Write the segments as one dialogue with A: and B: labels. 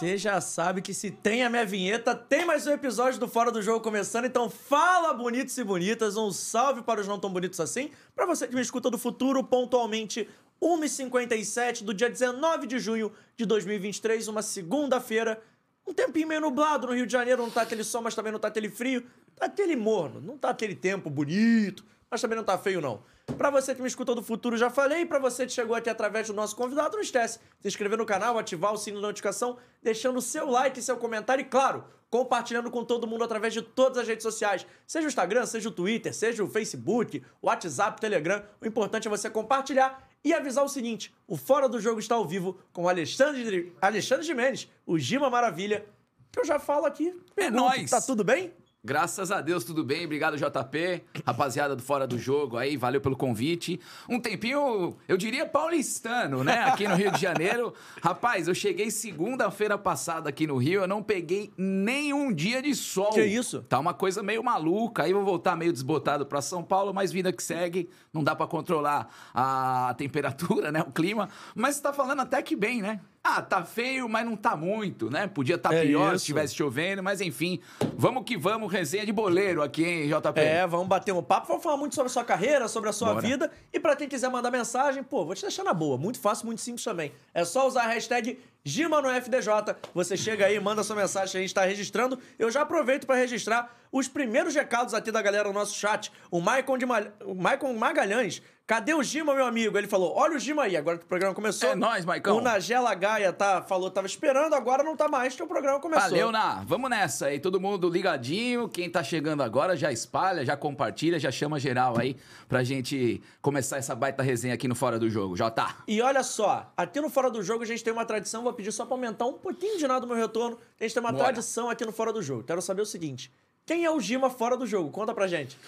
A: Você já sabe que se tem a minha vinheta, tem mais um episódio do Fora do Jogo começando. Então fala, bonitos e bonitas. Um salve para os não tão bonitos assim. Para você que me escuta do futuro, pontualmente 1h57 do dia 19 de junho de 2023, uma segunda-feira. Um tempinho meio nublado no Rio de Janeiro, não tá aquele sol, mas também não tá aquele frio. Tá aquele morno, não tá aquele tempo bonito, mas também não tá feio não. Para você que me escutou do futuro, já falei. Para você que chegou aqui através do nosso convidado, não esquece de se inscrever no canal, ativar o sininho de notificação, deixando o seu like seu comentário e, claro, compartilhando com todo mundo através de todas as redes sociais. Seja o Instagram, seja o Twitter, seja o Facebook, o WhatsApp, o Telegram. O importante é você compartilhar e avisar o seguinte: o Fora do Jogo está ao vivo com o Alexandre, Alexandre Gimenez, o Gima Maravilha, que eu já falo aqui. Pergunto,
B: nóis.
A: Tá tudo bem?
B: Graças a Deus, tudo bem. Obrigado, JP. Rapaziada do Fora do Jogo aí, valeu pelo convite. Um tempinho, eu diria paulistano, né? Aqui no Rio de Janeiro. Rapaz, eu cheguei segunda-feira passada aqui no Rio, eu não peguei nenhum dia de sol.
A: Que isso?
B: Tá uma coisa meio maluca. Aí vou voltar meio desbotado pra São Paulo, mas vida que segue. Não dá pra controlar a temperatura, né? O clima. Mas você tá falando até que bem, né? Ah, tá feio, mas não tá muito, né? Podia estar tá
A: É
B: pior
A: isso.
B: se tivesse chovendo, mas enfim. Vamos que vamos, resenha de boleiro aqui, hein, JP?
A: É, vamos bater um papo, vamos falar muito sobre a sua carreira, sobre a sua
B: Bora.
A: vida. E pra quem quiser mandar mensagem, pô, vou te deixar na boa. Muito fácil, muito simples também. É só usar a hashtag GimaNoFDJ. Você chega aí, manda sua mensagem, a gente tá registrando. Eu já aproveito pra registrar os primeiros recados aqui da galera no nosso chat. O Maicon, de Mal... o Maicon Magalhães. Cadê o Gima, meu amigo? Ele falou: olha o Gima aí, agora que o programa começou.
B: É nóis, Maicão.
A: O Nagela Gaia tá, falou, tava esperando, agora não tá mais, que o programa começou.
B: Valeu, Ná. Vamos nessa aí. Todo mundo ligadinho. Quem tá chegando agora já espalha, já compartilha, já chama geral aí pra gente começar essa baita resenha aqui no Fora do Jogo. Já tá.
A: E olha só, aqui no Fora do Jogo a gente tem uma tradição, vou pedir só pra aumentar um pouquinho de nada no meu retorno. A gente tem uma
B: Bora.
A: tradição aqui no Fora do Jogo. Quero saber o seguinte: quem é o Gima fora do jogo? Conta pra gente.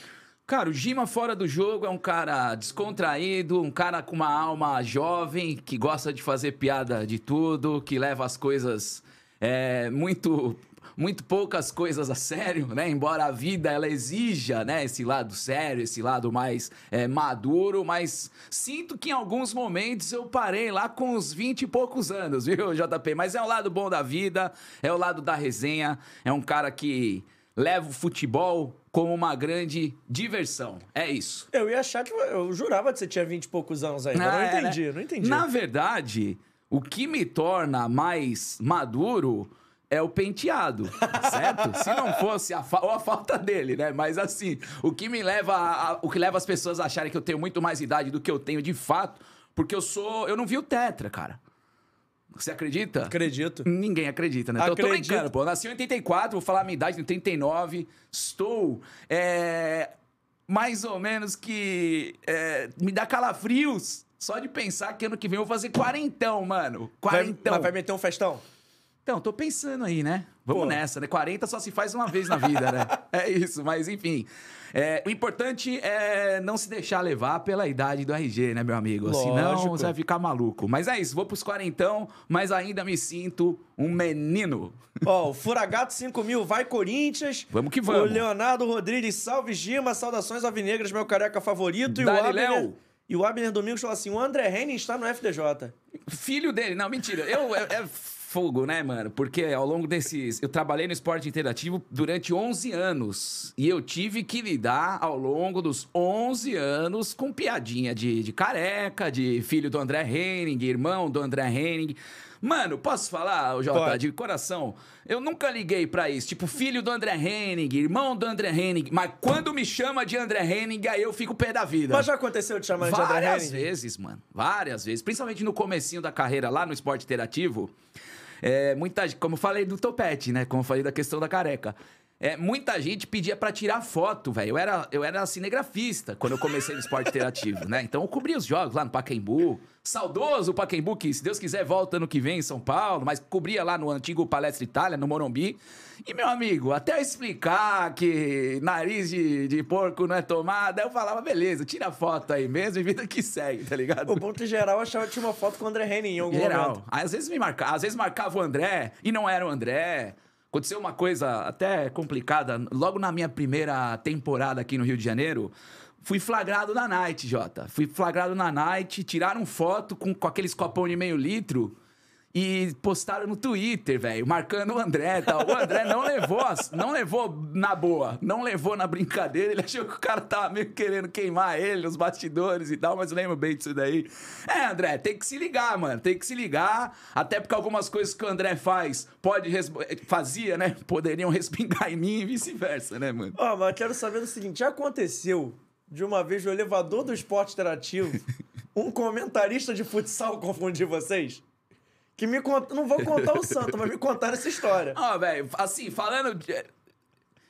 B: Cara, o Gima fora do jogo é um cara descontraído, um cara com uma alma jovem, que gosta de fazer piada de tudo, que leva as coisas é, muito muito poucas coisas a sério, né? Embora a vida ela exija, né, esse lado sério, esse lado mais é, maduro, mas sinto que em alguns momentos eu parei lá com uns 20 e poucos anos, viu, JP? Mas é o lado bom da vida, é o lado da resenha, é um cara que leva o futebol como uma grande diversão. É isso.
A: Eu ia achar que. Eu jurava que você tinha 20 e poucos anos aí, mas
B: Ah,
A: não
B: é,
A: entendi,
B: né?
A: não entendi.
B: Na verdade, o que me torna mais maduro é o penteado, certo? Se não fosse a, fa- a falta dele, né? Mas assim, o que me leva a- a- o que leva as pessoas a acharem que eu tenho muito mais idade do que eu tenho de fato, porque eu sou, eu não vi o tetra, cara. Você acredita?
A: Acredito.
B: Ninguém acredita, né? Então, eu tô
A: Acredito.
B: brincando, pô. Eu nasci em 84, vou falar a minha idade, em 39. Estou. é, mais ou menos que. é, me dá calafrios. Só de pensar que ano que vem eu vou fazer quarentão, mano.
A: Vai,
B: Quarentão.
A: mas vai meter um festão?
B: Então, tô pensando aí, né? Vamos
A: Pô.
B: nessa, né? 40 só se faz uma vez na vida, né? É isso, mas enfim. É, o importante é não se deixar levar pela idade do RG, né, meu amigo? Senão
A: Lógico.
B: você vai ficar maluco. Mas é isso, vou pros quarentão, mas ainda me sinto um menino.
A: Ó, o Furagato 5000 vai Corinthians.
B: Vamos que vamos.
A: O Leonardo Rodrigues, salve Gima, saudações alvinegras, meu careca favorito. E o Abner, e o Abner Domingos falou assim: o André Henning está no FDJ.
B: Filho dele, não, mentira. Eu, é, é fogo, né, mano? Porque ao longo desses. Eu trabalhei no esporte interativo durante 11 anos. E eu tive que lidar ao longo dos 11 anos com piadinha de, de careca, de filho do André Henning, irmão do André Henning. Mano, posso falar, Jota,
A: Pode.
B: de coração? Eu nunca liguei pra isso. Tipo, filho do André Henning, irmão do André Henning. Mas quando me chama de André Henning, aí eu fico pé da vida.
A: Mas já aconteceu de chamar de André
B: Várias
A: Henning?
B: vezes, mano. Várias vezes. Principalmente no comecinho da carreira lá no esporte interativo. É, muita como eu falei do topete, né? Como eu falei da questão da careca. É, muita gente pedia pra tirar foto, velho. Eu era, eu era cinegrafista quando eu comecei no esporte interativo, né? Então eu cobria os jogos lá no Pacaembu. Saudoso Pacaembu, que se Deus quiser volta ano que vem em São Paulo, mas cobria lá no antigo Palestra Itália, no Morumbi. E, meu amigo, até eu explicar que nariz de, de porco não é tomada, eu falava, beleza, tira a foto aí mesmo e vida que segue, tá ligado?
A: O ponto geral eu achava que tinha uma foto com o André Henning em algum
B: Geral.
A: momento.
B: Às vezes me marcava, às vezes marcava o André e não era o André. Aconteceu uma coisa até complicada. Logo na minha primeira temporada aqui no Rio de Janeiro, fui flagrado na night, Jota. Fui flagrado na night, tiraram foto com, com aqueles copão de meio litro. E postaram no Twitter, velho, marcando o André e tal. O André não levou, não levou na boa, não levou na brincadeira. Ele achou que o cara tava meio querendo queimar ele, os bastidores e tal, mas lembro bem disso daí. É, André, tem que se ligar, mano, tem que se ligar. Até porque algumas coisas que o André faz, pode res- fazia, né? Poderiam respingar em mim e vice-versa, né, mano?
A: Ó, mas eu quero saber o seguinte: já aconteceu de uma vez no elevador do esporte interativo um comentarista de futsal confundir vocês? Que me conta. Não vou contar o santo, mas me contaram essa história.
B: Ó, velho, assim, falando. de-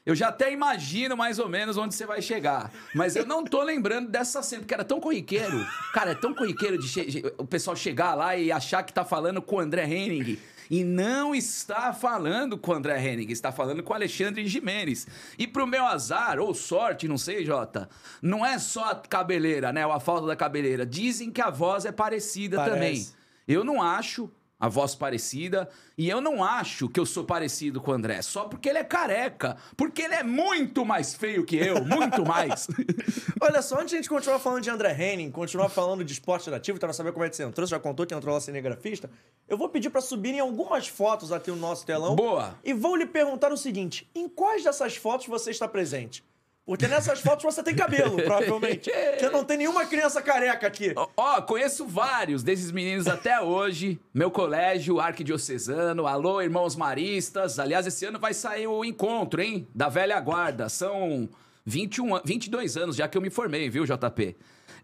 B: Eu já até imagino mais ou menos onde você vai chegar. Mas eu não tô lembrando dessa cena, porque era tão corriqueiro. Cara, é tão corriqueiro de o pessoal chegar lá e achar que tá falando com o André Henning. E não está falando com o André Henning, está falando com o Alexandre Jimenez. E pro meu azar, ou sorte, não sei, Jota, não é só a cabeleira, né? Ou a falta da cabeleira. Dizem que a voz é parecida
A: Parece.
B: também. Eu não acho a voz parecida e eu não acho que eu sou parecido com o André, só porque ele é careca, porque ele é muito mais feio que eu, muito mais.
A: Olha só, antes de a gente continuar falando de André Henning, continuar falando de esporte interativo, quero saber como é que você entrou, você já contou que entrou lá cinegrafista, eu vou pedir pra subirem algumas fotos aqui no nosso telão.
B: Boa.
A: E vou lhe perguntar o seguinte: em quais dessas fotos você está presente? Porque nessas fotos você tem cabelo, provavelmente. Porque não tem nenhuma criança careca aqui.
B: Ó, Ó, conheço vários desses meninos até hoje. Meu colégio, Arquidiocesano. Alô, irmãos maristas. Aliás, esse ano vai sair o encontro, hein? Da velha guarda. São 21, an- 22 anos já que eu me formei, viu, JP?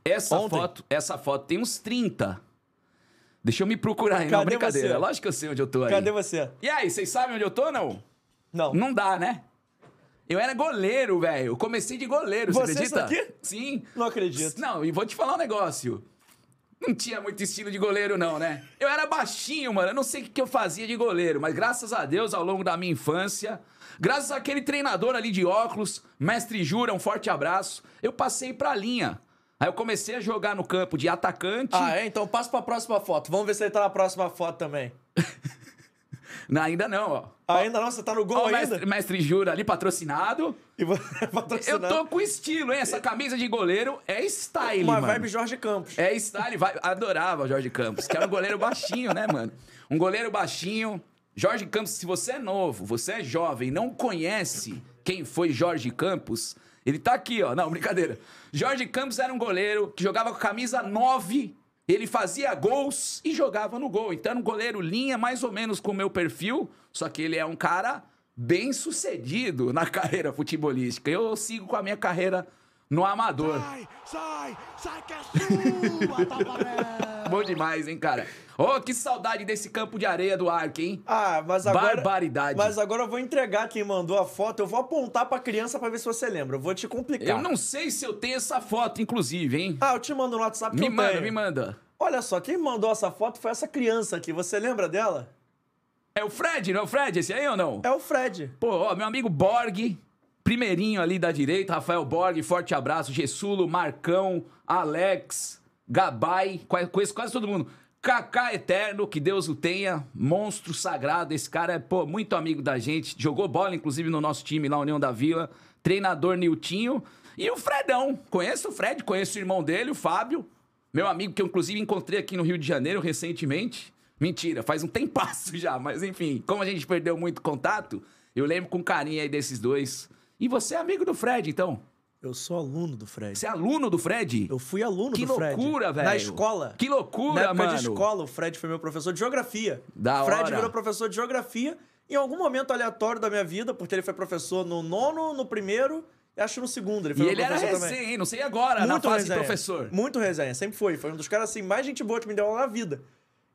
B: Essa
A: Ontem.
B: foto, essa foto tem uns 30. Deixa eu me procurar aí. Não, brincadeira.
A: você?
B: Lógico que eu sei onde eu tô aí.
A: Cadê você?
B: E aí, vocês sabem onde eu tô, não?
A: Não.
B: Não dá, né? Eu era goleiro, velho. Comecei de goleiro, você,
A: Você,
B: acredita?
A: aqui?
B: Sim.
A: Não acredito.
B: Não, e vou te falar um negócio. Não tinha muito estilo de goleiro, não, né? Eu era baixinho, mano. Eu não sei o que que eu fazia de goleiro, mas graças a Deus, ao longo da minha infância, graças àquele treinador ali de óculos, mestre Jura, um forte abraço, eu passei pra linha. Aí eu comecei a jogar no campo de atacante.
A: Ah, é? Então passa pra próxima foto. Vamos ver se ele tá na próxima foto também.
B: Não, ainda não, ó.
A: Ainda não? Você tá no gol
B: Ó,
A: ainda?
B: mestre, mestre Jura ali, patrocinado.
A: E é
B: Eu
A: patrocinado.
B: tô com estilo, hein? Essa camisa de goleiro é style,
A: Uma
B: mano.
A: vibe Jorge Campos.
B: É style, vai... adorava o Jorge Campos, que era um goleiro baixinho, né, mano? Um goleiro baixinho. Jorge Campos, se você é novo, você é jovem, não conhece quem foi Jorge Campos, ele tá aqui, ó. Não, brincadeira. Jorge Campos era um goleiro que jogava com camisa 9, ele fazia gols e jogava no gol. Então um goleiro linha mais ou menos com o meu perfil, só que ele é um cara bem sucedido na carreira futebolística. Eu sigo com a minha carreira no amador.
C: Sai, sai, sai que é sua!
B: Bom demais, hein, cara? Ô, que saudade desse campo de areia do Arque, hein?
A: Ah, mas agora.
B: Barbaridade.
A: Mas agora eu vou entregar quem mandou a foto. Eu vou apontar pra criança pra ver se você lembra. Eu vou te complicar.
B: Eu não sei se eu tenho essa foto, inclusive, hein?
A: Ah, eu te mando no WhatsApp que
B: me
A: eu
B: manda,
A: tenho.
B: me manda.
A: Olha só, quem mandou essa foto foi essa criança aqui. Você lembra dela?
B: É o Fred, não é o Fred? Esse aí ou não?
A: É o Fred.
B: Pô, ó, meu amigo Borg, primeirinho ali da direita, Rafael Borg, forte abraço, Gessulo, Marcão, Alex, Gabai, conheço quase todo mundo. Kaká Eterno, que Deus o tenha, monstro sagrado, esse cara é, pô, muito amigo da gente, jogou bola, inclusive, no nosso time lá, União da Vila, treinador Niltinho, e o Fredão, conheço o Fred, conheço o irmão dele, o Fábio, meu amigo que eu, inclusive, encontrei aqui no Rio de Janeiro recentemente, Mentira, faz um tempasso já, mas enfim, como a gente perdeu muito contato, eu lembro com carinho aí desses dois. E você é amigo do Fred, então?
A: Eu sou aluno do Fred.
B: Você é aluno do Fred?
A: Eu fui aluno
B: Que
A: do Fred.
B: loucura, velho.
A: Na escola.
B: Que loucura,
A: Na época
B: mano.
A: de escola, o Fred foi meu professor de geografia.
B: Da
A: Fred
B: hora.
A: virou professor de geografia em algum momento aleatório da minha vida, porque ele foi professor no nono, no primeiro e acho no segundo. Ele
B: E
A: foi meu
B: ele era recém? Não sei agora, na fase
A: resenha.
B: professor.
A: Muito resenha, sempre foi. Foi um dos caras assim, mais gente boa que me deu aula na vida.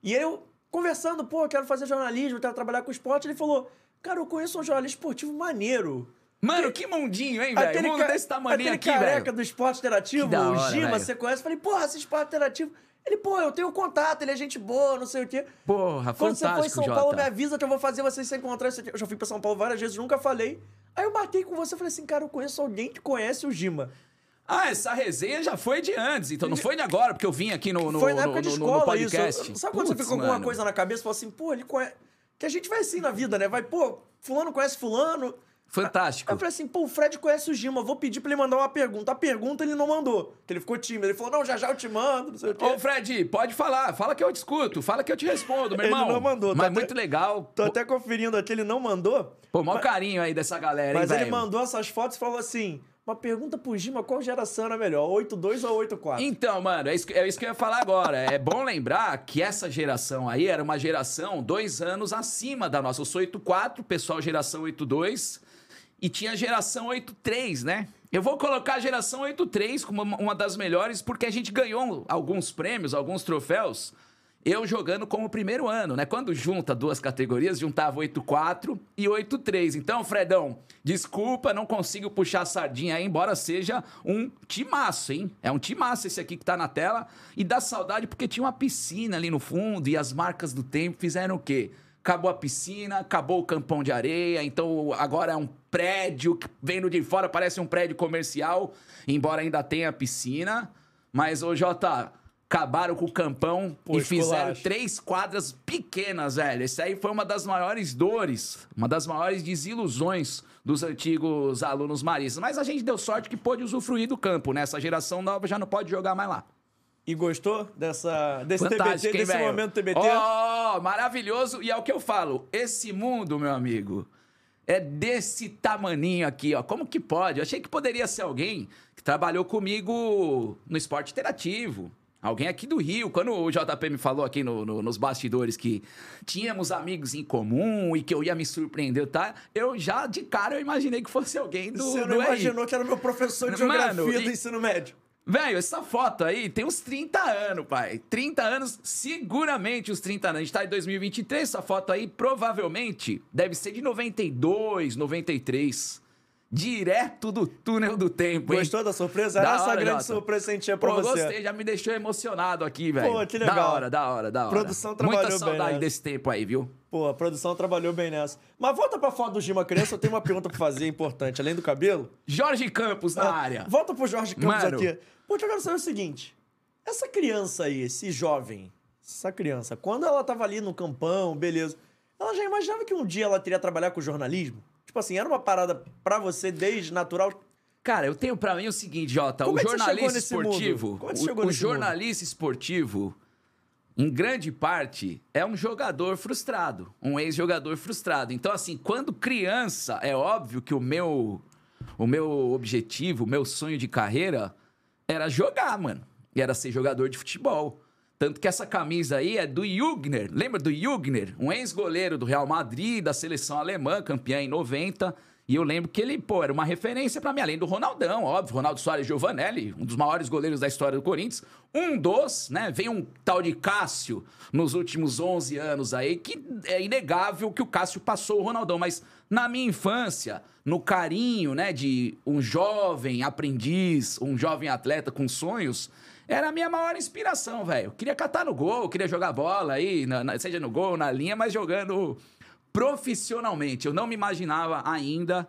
A: E eu, conversando, pô, eu quero fazer jornalismo, quero trabalhar com esporte, ele falou: Cara, eu conheço um jornalista esportivo maneiro.
B: Mano, que mundinho, hein, velho? Mundo
A: ca-
B: desse tamanho
A: aquele
B: aqui,
A: careca
B: velho.
A: do esporte interativo,
B: da
A: o
B: hora,
A: Gima,
B: velho.
A: você conhece? Eu Falei, porra, esse esporte interativo. Ele, pô, eu tenho contato, ele é gente boa, não sei o quê.
B: Porra,
A: Quando você for em
B: fantástico,
A: São Paulo,
B: Jota.
A: me avisa que eu vou fazer vocês se encontrar. Eu já fui pra São Paulo várias vezes, nunca falei. Aí eu marquei com você, falei assim, cara, eu conheço alguém que conhece o Gima.
B: Ah, essa resenha já foi de antes, então não foi de agora, porque eu vim aqui no, no,
A: Foi na
B: no,
A: época de
B: no- no
A: escola
B: podcast.
A: isso. Sabe quando você fica com alguma coisa na cabeça e fala assim, pô, ele conhece... Que a gente vai assim na vida, né? Vai, pô, fulano conhece fulano.
B: Fantástico.
A: Aí eu falei assim, pô, o Fred conhece o Gima, vou pedir pra ele mandar uma pergunta. A pergunta ele não mandou, que ele ficou tímido. Ele falou, não, já já eu te mando, não sei o quê.
B: Ô, Fred, pode falar. Fala que eu discuto. Fala que eu te respondo, meu
A: Ele
B: irmão.
A: não mandou, tá
B: Mas
A: até-
B: muito legal.
A: Tô até conferindo aqui, ele não mandou.
B: Pô, maior carinho aí dessa galera,
A: Mas
B: hein,
A: ele mandou essas fotos e falou assim: uma pergunta pro Gima, qual geração era melhor? 82 ou 84?
B: Então, mano, é isso, que- é isso que eu ia falar agora. É bom lembrar que essa geração aí era uma geração dois anos acima da nossa. Eu sou 84, pessoal geração 82. E tinha a geração 83, né? Eu vou colocar a geração 83 como uma, das melhores, porque a gente ganhou alguns prêmios, alguns troféus. Eu jogando como primeiro ano, né? Quando junta duas categorias, juntava 8-4 e 8-3. Então, Fredão, desculpa, não consigo puxar a sardinha aí, embora seja um timaço, hein? É um timaço esse aqui que tá na tela. E dá saudade porque tinha uma piscina ali no fundo e as marcas do tempo fizeram o quê? Acabou a piscina, acabou o campão de areia, então agora é um prédio que vendo de fora parece um prédio comercial, embora ainda tenha piscina. Mas, ô Jota, acabaram com o campão
A: Pô,
B: e fizeram
A: esculacho.
B: três quadras pequenas, velho. Esse aí foi uma das maiores dores, uma das maiores desilusões dos antigos alunos maristas. Mas a gente deu sorte que pôde usufruir do campo, né? Essa geração nova já não pode jogar mais lá.
A: E gostou dessa, desse TBT,
B: Fantástico, hein,
A: desse momento TBT?
B: Ó, maravilhoso. E é o que eu falo, esse mundo, meu amigo, é desse tamaninho aqui, ó. Como que pode? Eu achei que poderia ser alguém que trabalhou comigo no esporte interativo. Alguém aqui do Rio. Quando o JP me falou aqui no- no- nos bastidores que tínhamos amigos em comum e que eu ia me surpreender, tá? Eu já, de cara, eu imaginei que fosse alguém do,
A: Você
B: do
A: não
B: RI.
A: imaginou que era meu professor de
B: Mano,
A: geografia
B: e-
A: do ensino médio?
B: Velho, essa foto aí tem uns 30 anos, pai. 30 anos, seguramente os 30 anos. A gente tá em 2023, essa foto aí provavelmente deve ser de 92, 93. Direto do túnel do tempo, hein?
A: Gostou da surpresa?
B: Da
A: Era essa
B: hora,
A: grande
B: Jota.
A: surpresa que a gente tinha pra
B: Pô,
A: você.
B: gostei, já me deixou emocionado aqui, velho.
A: Pô, que legal.
B: Da hora, da hora, da hora.
A: Produção trabalhou
B: Muita
A: bem
B: saudade
A: nessa.
B: desse tempo aí, viu?
A: Pô, a produção trabalhou bem nessa. Mas volta pra foto do Gima criança, eu tenho uma pergunta pra fazer importante. Além do cabelo...
B: Jorge Campos na
A: Ah,
B: área.
A: Volta pro Jorge Campos
B: Mano.
A: aqui. Pô, eu quero saber o seguinte. Essa criança aí, esse jovem, essa criança, quando ela tava ali no campão, beleza, ela já imaginava que um dia ela teria que trabalhar com jornalismo? Tipo assim, era uma parada pra você desde natural?
B: Cara, eu tenho pra mim o seguinte, Jota.
A: Como
B: o
A: é
B: jornalista
A: mundo?
B: esportivo.
A: Como é que você
B: o-
A: chegou
B: o
A: nesse
B: jornalista esportivo, em grande parte, é um jogador frustrado. Um ex-jogador frustrado. Então, assim, quando criança, é óbvio que o meu, o meu objetivo, o meu sonho de carreira era jogar, mano. E era ser jogador de futebol. Tanto que essa camisa aí é do Jugner. Lembra do Jugner? Um ex-goleiro do Real Madrid, da seleção alemã, campeão em 90. E eu lembro que ele, pô, era uma referência pra mim, além do Ronaldão, óbvio. Ronaldo Soares Giovanelli, um dos maiores goleiros da história do Corinthians. Um dos, né? Vem um tal de Cássio nos últimos 11 anos aí, que é inegável que o Cássio passou o Ronaldão. Mas na minha infância, no carinho, né, de um jovem aprendiz, um jovem atleta com sonhos, era a minha maior inspiração, velho. Queria catar no gol, queria jogar bola aí, na- na- seja no gol, na linha, mas jogando profissionalmente. Eu não me imaginava ainda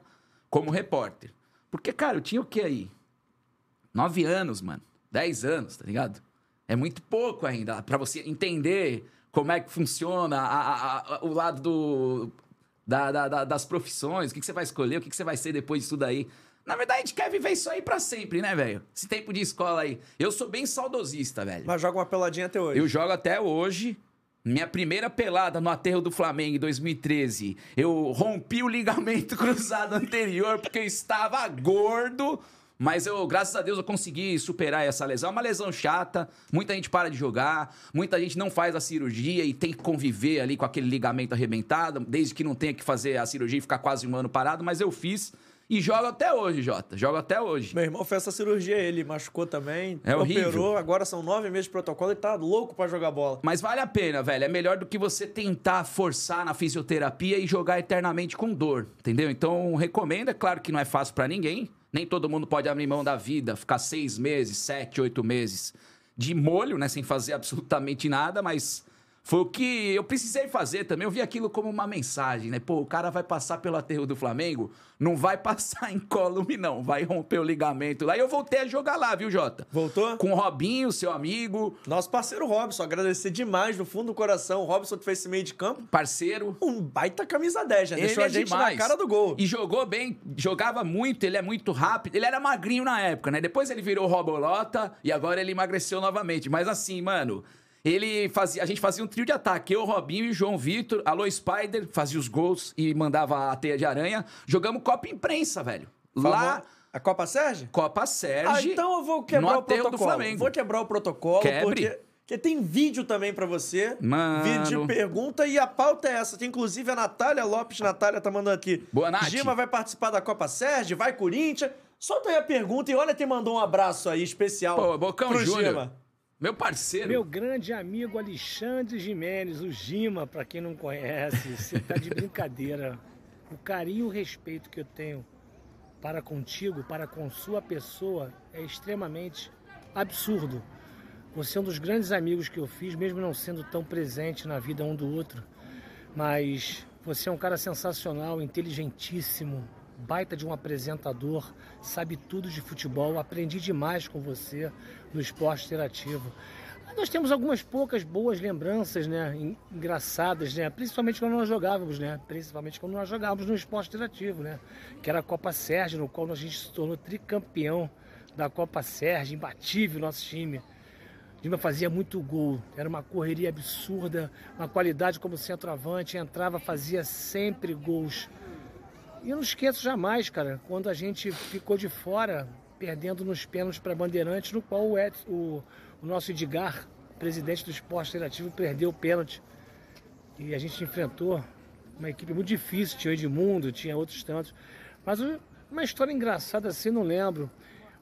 B: como repórter. Porque, cara, eu tinha o que aí? Nove anos, mano. Dez anos, tá ligado? É muito pouco ainda pra você entender como é que funciona a- a- a- o lado do, da- da- da- das profissões, o que, que você vai escolher, o que, que você vai ser depois disso daí. Na verdade, a gente quer viver isso aí pra sempre, né, velho? Esse tempo de escola aí. Eu sou bem saudosista, velho.
A: Mas joga uma peladinha até hoje.
B: Eu jogo até hoje. Minha primeira pelada no aterro do Flamengo em 2013, eu rompi o ligamento cruzado anterior porque eu estava gordo. Mas eu, graças a Deus, eu consegui superar essa lesão. É uma lesão chata, muita gente para de jogar, muita gente não faz a cirurgia e tem que conviver ali com aquele ligamento arrebentado, desde que não tenha que fazer a cirurgia e ficar quase um ano parado, mas eu fiz e jogo até hoje, Jota. Jogo até hoje.
A: Meu irmão fez essa cirurgia, ele machucou também.
B: É horrível.
A: Operou, agora são nove meses de protocolo e tá louco pra jogar bola.
B: Mas vale a pena, velho. É melhor do que você tentar forçar na fisioterapia e jogar eternamente com dor, entendeu? Então, recomendo. É claro que não é fácil pra ninguém. Nem todo mundo pode abrir mão da vida, ficar seis meses, sete, oito meses de molho, né? Sem fazer absolutamente nada, mas Foi o que eu precisei fazer também. Eu vi aquilo como uma mensagem, né? Pô, o cara vai passar pelo aterro do Flamengo, não vai passar incólume, não. Vai romper o ligamento lá. E eu voltei a jogar lá, viu, Jota?
A: Voltou?
B: Com o Robinho, seu amigo,
A: Nosso parceiro Robson, agradecer demais do fundo do coração. O Robson que fez esse meio de campo.
B: parceiro.
A: Um baita camisa 10, já
B: Ele
A: deixou
B: é
A: a gente
B: demais.
A: na cara do gol.
B: E jogou bem, jogava muito, ele é muito rápido. Ele era magrinho na época, né? Depois ele virou Robolota e agora ele emagreceu novamente. Mas assim, mano, ele fazia. A gente fazia um trio de ataque. Eu, Robinho e João Vitor. Alô, Spider, fazia os gols e mandava a teia de aranha. Jogamos Copa Imprensa, velho. Lá,
A: A Copa Sérgio?
B: Copa Sérgio.
A: Ah, então eu vou quebrar o protocolo.
B: do Flamengo.
A: Vou quebrar o protocolo,
B: Quebre.
A: porque, porque tem vídeo também pra você.
B: Mano.
A: Vídeo de pergunta e a pauta é essa. Tem inclusive a Natália Lopes. Natália tá mandando aqui.
B: Boa, Nath.
A: Gima vai participar da Copa Sérgio, vai Corinthians. Solta aí a pergunta e olha quem mandou um abraço aí especial
B: Pô, Bocão Júnior.
A: Gima.
B: Meu parceiro.
D: Meu grande amigo Alexandre Jimenez, o Gima, pra quem não conhece, você tá de brincadeira. O carinho e o respeito que eu tenho para contigo, para com sua pessoa, é extremamente absurdo. Você é um dos grandes amigos que eu fiz, mesmo não sendo tão presente na vida um do outro. Mas você é um cara sensacional, inteligentíssimo, baita de um apresentador, sabe tudo de futebol. Aprendi demais com você no esporte interativo. Nós temos algumas poucas boas lembranças, né? en- Engraçadas, né? Principalmente quando nós jogávamos, né? Principalmente quando nós jogávamos no esporte interativo, né? Que era a Copa Sérgio, no qual a gente se tornou tricampeão da Copa Sérgio, imbatível nosso time. Lima fazia muito gol, era uma correria absurda, uma qualidade como centroavante, entrava, fazia sempre gols. E eu não esqueço jamais, cara, quando a gente ficou de fora, perdendo nos pênaltis para Bandeirantes, no qual o, o- o nosso Edgar, presidente do esporte interativo, perdeu o pênalti. E a gente enfrentou uma equipe muito difícil, tinha o Edmundo, tinha outros tantos. Mas uma história engraçada assim, não lembro.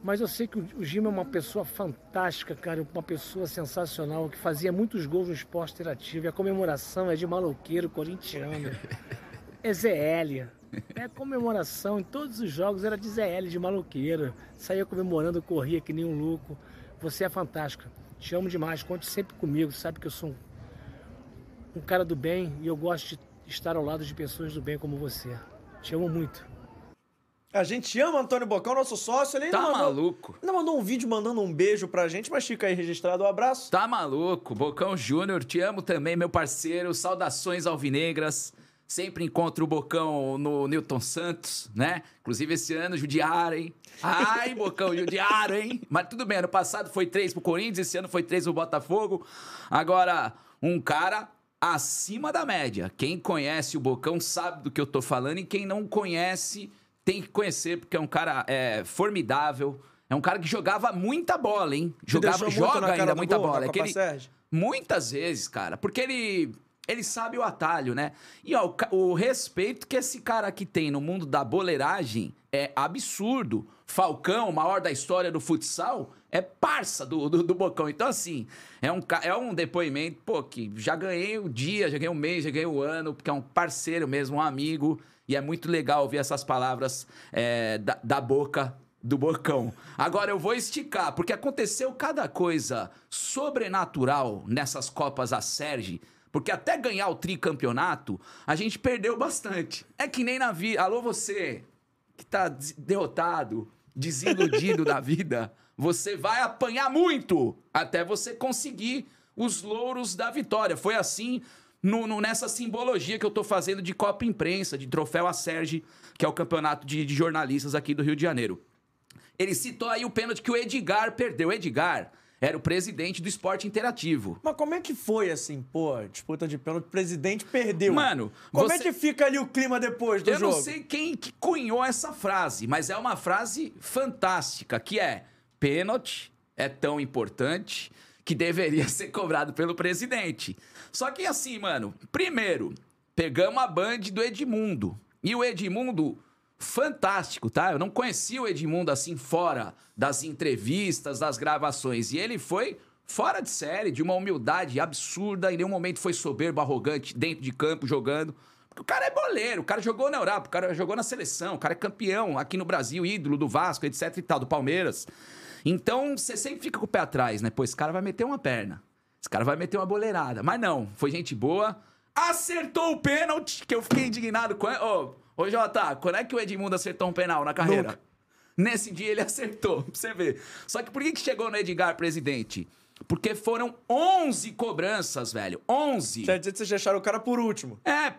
D: Mas eu sei que o o Gima é uma pessoa fantástica, cara, uma pessoa sensacional, que fazia muitos gols no esporte interativo. E a comemoração é de maloqueiro corintiano. É ZL. É comemoração em todos os jogos, era de ZL, de maloqueiro. Saía comemorando, corria que nem um louco. Você é fantástica. Te amo demais, conte sempre comigo. Sabe que eu sou um, um cara do bem e eu gosto de estar ao lado de pessoas do bem como você. Te amo muito.
A: A gente ama Antônio Bocão, nosso sócio. Ele ainda
B: Tá
A: mandou,
B: maluco.
A: Ainda mandou um vídeo mandando um beijo pra gente, mas fica aí registrado o abraço.
B: Tá maluco, Bocão Júnior, te amo também, meu parceiro. Saudações alvinegras. Sempre encontro o Bocão no Newton Santos, né? Inclusive esse ano judiaram, hein? Ai, Bocão, judiaram, hein? Mas tudo bem, ano passado foi três pro Corinthians, esse ano foi três pro Botafogo. Agora, um cara acima da média. Quem conhece o Bocão sabe do que eu tô falando e quem não conhece tem que conhecer, porque é um cara é, formidável. É um cara que jogava muita bola, hein? Jogava, joga ainda muita
A: gol
B: bola. É que ele-? Muitas vezes, cara. Porque ele. Ele sabe o atalho, né? E ó, o, o respeito que esse cara aqui tem no mundo da boleiragem é absurdo. Falcão, maior da história do futsal, é parça do, do, do Bocão. Então, assim, é um, é um depoimento, pô, que já ganhei o dia, já ganhei o mês, já ganhei o ano, porque é um parceiro mesmo, um amigo. E é muito legal ouvir essas palavras é, da, da boca do Bocão. Agora eu vou esticar, porque aconteceu cada coisa sobrenatural nessas Copas a Sérgio, porque até ganhar o tricampeonato, a gente perdeu bastante. É que nem na vida. Alô, você que tá derrotado, desiludido da vida, você vai apanhar muito até você conseguir os louros da vitória. Foi assim no- no- nessa simbologia que eu tô fazendo de Copa Imprensa, de Troféu a Sérgio, que é o campeonato de, de jornalistas aqui do Rio de Janeiro. Ele citou aí o pênalti que o Edgar perdeu. O Edgar era o presidente do esporte interativo.
A: Mas como é que foi assim, pô, disputa de pênalti, o presidente perdeu.
B: Mano,
A: como
B: você-
A: é que fica ali o clima depois do
B: Eu
A: jogo?
B: não sei quem que cunhou essa frase, mas é uma frase fantástica, que é pênalti é tão importante que deveria ser cobrado pelo presidente. Só que assim, mano, primeiro, pegamos a band do Edmundo. E o Edmundo, fantástico, tá? Eu não conhecia o Edmundo assim fora das entrevistas, das gravações. E ele foi fora de série, de uma humildade absurda. Em nenhum momento foi soberbo, arrogante, dentro de campo, jogando. Porque o cara é boleiro, o cara jogou na Europa, o cara jogou na seleção, o cara é campeão aqui no Brasil, ídolo do Vasco, etc e tal, do Palmeiras. Então, você sempre fica com o pé atrás, né? Pô, esse cara vai meter uma perna. Esse cara vai meter uma boleirada. Mas não, foi gente boa. Acertou o pênalti, que eu fiquei indignado com. Ô, ô Jota, quando é que o Edmundo acertou um penal na carreira?
A: Nunca.
B: Nesse dia ele acertou, pra você ver. Só que por que, que chegou no Edgar, presidente? Porque foram 11 cobranças, velho. 11.
A: Quer dizer que vocês deixaram o cara por último.
B: É,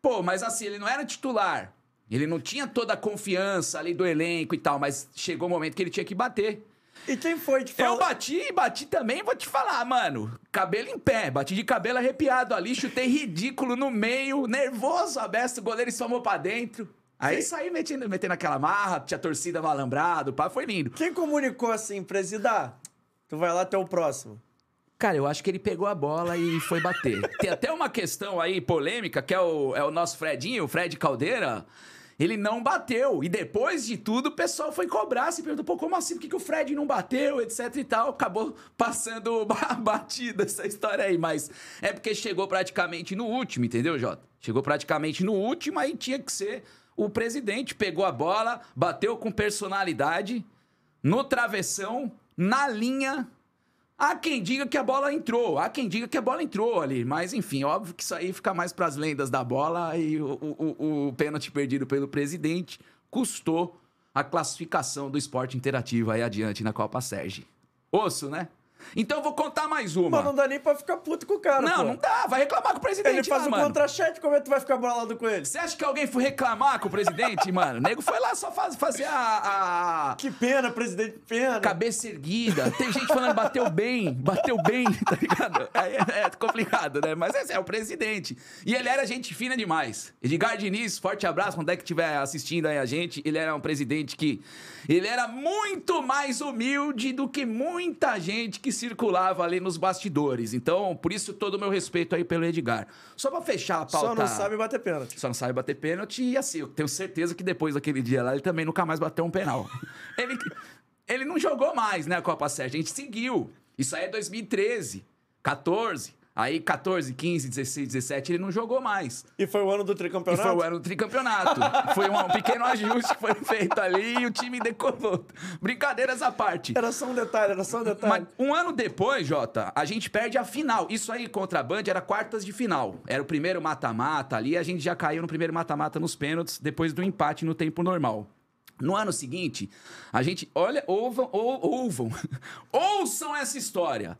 B: pô, mas assim, ele não era titular. Ele não tinha toda a confiança ali do elenco e tal, mas chegou o momento que ele tinha que bater.
A: E quem foi que
B: Eu
A: falou?
B: bati e bati também, vou te falar, mano. Cabelo em pé, bati de cabelo arrepiado ali, chutei ridículo no meio, nervoso, aberto, o goleiro espalmou pra dentro. Aí saí metendo, metendo aquela marra, tinha torcida malambrado, pá, foi lindo.
A: Quem comunicou assim, presida? Tu vai lá até o próximo.
B: Cara, eu acho que ele pegou a bola e foi bater. Tem até uma questão aí polêmica, que é o, é o nosso Fredinho, o Fred Caldeira. Ele não bateu. E depois de tudo, o pessoal foi cobrar, se perguntou, pô, como assim? Por que, que o Fred não bateu, etc e tal. Acabou passando ba- batida essa história aí. Mas é porque chegou praticamente no último, entendeu, Jota? Chegou praticamente no último, aí tinha que ser o presidente. Pegou a bola, bateu com personalidade, no travessão, na linha, Há quem diga que a bola entrou, há quem diga que a bola entrou ali, mas enfim, óbvio que isso aí fica mais pras lendas da bola e o, o, o- o pênalti perdido pelo presidente custou a classificação do esporte interativo aí adiante na Copa Sérgio. Osso, né? Então eu vou contar mais uma.
A: Mas não dá nem pra ficar puto com o cara,
B: não,
A: pô.
B: não dá, vai reclamar com o presidente
A: Ele faz
B: lá,
A: um
B: mano.
A: contra-cheque, como é que tu vai ficar bolado com ele?
B: Você acha que alguém foi reclamar com o presidente, mano? O nego foi lá só faz- fazer a- a,
A: Que pena, presidente, pena.
B: cabeça erguida. Tem gente falando bateu bem, bateu bem, tá ligado? É, é complicado, né? Mas esse é o presidente. E ele era gente fina demais. Edgar Diniz, forte abraço, quando é que estiver assistindo aí a gente. Ele era um presidente que. Ele era muito mais humilde do que muita gente que circulava ali nos bastidores. Então, por isso, todo o meu respeito aí pelo Edgar. Só pra fechar a pauta.
A: Só não sabe bater pênalti.
B: Só não sabe bater pênalti e assim, eu tenho certeza que depois daquele dia lá, ele também nunca mais bateu um penal. ele, ele não jogou mais, né, a Copa Sérgio. A gente seguiu. Isso aí é 2013, 14. Aí 14, 15, 16, 17, ele não jogou mais.
A: E foi o ano do
B: E
A: tricampeonato?
B: foi o ano do tricampeonato. foi um pequeno ajuste que foi feito ali e o time decolou. Brincadeiras à parte.
A: Era só um detalhe, era só um detalhe.
B: Mas um ano depois, Jota, a gente perde a final. Isso aí contra a Band era quartas de final. Era o primeiro mata-mata ali, a gente já caiu no primeiro mata-mata nos pênaltis, depois do empate no tempo normal. No ano seguinte, a gente. Olha, ouvam, ou, ouvam. ouçam essa história.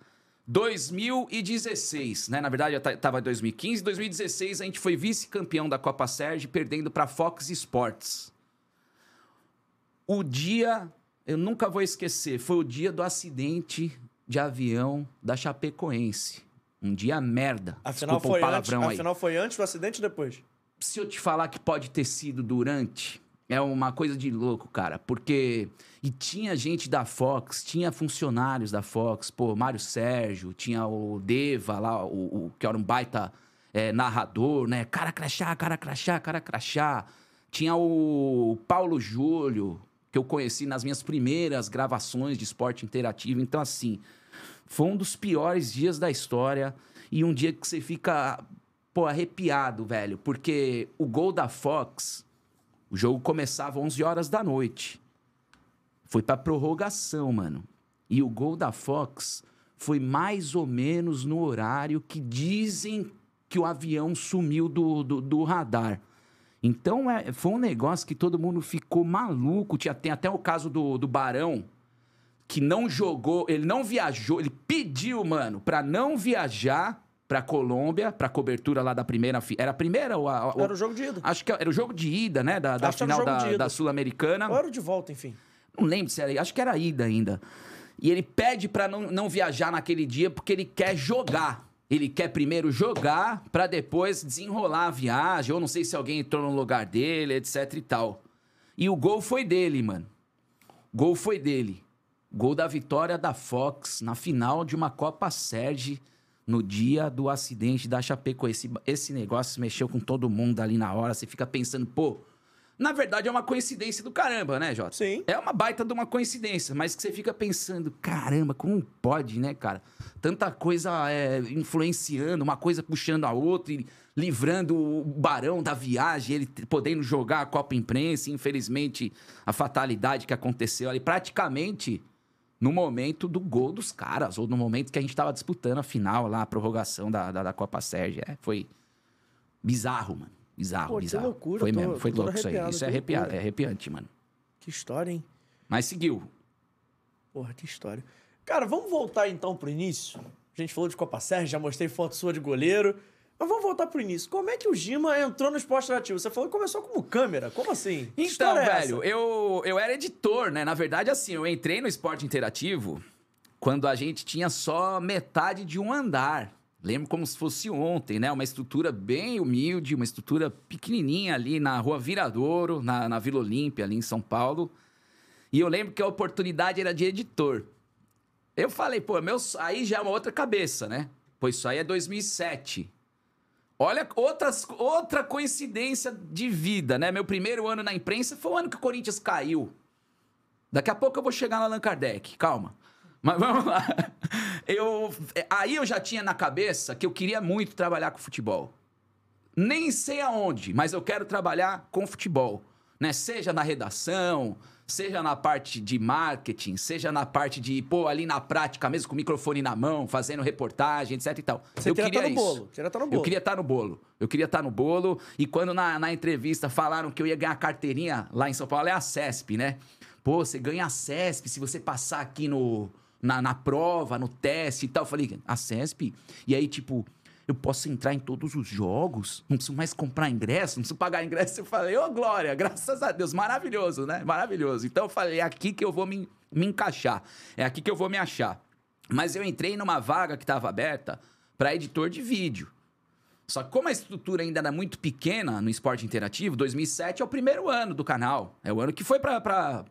B: 2016, né? Na verdade, eu ta- tava em 2015. 2016, a gente foi vice-campeão da Copa Sérgio, perdendo para Fox Sports. O dia, eu nunca vou esquecer, foi o dia do acidente de avião da Chapecoense. Um dia merda.
A: Afinal
B: Desculpa
A: foi, antes,
B: palavrão aí.
A: afinal foi antes do acidente ou depois?
B: Se eu te falar que pode ter sido durante, é uma coisa de louco, cara. Porque. E tinha gente da Fox, tinha funcionários da Fox, pô, Mário Sérgio, tinha o Deva lá, o, o- que era um baita é, narrador, né? Cara crachá, cara crachá, cara crachá. Tinha o Paulo Júlio, que eu conheci nas minhas primeiras gravações de esporte interativo. Então, assim, foi um dos piores dias da história e um dia que você fica, pô, arrepiado, velho, porque o gol da Fox, o jogo começava 11 horas da noite. Foi pra prorrogação, mano. E o gol da Fox foi mais ou menos no horário que dizem que o avião sumiu do, do, do radar. Então é, foi um negócio que todo mundo ficou maluco. Tinha, tem até o caso do, do Barão, que não jogou, ele não viajou, ele pediu, mano, pra não viajar pra Colômbia, pra cobertura lá da primeira. Era a primeira ou a, a-
A: Era o jogo de ida.
B: Acho que era o jogo de ida, né? Da, da final da, da Sul-Americana.
A: Ou era o de volta, enfim.
B: Não lembro se era. Acho que era ida ainda. E ele pede pra não, não viajar naquele dia porque ele quer jogar. Ele quer primeiro jogar pra depois desenrolar a viagem. Ou não sei se alguém entrou no lugar dele, etc e tal. E o gol foi dele, mano. Gol foi dele. Gol da vitória da Fox na final de uma Copa Sérgio no dia do acidente da Chapecoense. Esse, esse negócio mexeu com todo mundo ali na hora. Você fica pensando, pô, na verdade é uma coincidência do caramba, né, Jota?
A: Sim.
B: É uma baita de uma coincidência, mas que você fica pensando, caramba, como pode, né, cara? Tanta coisa é, influenciando, uma coisa puxando a outra e livrando o Barão da viagem, ele podendo jogar a Copa Imprensa, infelizmente, a fatalidade que aconteceu ali, praticamente no momento do gol dos caras, ou no momento que a gente tava disputando a final lá, a prorrogação da, da, da Copa Sérgio. É, foi bizarro, mano. Bizarro,
A: Pô, que
B: bizarro.
A: loucura,
B: foi
A: tô-
B: mesmo, foi louco isso aí. Isso é
A: que
B: arrepiado, é arrepiante, mano.
A: Que história, hein?
B: Mas seguiu.
A: Porra, que história. Cara, vamos voltar então pro início. A gente falou de Copa Sérgio, já mostrei foto sua de goleiro. Mas vamos voltar pro início. Como é que o Gima entrou no esporte ativo? Você falou que começou como câmera. Como assim? Que
B: Então,
A: é
B: velho,
A: essa?
B: eu, eu era editor, né? Na verdade, assim, eu entrei no esporte interativo quando a gente tinha só metade de um andar. Lembro como se fosse ontem, né? Uma estrutura bem humilde, uma estrutura pequenininha ali na rua Viradouro, na, na Vila Olímpia, ali em São Paulo. E eu lembro que a oportunidade era de editor. Eu falei, pô, meu, aí já é uma outra cabeça, né? Pois isso aí é 2007. Olha, outras, outra coincidência de vida, né? Meu primeiro ano na imprensa foi o ano que o Corinthians caiu. Daqui a pouco eu vou chegar no Allan Kardec, calma. Mas vamos lá. Eu, aí eu já tinha na cabeça que eu queria muito trabalhar com futebol. Nem sei aonde, mas eu quero trabalhar com futebol. Né? Seja na redação, seja na parte de marketing, seja na parte de, pô, ali na prática mesmo, com o microfone na mão, fazendo reportagem, etc e tal.
A: Você
B: eu
A: queria estar no
B: isso.
A: bolo. Queria estar no
B: Eu
A: bolo.
B: queria estar no bolo. Eu queria estar no bolo. E quando na, na entrevista falaram que eu ia ganhar carteirinha lá em São Paulo, é a CESP, né? Pô, você ganha a CESP se você passar aqui no, na, na prova, no teste e tal. Eu falei, a CESP? E aí, tipo, eu posso entrar em todos os jogos? Não preciso mais comprar ingresso? Não preciso pagar ingresso? Eu falei, ô Glória, graças a Deus, maravilhoso, né? Maravilhoso. Então eu falei, é aqui que eu vou me, me encaixar. É aqui que eu vou me achar. Mas eu entrei numa vaga que estava aberta para editor de vídeo. Só que como a estrutura ainda era muito pequena no esporte interativo, 2007 é o primeiro ano do canal. É o ano que foi para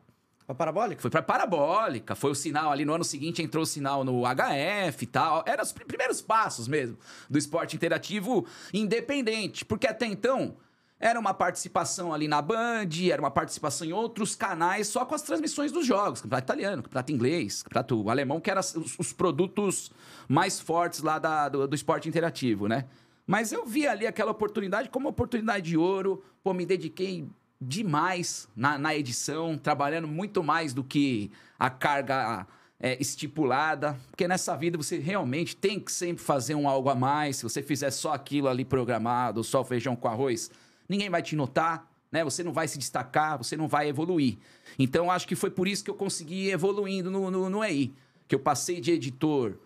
A: A parabólica?
B: foi para parabólica, foi o sinal ali no ano seguinte entrou o sinal no HF e tal. Eram os pri- primeiros passos mesmo do esporte interativo independente, porque até então era uma participação ali na Band, era uma participação em outros canais só com as transmissões dos jogos, campeonato italiano, campeonato inglês, campeonato alemão, que eram os, os produtos mais fortes lá da- do, do esporte interativo, né? Mas eu vi ali aquela oportunidade como oportunidade de ouro, pô, me dediquei demais na, na edição, trabalhando muito mais do que a carga é, estipulada, porque nessa vida você realmente tem que sempre fazer um algo a mais. Se você fizer só aquilo ali programado, só feijão com arroz, ninguém vai te notar, né? Você não vai se destacar, você não vai evoluir. Então, acho que foi por isso que eu consegui ir evoluindo no, no, no EI. Que eu passei de editor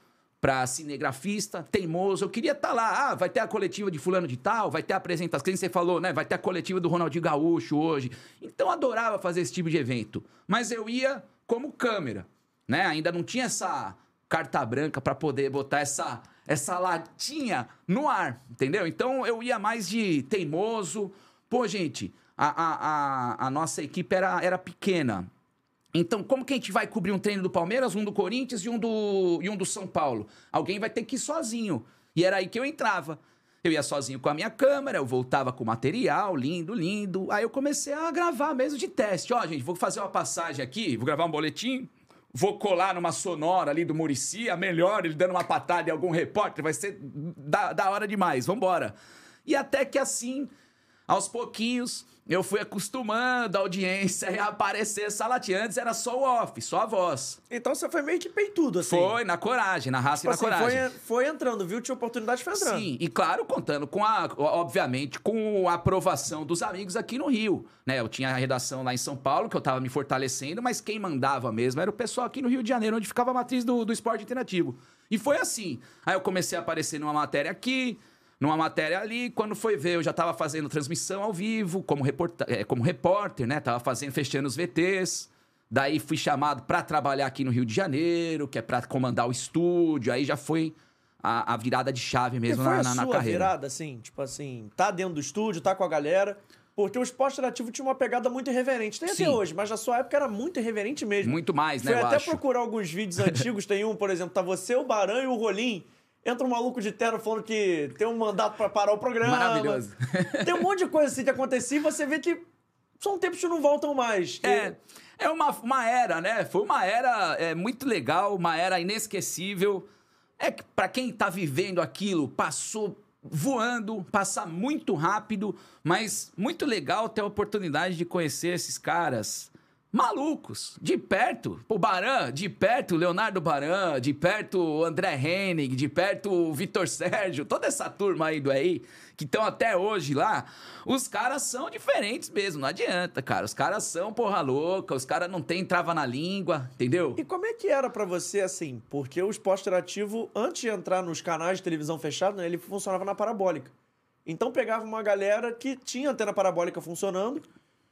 B: para cinegrafista, teimoso. Eu queria estar lá. Ah, vai ter a coletiva de fulano de tal, vai ter a apresentação. Que nem você falou, né? Vai ter a coletiva do Ronaldinho Gaúcho hoje. Então, adorava fazer esse tipo de evento. Mas eu ia como câmera, né? Ainda não tinha essa carta branca para poder botar essa, essa latinha no ar, entendeu? Então, eu ia mais de teimoso. Pô, gente, a, a, a, a nossa equipe era, era pequena. Então, como que a gente vai cobrir um treino do Palmeiras, um do Corinthians e um do, e um do São Paulo? Alguém vai ter que ir sozinho. E era aí que eu entrava. Eu ia sozinho com a minha câmera, eu voltava com material, lindo, lindo. Aí eu comecei a gravar mesmo de teste. Ó, gente, vou fazer uma passagem aqui, vou gravar um boletim, vou colar numa sonora ali do Murici, a melhor, ele dando uma patada em algum repórter, vai ser da, da hora demais, vambora. E até que assim, aos pouquinhos, eu fui acostumando a audiência a aparecer essa latinha. Antes era só o off, só a voz.
A: Então você foi meio que peitudo, assim.
B: Foi na coragem, na raça
A: Tipo
B: e na
A: assim,
B: coragem.
A: foi, foi entrando, viu? Tinha oportunidade, foi entrando.
B: Sim, e claro, contando com a, obviamente, com a aprovação dos amigos aqui no Rio. Né? Eu tinha a redação lá em São Paulo, que eu tava me fortalecendo, mas quem mandava mesmo era o pessoal aqui no Rio de Janeiro, onde ficava a matriz do, do esporte interativo. E foi assim. Aí eu comecei a aparecer numa matéria aqui, numa matéria ali. Quando foi ver, eu já tava fazendo transmissão ao vivo, como, reporta eh, como repórter, né? Tava fazendo, fechando os VTs. Daí fui chamado para trabalhar aqui no Rio de Janeiro, que é para comandar o estúdio. Aí já foi a, a virada de chave mesmo na, na, na carreira.
A: virada, assim, tipo assim, tá dentro do estúdio, tá com a galera. Porque o esporte interativo tinha uma pegada muito irreverente. Tem
B: Sim.
A: até hoje, mas na sua época era muito irreverente mesmo.
B: Muito mais, né?
A: Fui
B: eu
A: até
B: acho.
A: procurar alguns vídeos antigos. Tem um, por exemplo, tá você, o Barão e o Rolim. Entra um maluco de terno falando que tem um mandato pra parar o programa.
B: Maravilhoso.
A: Tem um monte de coisa assim que acontecia e você vê que são tempos que não voltam mais. Que-
B: É, é uma, uma era, né? Foi uma era é, muito legal, uma era inesquecível. É que pra quem tá vivendo aquilo, passou voando, passa muito rápido, mas muito legal ter a oportunidade de conhecer esses caras malucos, de perto. O Baran, de perto, Leonardo Baran, de perto, André Henning, de perto, o Vitor Sérgio, toda essa turma aí do aí, que estão até hoje lá, os caras são diferentes mesmo, não adianta, cara. Os caras são porra louca, os caras não tem trava na língua, entendeu?
A: E como é que era pra você assim? Porque o esporte interativo, antes de entrar nos canais de televisão fechado, né, ele funcionava na parabólica. Então pegava uma galera que tinha antena parabólica funcionando,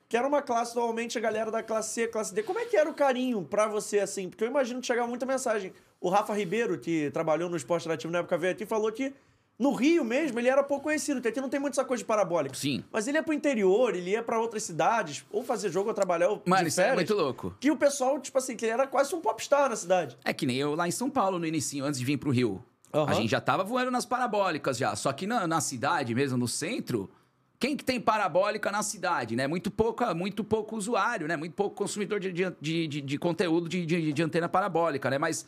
A: que era uma classe, normalmente a galera da classe C, classe D. Como é que era o carinho pra você, assim? Porque eu imagino que chegava muita mensagem. O Rafa Ribeiro, que trabalhou no esporte interativo na época, veio aqui e falou que no Rio mesmo ele era pouco conhecido, porque aqui não tem muito essa coisa de parabólica.
B: Sim.
A: Mas ele ia pro interior, ele ia pra outras cidades, ou fazer jogo ou trabalhar ou
B: Mano,
A: de
B: isso é muito louco.
A: Que o pessoal, tipo assim, que ele era quase um popstar na cidade.
B: É que nem eu lá em São Paulo no início, antes de vir pro Rio.
A: Aham.
B: A gente já tava voando nas parabólicas já. Só que na, na cidade mesmo, no centro, quem que tem parabólica na cidade, né? Muito pouco, muito pouco usuário, né? Muito pouco consumidor de, de, de, de- conteúdo de, de, de antena parabólica, né? Mas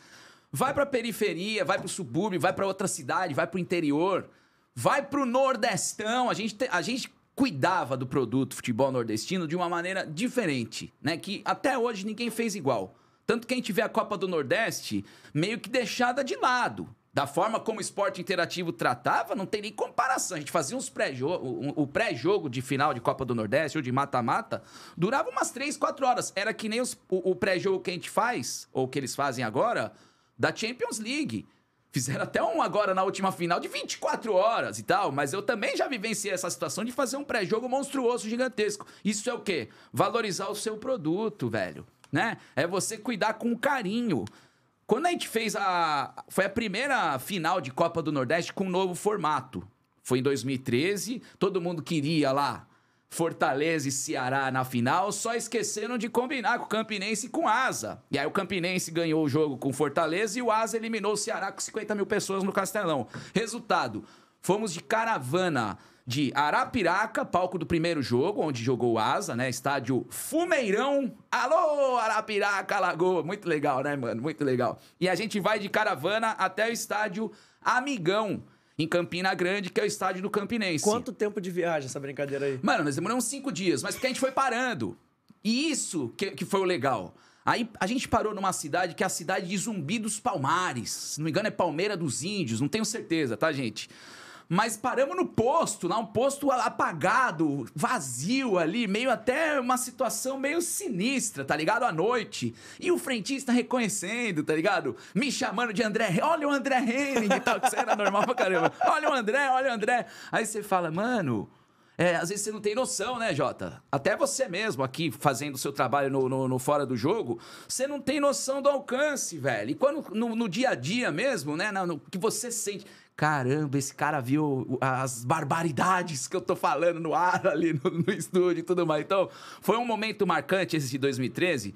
B: vai pra periferia, vai pro subúrbio, vai pra outra cidade, vai pro interior, vai pro nordestão. A gente, te- a gente cuidava do produto futebol nordestino de uma maneira diferente, né? Que até hoje ninguém fez igual. Tanto que a gente vê a Copa do Nordeste meio que deixada de lado. Da forma como o esporte interativo tratava, não tem nem comparação. A gente fazia uns pré-jogo, o pré-jogo de final de Copa do Nordeste ou de mata-mata, durava umas 3, 4 horas. Era que nem os- o, o pré-jogo que a gente faz, ou que eles fazem agora, da Champions League. Fizeram até um agora na última final de 24 horas e tal, mas eu também já vivenciei essa situação de fazer um pré-jogo monstruoso, gigantesco. Isso é o quê? Valorizar o seu produto, velho, né? É você cuidar com carinho. Quando a gente fez a. Foi a primeira final de Copa do Nordeste com um novo formato. Foi em 2013, todo mundo queria lá Fortaleza e Ceará na final, só esqueceram de combinar com o Campinense e com o Asa. E aí o Campinense ganhou o jogo com Fortaleza e o Asa eliminou o Ceará com 50 mil pessoas no Castelão. Resultado: fomos de caravana de Arapiraca, palco do primeiro jogo, onde jogou o Asa, né? Estádio Fumeirão. Alô, Arapiraca, Lagoa. Muito legal, né, mano? Muito legal. E a gente vai de caravana até o estádio Amigão, em Campina Grande, que é o estádio do Campinense.
A: Quanto tempo de viagem essa brincadeira aí?
B: Mano, nós demoramos cinco dias, mas porque a gente foi parando. E isso que, que foi o legal. Aí a gente parou numa cidade que é a cidade de Zumbi dos Palmares. Se não me engano, é Palmeira dos Índios, não tenho certeza, tá, gente? Mas paramos no posto, lá um posto apagado, vazio ali, meio até uma situação meio sinistra, tá ligado? À noite. E o frentista reconhecendo, tá ligado? Me chamando de André, olha o André Henning e tal, que isso era normal pra caramba. Olha o André, olha o André. Aí você fala, mano, é, às vezes você não tem noção, né, Jota? Até você mesmo aqui fazendo o seu trabalho no, no- no fora do jogo, você não tem noção do alcance, velho. E quando no, no dia a dia mesmo, né, no, que você sente. Caramba, esse cara viu as barbaridades que eu tô falando no ar ali no, no estúdio e tudo mais. Então, foi um momento marcante esse de 2013,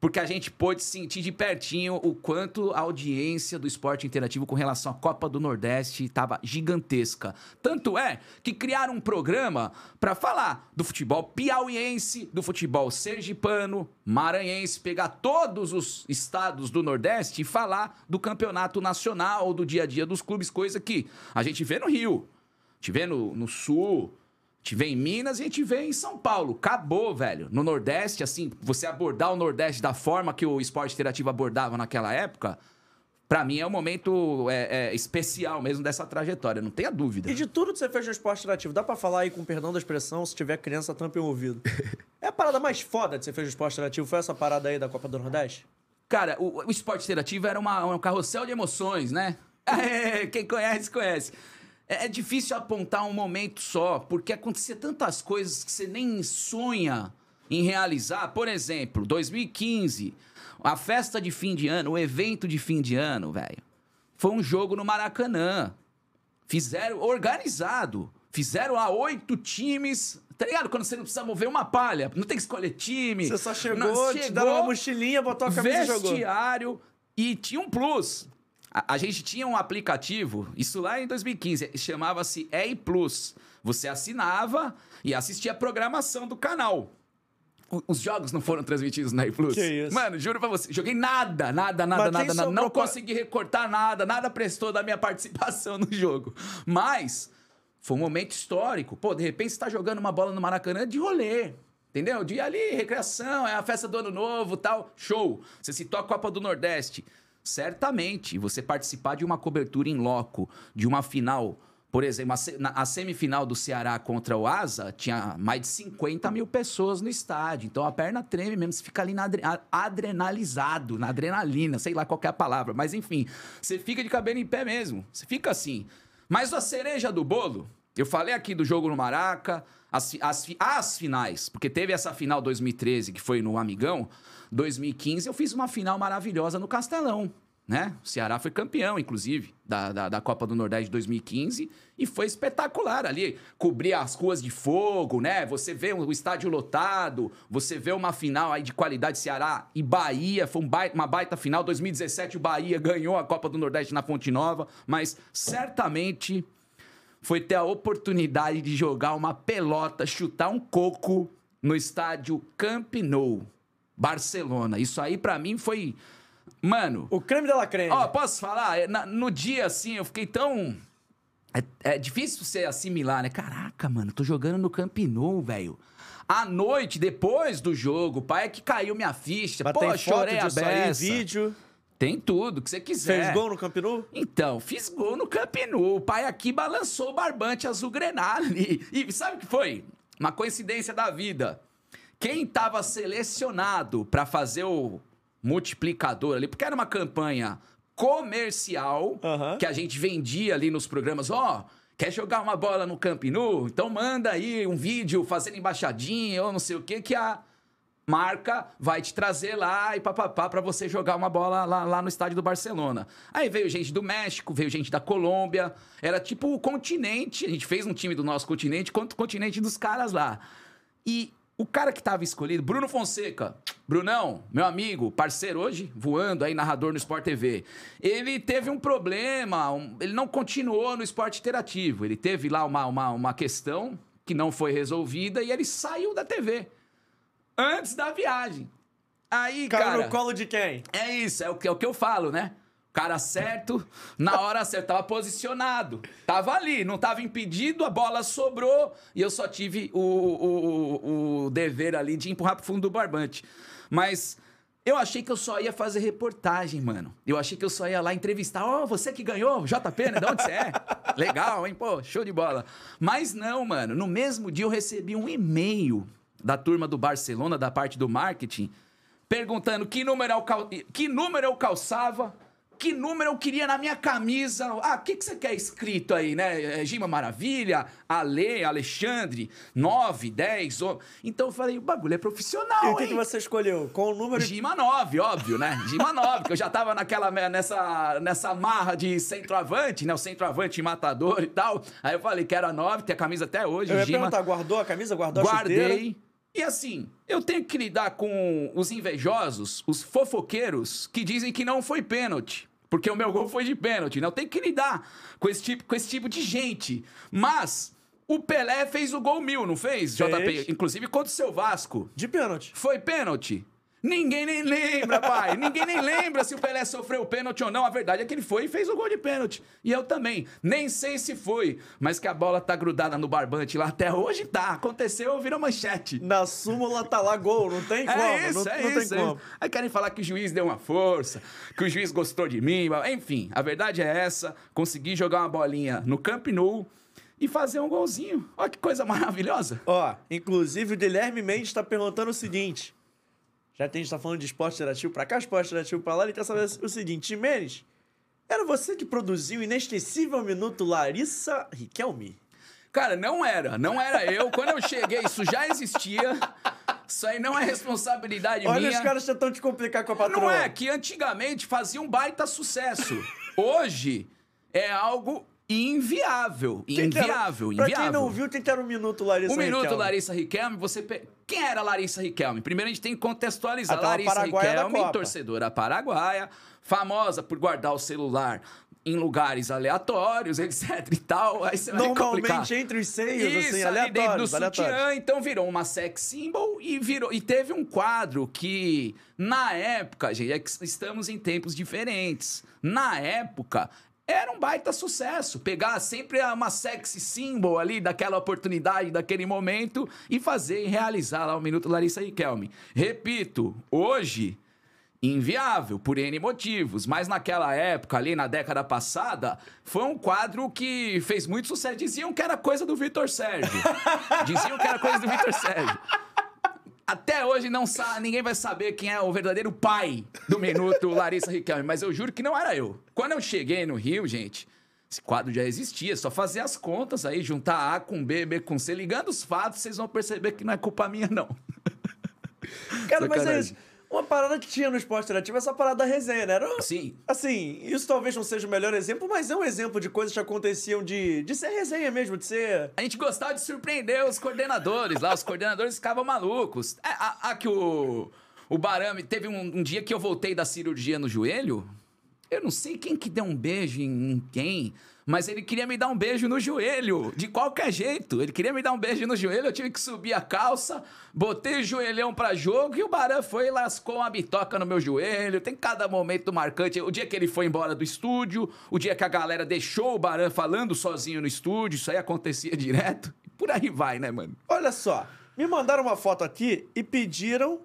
B: porque a gente pôde sentir de pertinho o quanto a audiência do esporte interativo com relação à Copa do Nordeste estava gigantesca. Tanto é que criaram um programa para falar do futebol piauiense, do futebol sergipano, maranhense, pegar todos os estados do Nordeste e falar do campeonato nacional, do dia a dia dos clubes, coisa que a gente vê no Rio, a gente vê no, no Sul, gente vê em Minas e a gente vê em São Paulo. Acabou, velho. No Nordeste, assim, você abordar o Nordeste da forma que o esporte interativo abordava naquela época, pra mim é um momento é, é, especial mesmo dessa trajetória, não tenha dúvida.
A: E de tudo que você fez no esporte interativo, dá pra falar aí com perdão da expressão, se tiver criança, tampe o ouvido. É a parada mais foda que você fez no esporte interativo? Foi essa parada aí da Copa do Nordeste?
B: Cara, o, o esporte interativo era uma- um carrossel de emoções, né? É, quem conhece, conhece. É, é difícil apontar um momento só, porque acontecia tantas coisas que você nem sonha em realizar. Por exemplo, 2015, a festa de fim de ano, o evento de fim de ano, velho. Foi um jogo no Maracanã. Fizeram organizado. Fizeram lá oito times. Tá ligado? Quando você não precisa mover uma palha, não tem que escolher time.
A: Você só chegou,
B: Não,
A: te deram uma mochilinha, botou a camisa e jogou.
B: vestiário e tinha um plus. A, a gente tinha um aplicativo, isso lá em 2015, chamava-se EI Plus. Você assinava e assistia a programação do canal. Os jogos não foram transmitidos na Plus.
A: Que isso.
B: Mano, juro pra você, joguei nada, nada, nada, nada, nada. Não
A: pra-
B: consegui recortar nada, nada prestou da minha participação no jogo. Mas foi um momento histórico. Pô, de repente você tá jogando uma bola no Maracanã de rolê. Entendeu? De ali, recreação, é a festa do ano novo tal. Show. Você citou a Copa do Nordeste. Certamente, você participar de uma cobertura em loco, de uma final, por exemplo, a, se- na- a semifinal do Ceará contra o Asa, tinha mais de 50 mil pessoas no estádio. Então a perna treme mesmo, você fica ali na adre- adrenalizado, na adrenalina, sei lá qual é a palavra. Mas enfim, você fica de cabelo em pé mesmo. Você fica assim. Mas a cereja do bolo, eu falei aqui do jogo no Maraca, as, as, as finais, porque teve essa final 2013 que foi no Amigão, 2015 eu fiz uma final maravilhosa no Castelão, né? O Ceará foi campeão, inclusive, da, da, da Copa do Nordeste de 2015 e foi espetacular ali. Cobrir as ruas de fogo, né? Você vê o estádio lotado, você vê uma final aí de qualidade Ceará e Bahia, foi um baita- uma baita final. 2017 o Bahia ganhou a Copa do Nordeste na Fonte Nova, mas certamente foi ter a oportunidade de jogar uma pelota, chutar um coco no estádio Camp Nou, Barcelona. Isso aí pra mim foi, mano,
A: O creme de la creme.
B: Ó, posso falar? É, na- no dia, assim, eu fiquei tão. É, é difícil você assimilar, né? Caraca, mano, tô jogando no Camp Nou, velho. À noite, depois do jogo, pai, é que caiu minha ficha.
A: Mas
B: Pô,
A: tem foto
B: chorei a
A: disso aí, vídeo.
B: Tem tudo, que você quiser.
A: Fez gol no Camp Nou?
B: Então, fiz gol no Camp Nou. O pai aqui balançou o barbante azul grená ali. E sabe o que foi? Uma coincidência da vida. Quem estava selecionado para fazer o multiplicador ali, porque era uma campanha comercial
A: Aham.
B: que a gente vendia ali nos programas, ó, quer jogar uma bola no Camp Nou? Então manda aí um vídeo fazendo embaixadinha ou não sei o que que a marca vai te trazer lá e papapá pra você jogar uma bola lá, lá no estádio do Barcelona. Aí veio gente do México, veio gente da Colômbia, era tipo o continente, a gente fez um time do nosso continente contra o continente dos caras lá. E o cara que tava escolhido, Bruno Fonseca, Brunão, meu amigo, parceiro hoje, voando aí, narrador no Sport TV. Ele teve um problema, um- ele não continuou no esporte interativo. Ele teve lá uma, uma, uma questão que não foi resolvida e ele saiu da TV antes da viagem. Aí,
A: Caiu
B: cara.
A: no colo de quem?
B: É isso, é o que, é o que eu falo, né? Cara certo, na hora certa, tava posicionado. Tava ali, não tava impedido, a bola sobrou e eu só tive o, o, o, o dever ali de empurrar pro fundo do barbante. Mas eu achei que eu só ia fazer reportagem, mano. Eu achei que eu só ia lá entrevistar. Ó, você que ganhou, JP, né? De onde você é? Legal, hein? Pô, show de bola. Mas não, mano. No mesmo dia eu recebi um e-mail da turma do Barcelona, da parte do marketing, perguntando que número eu, cal... que número eu calçava, que número eu queria na minha camisa. Ah, o que, que você quer escrito aí, né? É, Gima Maravilha, Ale, Alexandre, 9, 10. Ou... Então eu falei, o bagulho é profissional,
A: E o que, que você escolheu? Com o número...
B: Gima 9, óbvio, né? Gima 9, que eu já tava naquela, nessa, nessa marra de centroavante, né? O centroavante matador e tal. Aí eu falei que era 9, tem a camisa até hoje,
A: Eu ia
B: Gima.
A: perguntar, guardou a camisa? Guardou a chuteira?
B: Guardei. E assim, eu tenho que lidar com os invejosos, os fofoqueiros, que dizem que não foi pênalti. Porque o meu gol foi de pênalti, né? Eu tenho que lidar com esse tipo, com esse tipo de gente. Mas o Pelé fez o gol mil, não fez,
A: Fez.
B: JP? Inclusive contra o seu Vasco.
A: De pênalti.
B: Foi pênalti? Ninguém nem lembra, pai. Ninguém nem lembra se o Pelé sofreu o pênalti ou não. A verdade é que ele foi e fez o gol de pênalti. E eu também. Nem sei se foi, mas que a bola tá grudada no barbante lá até hoje tá. Aconteceu, virou manchete.
A: Na súmula tá lá gol, não tem como.
B: É isso,
A: não,
B: é
A: não
B: isso,
A: tem
B: é
A: como.
B: isso. Aí querem falar que o juiz deu uma força, que o juiz gostou de mim. Enfim, a verdade é essa. Consegui jogar uma bolinha no Camp Nou e fazer um golzinho. Olha que coisa maravilhosa.
A: Ó, inclusive o Guilherme Mendes tá perguntando o seguinte. Já que a gente tá falando de esporte interativo pra cá, esporte interativo pra lá, ele quer saber o seguinte. Jimenez, era você que produziu o inesquecível minuto Larissa Riquelme?
B: Cara, não era. Não era eu. Quando eu cheguei, isso já existia. Isso aí não é responsabilidade
A: Olha
B: minha.
A: os caras tentando te complicar com a patroa.
B: Não é que antigamente fazia um baita sucesso. Hoje é algo inviável.
A: Era-
B: Inviável,
A: Pra
B: inviável.
A: quem não viu, era o minuto Larissa
B: O minuto
A: Riquelme?
B: Larissa Riquelme, você. pe- Quem era Larissa Riquelme? Primeiro a gente tem que contextualizar.
A: Aquela
B: Larissa Riquelme, torcedora paraguaia, famosa por guardar o celular em lugares aleatórios, etc e tal. Aí você vai.
A: Normalmente entre os seios,
B: Isso,
A: assim,
B: ali dentro do
A: aleatórios, aleatórios.
B: sutiã, então virou uma sex symbol e virou e teve um quadro que na época, gente, é que estamos em tempos diferentes. Na época era um baita sucesso. Pegar sempre uma sexy symbol ali daquela oportunidade, daquele momento e fazer e realizar lá o Minuto Larissa Riquelme. Repito, hoje inviável por N motivos, mas naquela época ali na década passada, foi um quadro que fez muito sucesso. Diziam que era coisa do Vitor Sérgio. Diziam que era coisa do Vitor Sérgio. Até hoje não sabe, ninguém vai saber quem é o verdadeiro pai do minuto Larissa Riquelme, mas eu juro que não era eu. Quando eu cheguei no Rio, gente, esse quadro já existia, só fazer as contas aí, juntar A com B, B com C, ligando os fatos, vocês vão perceber que não é culpa minha, não.
A: Cara, mas é
B: Sacanagem.
A: isso. Uma parada que tinha no esporte interativo é essa parada da resenha, né? Era,
B: Sim.
A: Assim, isso talvez não seja o melhor exemplo, mas é um exemplo de coisas que aconteciam de, de ser resenha mesmo, de ser.
B: A gente gostava de surpreender os coordenadores lá, os coordenadores ficavam malucos. É, a, a que o, o Barame teve um, um dia que eu voltei da cirurgia no joelho. Eu não sei quem que deu um beijo em, em quem, mas ele queria me dar um beijo no joelho, de qualquer jeito. Ele queria me dar um beijo no joelho, eu tive que subir a calça, botei o joelhão pra jogo e o Baran foi e lascou uma bitoca no meu joelho. Tem cada momento marcante. O dia que ele foi embora do estúdio, o dia que a galera deixou o Baran falando sozinho no estúdio, isso aí acontecia direto. Por aí vai, né, mano?
A: Olha só, me mandaram uma foto aqui e pediram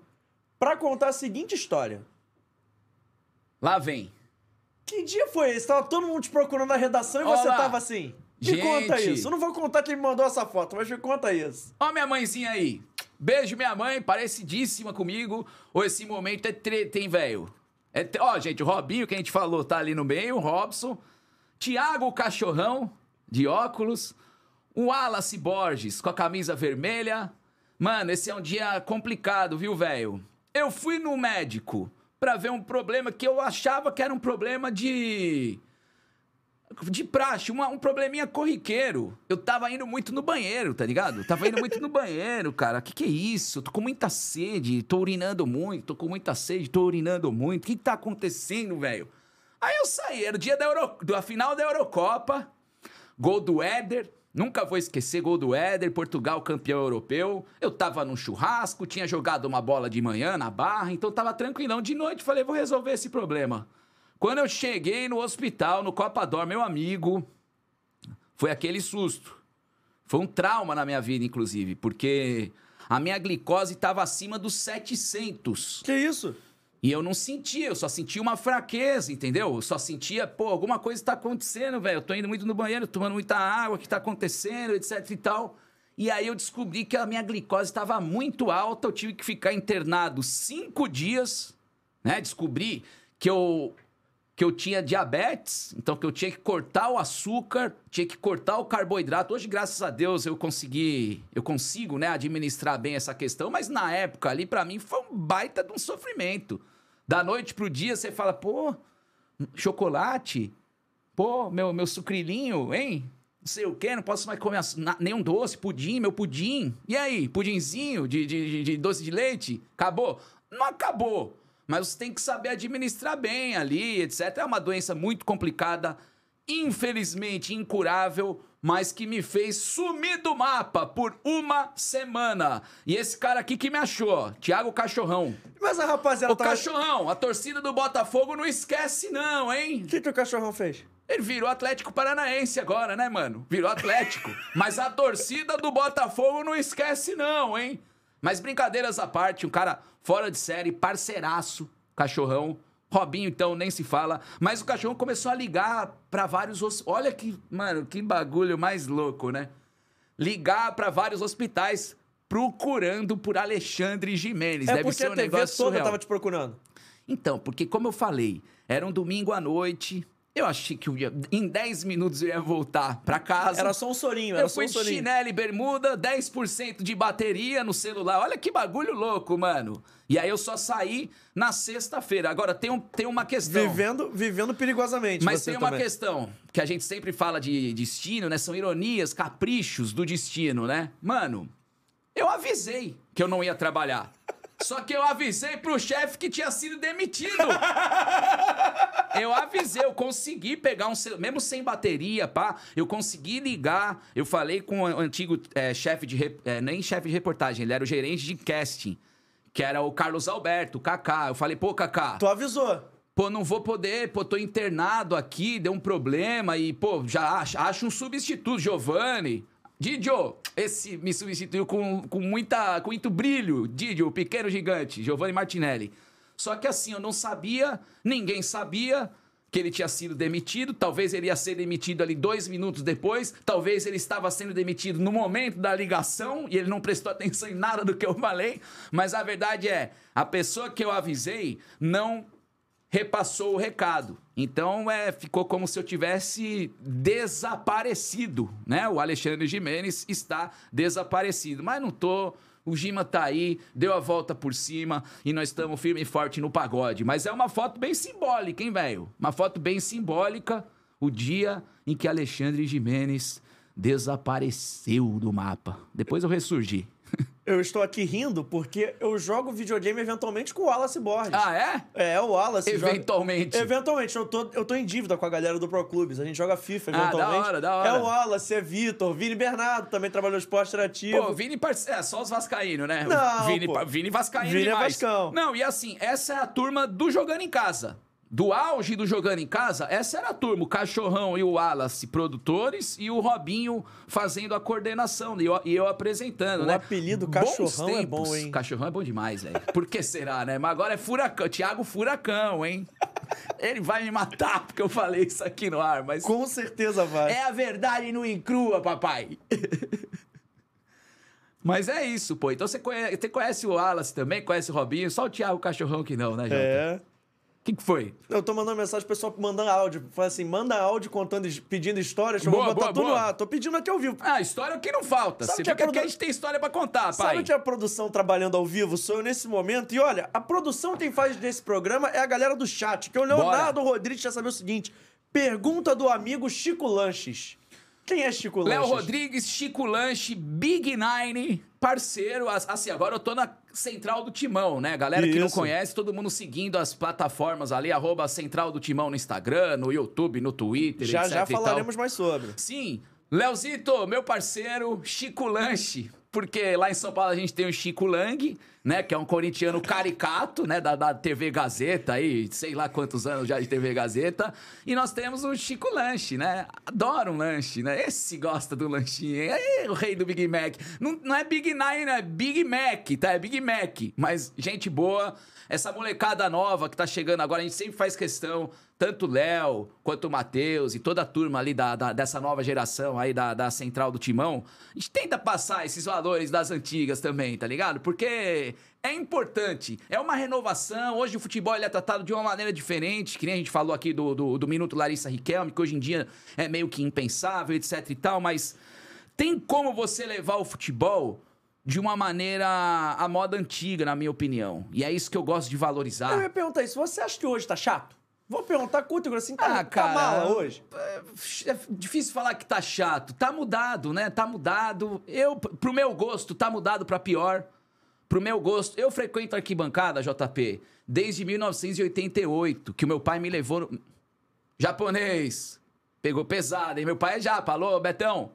A: pra contar a seguinte história.
B: Lá vem.
A: Que dia foi esse? Tava todo mundo te procurando na redação e
B: Olha
A: você tava assim. Me
B: Gente.
A: conta isso. Eu não vou contar quem me mandou essa foto, mas me conta isso.
B: Ó minha mãezinha aí. Beijo, minha mãe, parecidíssima comigo. Ou esse momento é treta, hein, velho? É Ó, gente, o Robinho, que a gente falou, tá ali no meio, o Robson. Tiago o Cachorrão, de óculos. O Wallace Borges, com a camisa vermelha. Mano, esse é um dia complicado, viu, velho? Eu fui no médico pra ver um problema que eu achava que era um problema de de praxe, uma- um probleminha corriqueiro. Eu tava indo muito no banheiro, tá ligado? Tava indo muito no banheiro, cara. Que que é isso? Tô com muita sede, tô urinando muito, tô com muita sede, tô urinando muito. O que que tá acontecendo, velho? Aí eu saí, era o dia da, Euro... da final da Eurocopa, gol do Éder. Nunca vou esquecer, gol do Éder, Portugal campeão europeu. Eu tava num churrasco, tinha jogado uma bola de manhã na barra, então tava tranquilão. De noite falei, vou resolver esse problema. Quando eu cheguei no hospital, no Copa Dor, meu amigo, foi aquele susto. Foi um trauma na minha vida, inclusive, porque a minha glicose estava acima dos 700.
A: Que isso?
B: E eu não sentia, eu só sentia uma fraqueza, entendeu? Eu só sentia, pô, alguma coisa tá acontecendo, velho. Eu tô indo muito no banheiro, tomando muita água, o que tá acontecendo, etc e tal. E aí eu descobri que a minha glicose estava muito alta, eu tive que ficar internado cinco dias, né? Descobri que eu que eu tinha diabetes, então que eu tinha que cortar o açúcar, tinha que cortar o carboidrato. Hoje, graças a Deus, eu consegui, eu consigo, né, administrar bem essa questão, mas na época ali pra mim foi um baita de um sofrimento. Da noite pro dia você fala, pô, chocolate, pô, meu meu sucrilhinho, hein? Não sei o quê, não posso mais comer nenhum doce, pudim, meu pudim. E aí, pudinzinho de, de- de doce de leite? Acabou? Não acabou. Mas você tem que saber administrar bem ali, etc. É uma doença muito complicada, infelizmente incurável, mas que me fez sumir do mapa por uma semana. E esse cara aqui que me achou, Thiago Cachorrão.
A: Mas a rapaziada
B: Ô,
A: tava...
B: Cachorrão, a torcida do Botafogo não esquece não, hein?
A: O que, que o cachorrão fez?
B: Ele virou Atlético Paranaense agora, né, mano? Virou Atlético. Mas a torcida do Botafogo não esquece, não, hein? Mas brincadeiras à parte, um cara fora de série, parceiraço, cachorrão. Robinho, então, nem se fala. Mas o cachorrão começou a ligar pra vários. Olha que, mano, que bagulho mais louco, né? Ligar pra vários hospitais procurando por Alexandre Jimenez.
A: É
B: Deve ser
A: a
B: um
A: TV
B: negócio
A: toda
B: surreal.
A: tava te procurando.
B: Então, porque como eu falei, era um domingo à noite. Eu achei que eu ia, em 10 minutos eu ia voltar pra casa.
A: Era só um sorinho, era
B: eu
A: só
B: fui
A: um sorinho.
B: chinelo e bermuda, 10% de bateria no celular. Olha que bagulho louco, mano. E aí eu só saí na sexta-feira. Agora tem, um, tem uma questão.
A: Vivendo, vivendo perigosamente.
B: Mas tem uma
A: também.
B: questão que a gente sempre fala de destino, né? São ironias, caprichos do destino, né? Mano, eu avisei que eu não ia trabalhar. Só que eu avisei pro chefe que tinha sido demitido. Eu avisei, eu consegui pegar um celular, mesmo sem bateria, pá, eu consegui ligar. Eu falei com o antigo eh, chefe de. rep- eh, nem chefe de reportagem, ele era o gerente de casting, que era o Carlos Alberto, o Kaká. Eu falei, pô, Kaká.
A: Tu avisou.
B: Pô, não vou poder, pô, tô internado aqui, deu um problema e, pô, já acho, acho um substituto, Giovanni. Didio, esse me substituiu com, com, muita, com muito brilho. Didio, o pequeno gigante, Giovanni Martinelli. Só que assim, eu não sabia, ninguém sabia que ele tinha sido demitido. Talvez ele ia ser demitido ali dois minutos depois. Talvez ele estava sendo demitido no momento da ligação e ele não prestou atenção em nada do que eu falei. Mas a verdade é, a pessoa que eu avisei não repassou o recado. Então é, ficou como se eu tivesse desaparecido, né? O Alexandre Jimenez está desaparecido, mas não tô. O Gima tá aí, deu a volta por cima e nós estamos firme e forte no pagode. Mas é uma foto bem simbólica, hein, velho? Uma foto bem simbólica, o dia em que Alexandre Jimenez desapareceu do mapa. Depois eu ressurgi.
A: Eu estou aqui rindo porque eu jogo videogame eventualmente com o Wallace Borges.
B: Ah, é?
A: É, o Wallace.
B: Eventualmente.
A: Joga... Eventualmente. Eu tô, eu tô em dívida com a galera do Pro Clubes. A gente joga FIFA eventualmente.
B: Ah, da hora, da hora.
A: É o Wallace, é Vitor, Vini Bernardo também trabalhou no esporte interativo.
B: Pô, Vini parce... é só os vascaínos, né?
A: Não,
B: Vini,
A: pô.
B: Vini vascaíno
A: Vini é
B: demais.
A: Vascão.
B: Não, e assim, essa é a turma do Jogando em Casa. Do auge do Jogando em Casa, essa era a turma, o Cachorrão e o Wallace, produtores, e o Robinho fazendo a coordenação, e eu, e eu apresentando,
A: O
B: né?
A: apelido
B: Bons
A: Cachorrão é
B: tempos.
A: bom, hein?
B: Cachorrão é bom demais, velho. Por que será, né? Mas agora é Furacão, Thiago Furacão, hein? Ele vai me matar porque eu falei isso aqui no ar, mas...
A: Com certeza vai.
B: É a verdade no encrua, papai. Mas é isso, pô. Então você conhece, você conhece o Wallace também, conhece o Robinho, só o Thiago Cachorrão que não, né, Jota?
A: É.
B: O que, que foi?
A: Eu tô mandando mensagem pro pessoal mandando áudio. Fala assim, manda áudio contando, pedindo histórias, que eu
B: Boa,
A: vou botar
B: boa,
A: tudo
B: boa.
A: lá. Tô pedindo aqui ao vivo.
B: Ah, história é o que não falta.
A: Sabe
B: Você
A: que a
B: vê que
A: produ-
B: a gente tem história pra contar, pai.
A: Sabe que a produção trabalhando ao vivo sou eu nesse momento? E olha, a produção quem faz desse programa é a galera do chat. Que o Leonardo Rodrigues já sabe o seguinte: pergunta do amigo Chico Lanches. Quem é Chico Lanches?
B: Léo Rodrigues, Chico Lanche, Big Nine, parceiro. as- Assim, agora eu tô na Central do Timão, né? Galera que não
A: Isso.
B: conhece, todo mundo seguindo as plataformas ali, arroba Central do Timão no Instagram, no YouTube, no Twitter,
A: Já
B: etc
A: já
B: tal.
A: falaremos mais sobre.
B: Sim, Leozito, meu parceiro, Chico Lanche. Porque lá em São Paulo a gente tem o Chico Lang, né? Que é um corintiano caricato, né? Da, da TV Gazeta aí, sei lá quantos anos já de TV Gazeta. E nós temos o Chico Lanche, né? Adoro um lanche, né? Esse gosta do lanchinho. É o rei do Big Mac. Não, não é Big Nine, é Big Mac, tá? É Big Mac. Mas gente boa. Essa molecada nova que tá chegando agora, a gente sempre faz questão, tanto o Léo quanto o Matheus e toda a turma ali da, da- dessa nova geração aí da, da Central do Timão, a gente tenta passar esses valores das antigas também, tá ligado? Porque é importante, é uma renovação. Hoje o futebol é tratado de uma maneira diferente, que nem a gente falou aqui do, do, do Minuto Larissa Riquelme, que hoje em dia é meio que impensável, etc e tal, mas tem como você levar o futebol de uma maneira à moda antiga, na minha opinião. E é isso que eu gosto de valorizar.
A: Eu ia perguntar isso. Você acha que hoje tá chato? Vou perguntar curto e assim, tá,
B: Ah,
A: tá
B: cara,
A: mala hoje?
B: É difícil falar que tá chato. Tá mudado, né? Tá mudado. Eu, pro meu gosto, tá mudado pra pior. Pro meu gosto, eu frequento arquibancada, JP, desde 1988, que o meu pai me levou no... Japonês. Pegou pesado, hein? Meu pai é japa. Alô, Betão.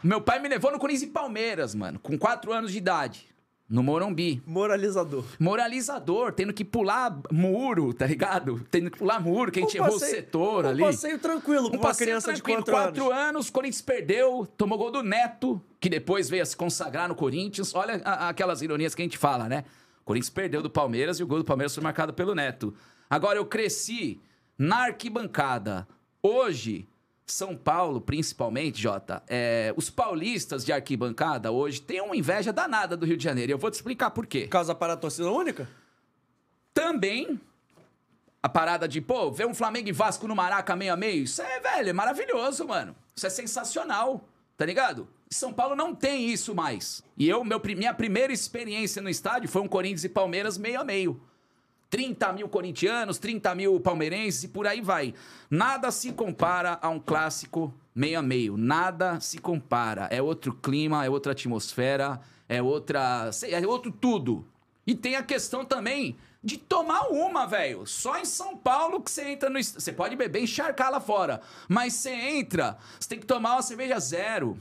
B: Meu pai me levou no Corinthians e Palmeiras, mano, com 4 anos de idade, no Morumbi.
A: Moralizador.
B: Moralizador, tendo que pular muro, tá ligado? Tendo que pular muro, que a gente
A: Um
B: errou o setor
A: um
B: ali.
A: passeio tranquilo uma
B: passeio
A: criança de
B: tranquilo,
A: quatro
B: quatro
A: anos.
B: anos. Corinthians perdeu, tomou gol do Neto, que depois veio a se consagrar no Corinthians. Olha a- aquelas ironias que a gente fala, né? O Corinthians perdeu do Palmeiras e o gol do Palmeiras foi marcado pelo Neto. Agora, eu cresci na arquibancada. Hoje, São Paulo, principalmente, Jota, é, os paulistas de arquibancada hoje têm uma inveja danada do Rio de Janeiro. E eu vou te explicar por quê.
A: Causa para a torcida única?
B: Também a parada de, pô, ver um Flamengo e Vasco no Maraca meio a meio, isso é, velho, é maravilhoso, mano. Isso é sensacional, tá ligado? São Paulo não tem isso mais. E eu, meu, minha primeira experiência no estádio foi um Corinthians e Palmeiras meio a meio. 30 mil corintianos, 30 mil palmeirenses e por aí vai. Nada se compara a um clássico meio a meio. Nada se compara. É outro clima, é outra atmosfera, é outra. É outro tudo. E tem a questão também de tomar uma, velho. Só em São Paulo que você entra no. Você pode beber encharcar lá fora. Mas você entra, você tem que tomar uma cerveja zero.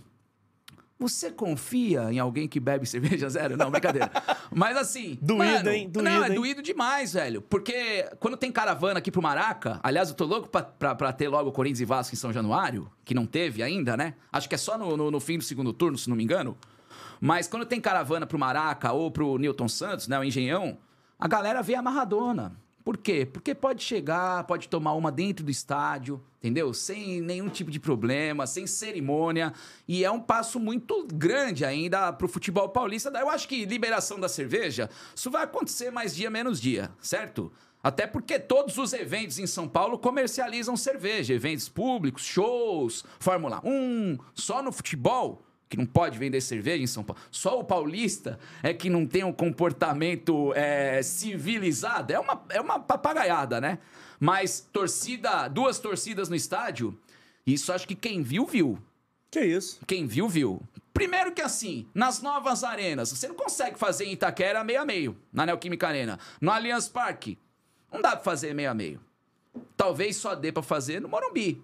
B: Você confia em alguém que bebe cerveja zero? Não, brincadeira. Mas assim.
A: Doído,
B: mano,
A: hein? Doído,
B: não, é
A: hein?
B: doído demais, velho. Porque quando tem caravana aqui pro Maraca, aliás, eu tô louco pra, pra, pra ter logo Corinthians e Vasco em São Januário, que não teve ainda, né? Acho que é só no, no, no fim do segundo turno, se não me engano. Mas quando tem caravana pro Maraca ou pro Newton Santos, né, o Engenhão, a galera vê a Maradona. Por quê? Porque pode chegar, pode tomar uma dentro do estádio, entendeu? Sem nenhum tipo de problema, sem cerimônia. E é um passo muito grande ainda pro futebol paulista. Eu acho que liberação da cerveja, isso vai acontecer mais dia menos dia, certo? Até porque todos os eventos em São Paulo comercializam cerveja, eventos públicos, shows, Fórmula 1, só no futebol que não pode vender cerveja em São Paulo. Só o paulista é que não tem um comportamento é, civilizado. É uma, é uma papagaiada, né? Mas torcida, duas torcidas no estádio, isso acho que quem viu, viu.
A: Que isso?
B: Quem viu, viu. Primeiro que assim, nas novas arenas, você não consegue fazer em Itaquera meio a meio, na Neoquímica Arena. No Allianz Parque, não dá pra fazer meio a meio. Talvez só dê pra fazer no Morumbi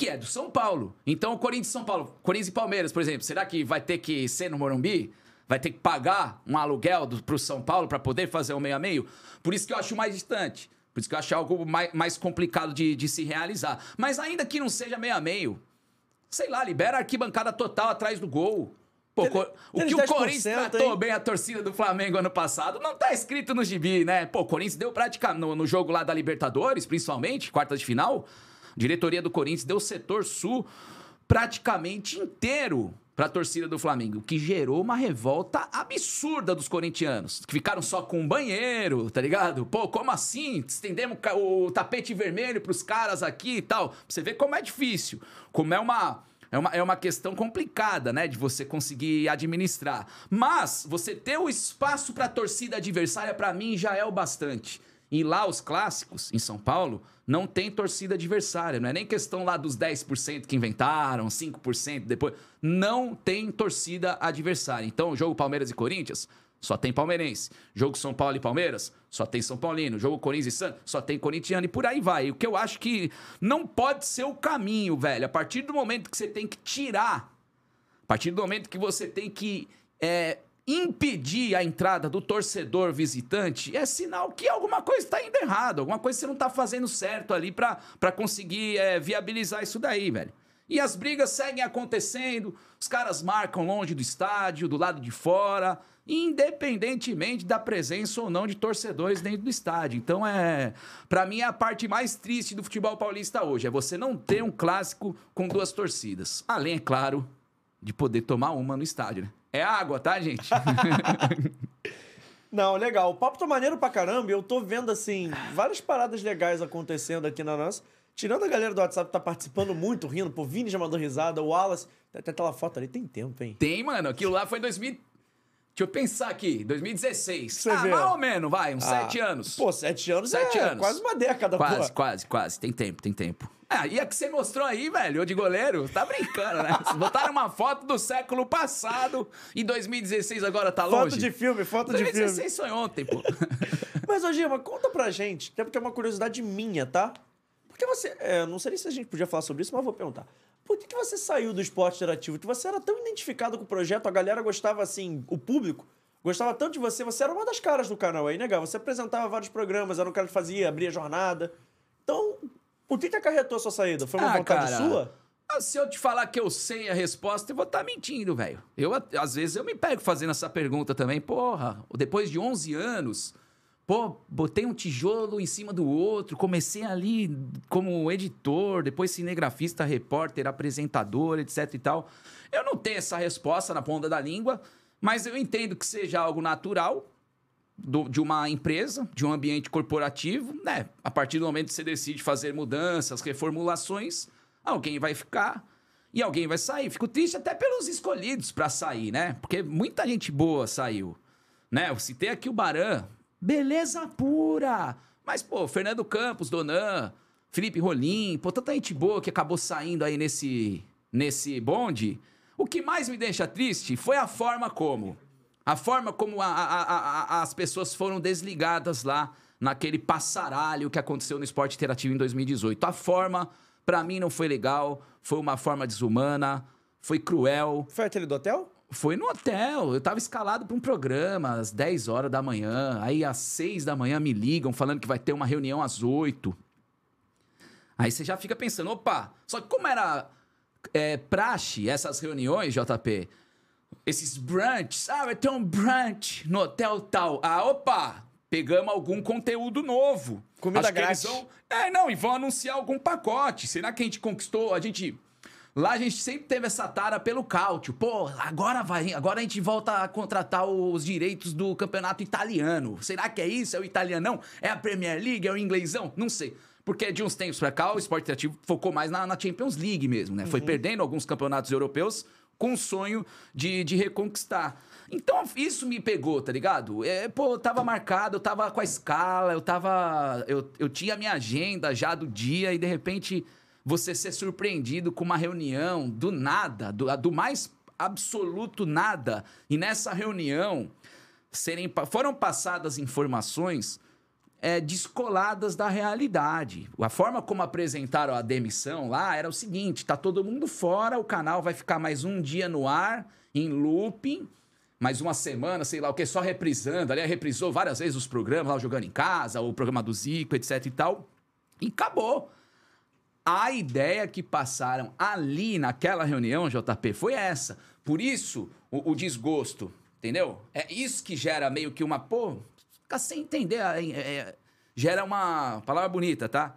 B: que é do São Paulo. Então, o Corinthians e São Paulo, Corinthians e Palmeiras, por exemplo, será que vai ter que ser no Morumbi? Vai ter que pagar um aluguel do, pro São Paulo para poder fazer o meio a meio? Por isso que eu acho mais distante. Por isso que eu acho algo mais, mais complicado de, de se realizar. Mas ainda que não seja meio a meio, sei lá, libera a arquibancada total atrás do gol. Pô,
A: Tele-
B: o que o Corinthians
A: 10%,
B: tratou
A: hein?
B: bem a torcida do Flamengo ano passado não tá escrito no gibi, né? Pô, o Corinthians deu prática no, no jogo lá da Libertadores, principalmente, quartas de final. Diretoria do Corinthians deu o setor sul praticamente inteiro pra torcida do Flamengo, que gerou uma revolta absurda dos corintianos, que ficaram só com um banheiro, tá ligado? Pô, como assim? Estendemos o tapete vermelho pros caras aqui e tal. Você ver como é difícil, como é uma é uma, é uma questão complicada, né? De você conseguir administrar. Mas você ter o espaço para a torcida adversária, para mim, já é o bastante. E lá, os clássicos, em São Paulo, não tem torcida adversária. Não é nem questão lá dos 10% que inventaram, 5% depois. Não tem torcida adversária. Então, jogo Palmeiras e Corinthians, só tem palmeirense. Jogo São Paulo e Palmeiras, só tem São Paulino. Jogo Corinthians e Santos, só tem corintiano. E por aí vai. O que eu acho que não pode ser o caminho, velho. A partir do momento que você tem que tirar, a partir do momento que você tem que é, impedir a entrada do torcedor visitante, é sinal que alguma coisa está indo errado. Alguma coisa você não está fazendo certo ali para conseguir é, viabilizar isso daí, velho. E as brigas seguem acontecendo, os caras marcam longe do estádio, do lado de fora, independentemente da presença ou não de torcedores dentro do estádio. Então é, Pra mim é a parte mais triste do futebol paulista hoje, é você não ter um clássico com duas torcidas. Além, é claro, de poder tomar uma no estádio, né? É água, tá, gente?
A: Não, legal. O papo tá maneiro pra caramba eu tô vendo, assim, várias paradas legais acontecendo aqui na nossa. Tirando a galera do WhatsApp que tá participando muito, rindo. Pô, Vini já mandou risada, o Wallace. Tem até aquela foto ali, tem tempo, hein?
B: Tem, mano. Aquilo lá foi em 2000. Deixa eu pensar aqui, 2016.
A: Você
B: ah,
A: vê.
B: mais ou menos, vai, uns
A: Ah,
B: sete anos.
A: Pô, sete anos
B: Sete
A: é
B: anos.
A: quase uma década,
B: Quase,
A: pô.
B: quase, quase. Tem tempo, tem tempo. Ah, e a que você mostrou aí, velho, de goleiro, tá brincando, né? Botaram uma foto do século passado e 2016 agora tá longe.
A: Foto de filme, foto de filme.
B: 2016 foi ontem, pô.
A: Mas, ô Gima, conta pra gente, até porque é uma curiosidade minha, tá? Porque você. É, não sei se a gente podia falar sobre isso, mas eu vou perguntar. Por que, que você saiu do esporte interativo? Que você era tão identificado com o projeto, a galera gostava assim, o público gostava tanto de você, você era uma das caras do canal aí, né, Você apresentava vários programas, era um cara que fazia, abria jornada. Então, por que, que acarretou a sua saída? Foi uma
B: Ah,
A: vontade
B: cara.
A: sua?
B: Ah, Se eu te falar que eu sei a resposta, eu vou estar mentindo, velho. Eu, às vezes, eu me pego fazendo essa pergunta também. Porra, depois de 11 anos, pô, botei um tijolo em cima do outro, comecei ali como editor, depois cinegrafista, repórter, apresentador, etc e tal. Eu não tenho essa resposta na ponta da língua, mas eu entendo que seja algo natural, do- de uma empresa, de um ambiente corporativo, né? A partir do momento que você decide fazer mudanças, reformulações, alguém vai ficar e alguém vai sair. Fico triste até pelos escolhidos para sair, né? Porque muita gente boa saiu, né? Eu citei aqui o Baran, beleza pura. Mas pô, Fernando Campos, Donan, Felipe Rolim, pô, tanta gente boa que acabou saindo aí nesse nesse bonde. O que mais me deixa triste foi a forma como a forma como a- a- a- as pessoas foram desligadas lá naquele passaralho que aconteceu no esporte interativo em 2018. A forma, pra mim, não foi legal, foi uma forma desumana, foi cruel.
A: Foi aquele do hotel?
B: Foi no hotel. Eu tava escalado para um programa às 10 horas da manhã. Aí às 6 da manhã me ligam falando que vai ter uma reunião às 8. Aí você já fica pensando, opa, só que como era é, praxe essas reuniões, JP, esses brunches, ah, vai ter um brunch no hotel tal. Ah, opa, pegamos algum conteúdo novo.
A: Comida
B: Acho
A: grátis.
B: vão- É, não, e vão anunciar algum pacote. Será que a gente conquistou? A gente. Lá a gente sempre teve essa tara pelo cáutio. Pô, agora vai, agora a gente volta a contratar os direitos do campeonato italiano. Será que é isso? É o italianão? É a Premier League? É o inglesão? Não sei. Porque de uns tempos pra cá, o esporte interativo focou mais na, na Champions League mesmo, né? Foi perdendo alguns campeonatos europeus com o sonho de, de reconquistar. Então, isso me pegou, tá ligado? É, pô, eu tava marcado, eu tava com a escala, eu tava. Eu, eu tinha a minha agenda já do dia e de repente você ser surpreendido com uma reunião do nada, do, do mais absoluto nada. E nessa reunião serem, foram passadas informações é, descoladas da realidade. A forma como apresentaram a demissão lá era o seguinte: tá todo mundo fora, o canal vai ficar mais um dia no ar, em looping, mais uma semana, sei lá o que, só reprisando. Ali reprisou várias vezes os programas, lá Jogando em Casa, o programa do Zico, etc e tal. E acabou. A ideia que passaram ali naquela reunião, JP, foi essa. Por isso, o, o desgosto, entendeu? É isso que gera meio que uma. Pô, fica sem entender. é, é, gera uma palavra bonita, tá?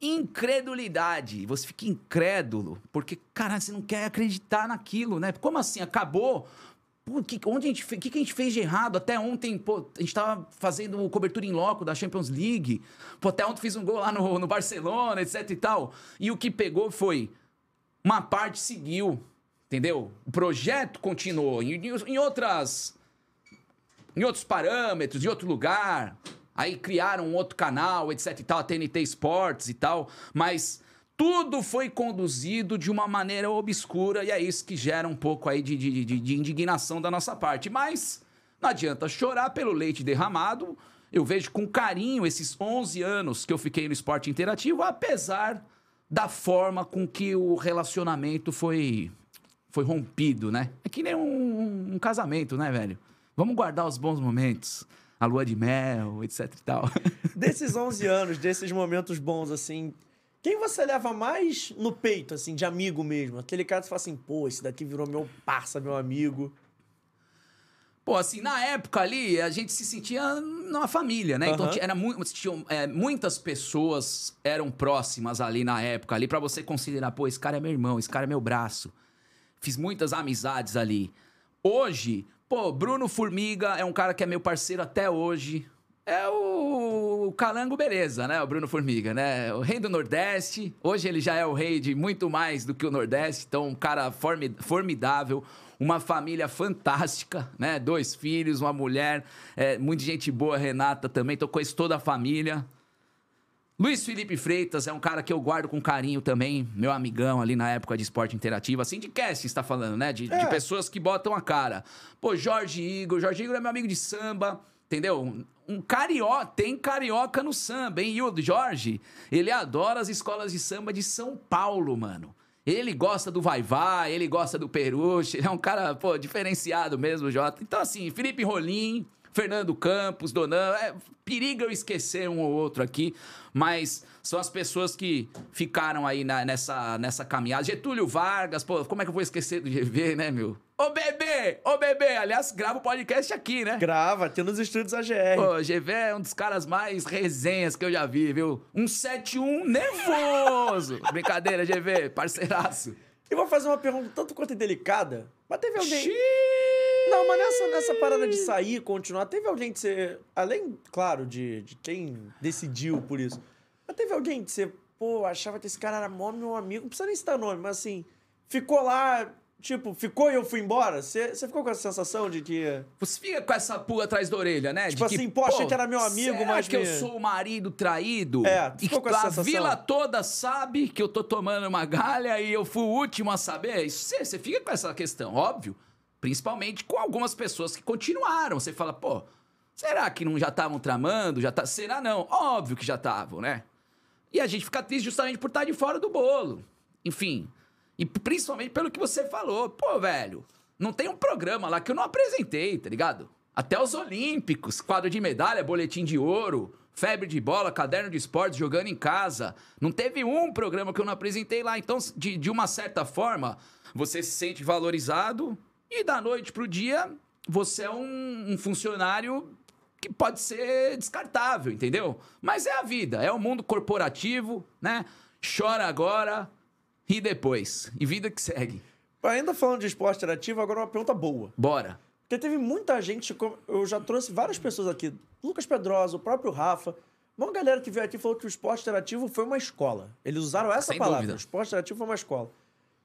B: Incredulidade. Você fica incrédulo, porque, cara, você não quer acreditar naquilo, né? Como assim? Acabou? Pô, que, onde a gente fe- que, que a gente fez de errado? Até ontem, pô, a gente tava fazendo cobertura em loco da Champions League. Pô, até ontem fiz um gol lá no, no Barcelona, etc e tal. E o que pegou foi. Uma parte seguiu, entendeu? O projeto continuou. Em- em outras. Em outros parâmetros, em outro lugar. Aí criaram um outro canal, etc e tal, a TNT Sports e tal. Mas tudo foi conduzido de uma maneira obscura e é isso que gera um pouco aí de, de, de- de indignação da nossa parte. Mas não adianta chorar pelo leite derramado. Eu vejo com carinho esses 11 anos que eu fiquei no esporte interativo, apesar da forma com que o relacionamento foi, foi rompido, né? É que nem um, um casamento, né, velho? Vamos guardar os bons momentos, a lua de mel, etc e tal.
A: Desses 11 anos, desses momentos bons, assim, quem você leva mais no peito, assim, de amigo mesmo? Aquele cara que você fala assim, pô, esse daqui virou meu parça, meu amigo.
B: Pô, assim, na época ali, a gente se sentia numa família, né? Então
A: Aham.
B: tinha- era mu tinham, é, muitas pessoas eram próximas ali na época, ali pra você considerar, pô, esse cara é meu irmão, esse cara é meu braço. Fiz muitas amizades ali. Hoje, pô, Bruno Formiga é um cara que é meu parceiro até hoje. É o Calango Beleza, né? O Bruno Formiga, né? O rei do Nordeste. Hoje ele já é o rei de muito mais do que o Nordeste. Então, um cara formi- formidável. Uma família fantástica, né? Dois filhos, uma mulher. É, muita gente boa, Renata também. Tô conheço toda a família. Luiz Felipe Freitas é um cara que eu guardo com carinho também, meu amigão ali na época de esporte interativo, assim, de casting, está falando, né? De, de
A: É.
B: pessoas que botam a cara. Pô, Jorge Igor, Jorge Igor é meu amigo de samba, entendeu? Um- Um carioca, tem carioca no samba, hein? E o Jorge, ele adora as escolas de samba de São Paulo, mano. Ele gosta do Vai Vai, ele gosta do Peruche, ele é um cara, pô, diferenciado mesmo, Jota. Então, assim, Felipe Rolim, Fernando Campos, Donan, é, periga eu esquecer um ou outro aqui, mas são as pessoas que ficaram aí na- nessa, nessa caminhada. Getúlio Vargas, pô, como é que eu vou esquecer do GV, né, meu? Ô bebê, ô bebê, aliás, grava o podcast aqui, né?
A: Grava, aqui nos estúdios AGR.
B: Pô, GV é um dos caras mais resenhas que eu já vi, viu? 171 nervoso! Brincadeira, GV, parceiraço.
A: E vou fazer uma pergunta tanto quanto indelicada, mas teve alguém...
B: Xiii.
A: Não, mas nessa, nessa parada de sair, continuar, teve alguém que você. Além, claro, de, de quem decidiu por isso. Mas teve alguém que você, pô, achava que esse cara era mó meu amigo. Não precisa nem citar nome, mas assim, ficou lá, tipo, ficou e eu fui embora. Você, você ficou com essa sensação de que.
B: Você fica com essa pulga atrás da orelha, né?
A: Tipo assim, pô, achei que era meu amigo,
B: será
A: mas
B: que eu
A: me-
B: sou o marido traído?
A: É,
B: e
A: ficou
B: que
A: com essa
B: a
A: sensação?
B: vila toda sabe que eu tô tomando uma galha e eu fui o último a saber? Isso, você, você fica com essa questão, óbvio. Principalmente com algumas pessoas que continuaram. Você fala, pô, será que não já estavam tramando? Já tá... Será não? Óbvio que já estavam, né? E a gente fica triste justamente por estar de fora do bolo. Enfim, E principalmente pelo que você falou. Pô, velho, não tem um programa lá que eu não apresentei, tá ligado? Até os Olímpicos, quadro de medalha, boletim de ouro, febre de bola, caderno de esportes, jogando em casa. Não teve um programa que eu não apresentei lá. Então, de, de uma certa forma, você se sente valorizado e da noite pro dia, você é um, um funcionário que pode ser descartável, entendeu? Mas é a vida, é o mundo corporativo, né? Chora agora, ri depois. E vida que segue.
A: Ainda falando de esporte interativo, agora uma pergunta boa.
B: Bora.
A: Porque teve muita gente, eu já trouxe várias pessoas aqui, Lucas Pedrosa, o próprio Rafa, uma galera que veio aqui falou que o esporte interativo foi uma escola. Eles usaram essa
B: Sem
A: palavra,
B: dúvida.
A: o esporte interativo foi uma escola.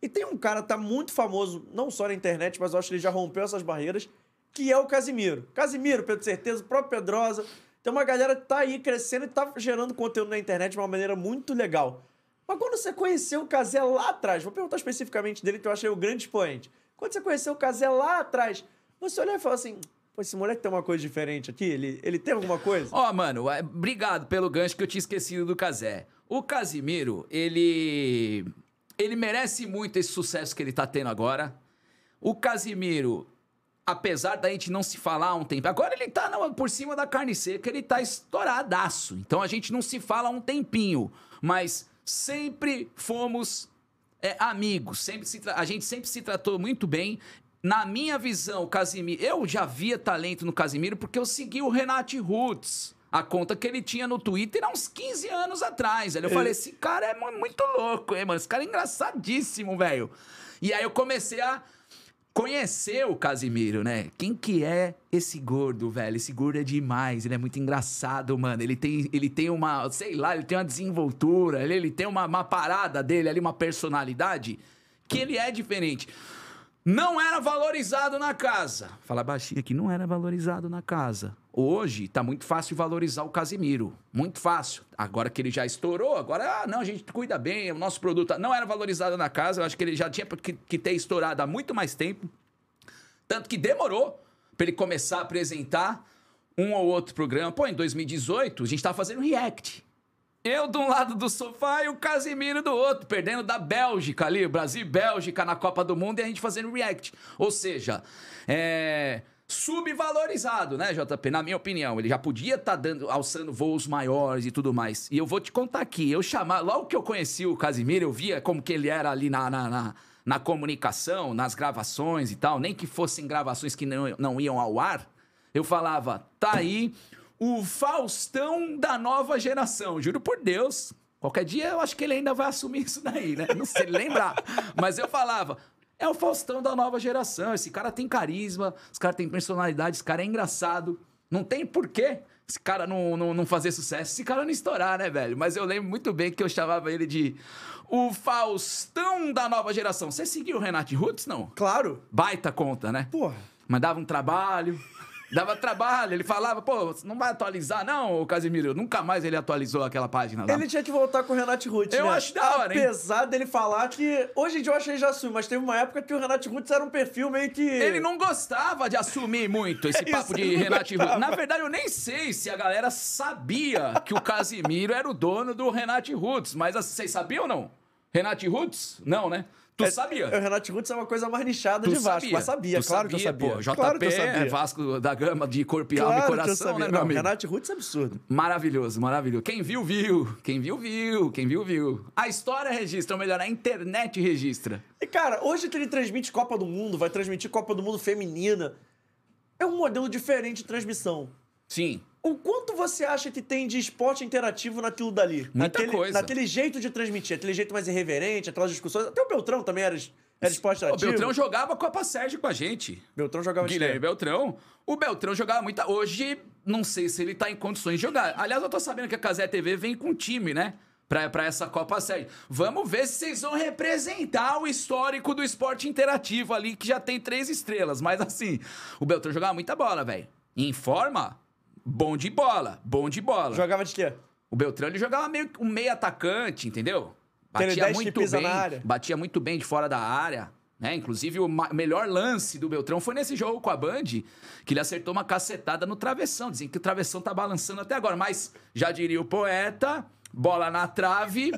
A: E tem um cara que tá muito famoso, não só na internet, mas eu acho que ele já rompeu essas barreiras, que é o Casimiro. Casimiro, Pedro Certeza, o próprio Pedrosa. Tem uma galera que tá aí crescendo e tá gerando conteúdo na internet de uma maneira muito legal. Mas quando você conheceu o Casé lá atrás, vou perguntar especificamente dele, que eu achei o grande expoente. Quando você conheceu o Casé lá atrás, você olhou e falou assim: pô, esse moleque tem uma coisa diferente aqui? Ele, ele tem alguma coisa?
B: Ó, mano, é, obrigado pelo gancho que eu tinha esquecido do Casé. O Casimiro, ele. Ele merece muito esse sucesso que ele tá tendo agora. O Casimiro, apesar da gente não se falar há um tempo, agora ele tá na- por cima da carne seca, ele tá estouradaço. Então a gente não se fala há um tempinho, mas sempre fomos é, amigos, sempre a gente sempre se tratou muito bem. Na minha visão, o Casimiro, eu já via talento no Casimiro porque eu segui o Renate Roots, a conta que ele tinha no Twitter há uns 15 anos atrás. Aí eu falei, esse cara é mu- muito louco, hein, mano? Esse cara é engraçadíssimo, velho. E aí eu comecei a conhecer o Casimiro, né? Quem que é esse gordo, velho? Esse gordo é demais, ele é muito engraçado, mano. Ele tem, ele tem uma, sei lá, ele tem uma desenvoltura, ele, ele tem uma, uma parada dele ali, uma personalidade que ele é diferente. Não era valorizado na casa. Fala baixinho aqui, não era valorizado na casa. Hoje tá muito fácil valorizar o Casimiro. Muito fácil. Agora que ele já estourou, agora, ah, não, a gente cuida bem, o nosso produto não era valorizado na casa. Eu acho que ele já tinha que, que ter estourado há muito mais tempo. Tanto que demorou pra ele começar a apresentar um ou outro programa. Pô, em 2018, a gente tava fazendo react. Eu de um lado do sofá e o Casimiro do outro, perdendo da Bélgica ali, Brasil e Bélgica na Copa do Mundo e a gente fazendo react. Ou seja, é. Subvalorizado, né, JP? Na minha opinião. Ele já podia estar dando, alçando voos maiores e tudo mais. E eu vou te contar aqui. Eu chamar, logo que eu conheci o Casimiro, eu via como que ele era ali na, na, na, na comunicação, nas gravações e tal, nem que fossem gravações que não, não iam ao ar. Eu falava, tá aí o Faustão da nova geração. Juro por Deus. Qualquer dia eu acho que ele ainda vai assumir isso daí, né? Não sei lembrar. Mas eu falava, é o Faustão da nova geração. Esse cara tem carisma, esse cara tem personalidade, esse cara é engraçado. Não tem porquê esse cara não, não, não fazer sucesso, esse cara não estourar, né, velho? Mas eu lembro muito bem que eu chamava ele de o Faustão da nova geração. Você seguiu o Renato Roots, não?
A: Claro.
B: Baita conta, né?
A: Porra.
B: Mandava um trabalho. Dava trabalho, ele falava, pô, você não vai atualizar, não, ô Casimiro. Nunca mais ele atualizou aquela página lá.
A: Ele tinha que voltar com o Renato Ruth,
B: Eu
A: né?
B: acho da hora, hein?
A: Apesar dele falar que... Hoje em dia eu achei que já assume, mas teve uma época que o Renato Ruth era um perfil meio que...
B: Ele não gostava de assumir muito esse papo de
A: ele
B: Renato. Ruth. Na verdade, eu nem sei se a galera sabia que o Casimiro era o dono do Renato Roots, mas vocês sabiam ou não? Renato Roots? Não, né? Tu sabia?
A: O Renato Ruth é uma coisa mais nichada
B: Tu
A: de Vasco, mas sabia,
B: Tu
A: claro que eu sabia.
B: Pô, JP
A: claro que eu sabia.
B: é Vasco da Gama de corpo e alma
A: Claro
B: e
A: que eu
B: coração,
A: sabia.
B: né, meu amigo?
A: Renato Ruth é absurdo.
B: Maravilhoso, maravilhoso. Quem viu, viu. Quem viu, viu. Quem viu, viu. A história registra, ou melhor, a internet registra.
A: E, cara, hoje que ele transmite Copa do Mundo, vai transmitir Copa do Mundo feminina. É um modelo diferente de transmissão.
B: Sim.
A: O quanto você acha que tem de esporte interativo naquilo dali?
B: Muita
A: naquele,
B: coisa.
A: Naquele jeito de transmitir, aquele jeito mais irreverente, aquelas discussões. Até o Beltrão também era, era esporte
B: O
A: interativo.
B: Beltrão jogava Copa Sérgio com a gente.
A: Beltrão jogava
B: Guilherme? Beltrão. O Beltrão jogava muita. Hoje, não sei se ele tá em condições de jogar. Aliás, eu tô sabendo que a Casé TV vem com time, né? Pra, pra essa Copa Sérgio. Vamos ver se vocês vão representar o histórico do esporte interativo ali, que já tem três estrelas. Mas assim, o Beltrão jogava muita bola, velho. Em forma, bom de bola. Bom de bola.
A: Jogava de quê?
B: O Beltrão ele jogava meio um meio atacante, entendeu? Batia
A: 10 que
B: muito bem,
A: na área.
B: batia muito bem de fora da área, né? Inclusive o melhor lance do Beltrão foi nesse jogo com a Band, que ele acertou uma cacetada no travessão, dizem que o travessão tá balançando até agora, mas já diria o poeta, bola na trave,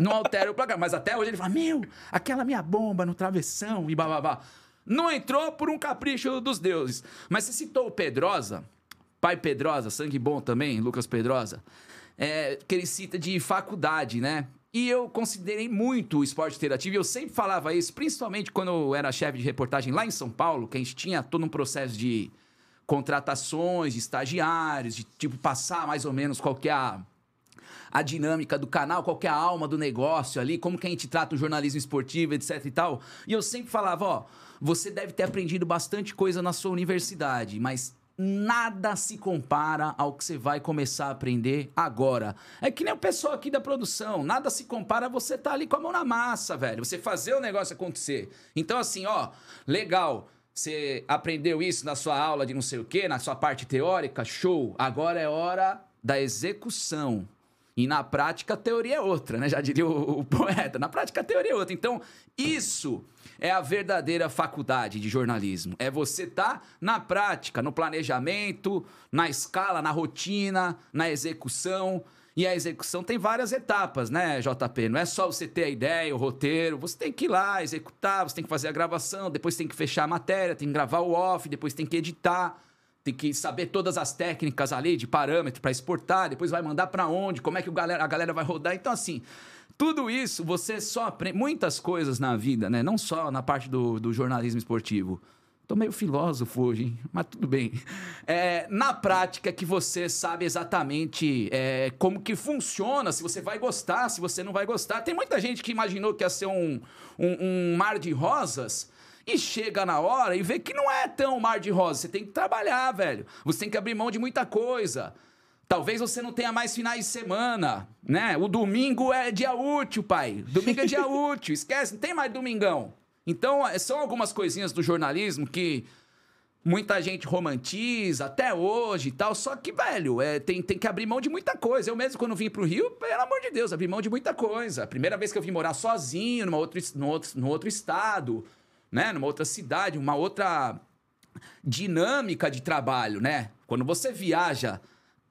B: Não altera o placar. Mas até hoje ele fala: Meu, aquela minha bomba no travessão e bababá. Não entrou por um capricho dos deuses. Mas você citou o Pedrosa, pai Pedrosa, sangue bom também, Lucas Pedrosa, é, que ele cita de faculdade, né? E eu considerei muito o esporte interativo, e eu sempre falava isso, principalmente quando eu era chefe de reportagem lá em São Paulo, que a gente tinha todo um processo de contratações, de estagiários, de tipo passar mais ou menos qual é a, a dinâmica do canal, qual é a alma do negócio ali, como que a gente trata o jornalismo esportivo, etc e tal. E eu sempre falava, ó, você deve ter aprendido bastante coisa na sua universidade, mas nada se compara ao que você vai começar a aprender agora. É que nem o pessoal aqui da produção, nada se compara a você estar tá ali com a mão na massa, velho. Você fazer o negócio acontecer. Então, assim, ó, legal. Você aprendeu isso na sua aula de não sei o quê, na sua parte teórica, show. Agora é hora da execução. E na prática a teoria é outra, né? Já diria o, o poeta. Na prática a teoria é outra. Então, isso é a verdadeira faculdade de jornalismo. É você estar tá na prática, no planejamento, na escala, na rotina, na execução. E a execução tem várias etapas, né, JP? Não é só você ter a ideia, o roteiro. Você tem que ir lá, executar, você tem que fazer a gravação, depois tem que fechar a matéria, tem que gravar o off, depois tem que editar tem que saber todas as técnicas ali de parâmetro para exportar, depois vai mandar para onde, como é que galera, a galera vai rodar. Então, assim, tudo isso você só aprende. Muitas coisas na vida, né? Não só na parte do, do jornalismo esportivo. Tô meio filósofo hoje, hein? mas tudo bem. É, na prática que você sabe exatamente é, como que funciona, se você vai gostar, se você não vai gostar. Tem muita gente que imaginou que ia ser um, um, um mar de rosas e chega na hora e vê que não é tão mar de rosa. Você tem que trabalhar, velho. Você tem que abrir mão de muita coisa. Talvez você não tenha mais finais de semana, né? O domingo é dia útil, pai. Domingo é dia útil. Esquece, não tem mais domingão. Então, é, são algumas coisinhas do jornalismo que muita gente romantiza até hoje e tal. Só que, velho, é, tem, tem que abrir mão de muita coisa. Eu mesmo, quando vim pro Rio, pelo amor de Deus, abri mão de muita coisa. primeira vez que eu vim morar sozinho, numa outro, no, outro, no outro estado né, numa outra cidade, uma outra dinâmica de trabalho, né? Quando você viaja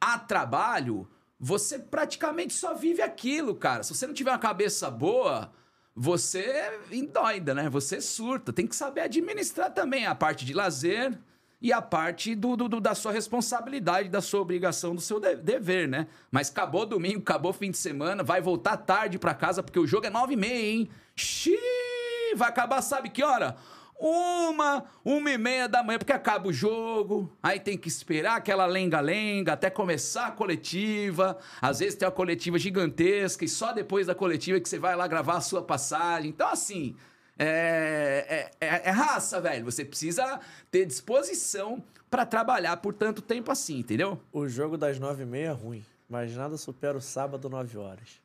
B: a trabalho, você praticamente só vive aquilo, cara. Se você não tiver uma cabeça boa, você endoida, né? Você surta. Tem que saber administrar também a parte de lazer e a parte do, do, do da sua responsabilidade, da sua obrigação, do seu de dever, né? Mas acabou domingo, acabou fim de semana, vai voltar tarde para casa porque o jogo é nove e meia, hein? Xiii! Vai acabar, sabe que hora? Uma, uma e meia da manhã, porque acaba o jogo, aí tem que esperar aquela lenga-lenga até começar a coletiva. Às vezes tem uma coletiva gigantesca e só depois da coletiva que você vai lá gravar a sua passagem. Então, assim, é, é, é, é raça, velho. Você precisa ter disposição para trabalhar por tanto tempo assim, entendeu?
A: O jogo das nove e meia é ruim, mas nada supera o sábado, nove horas.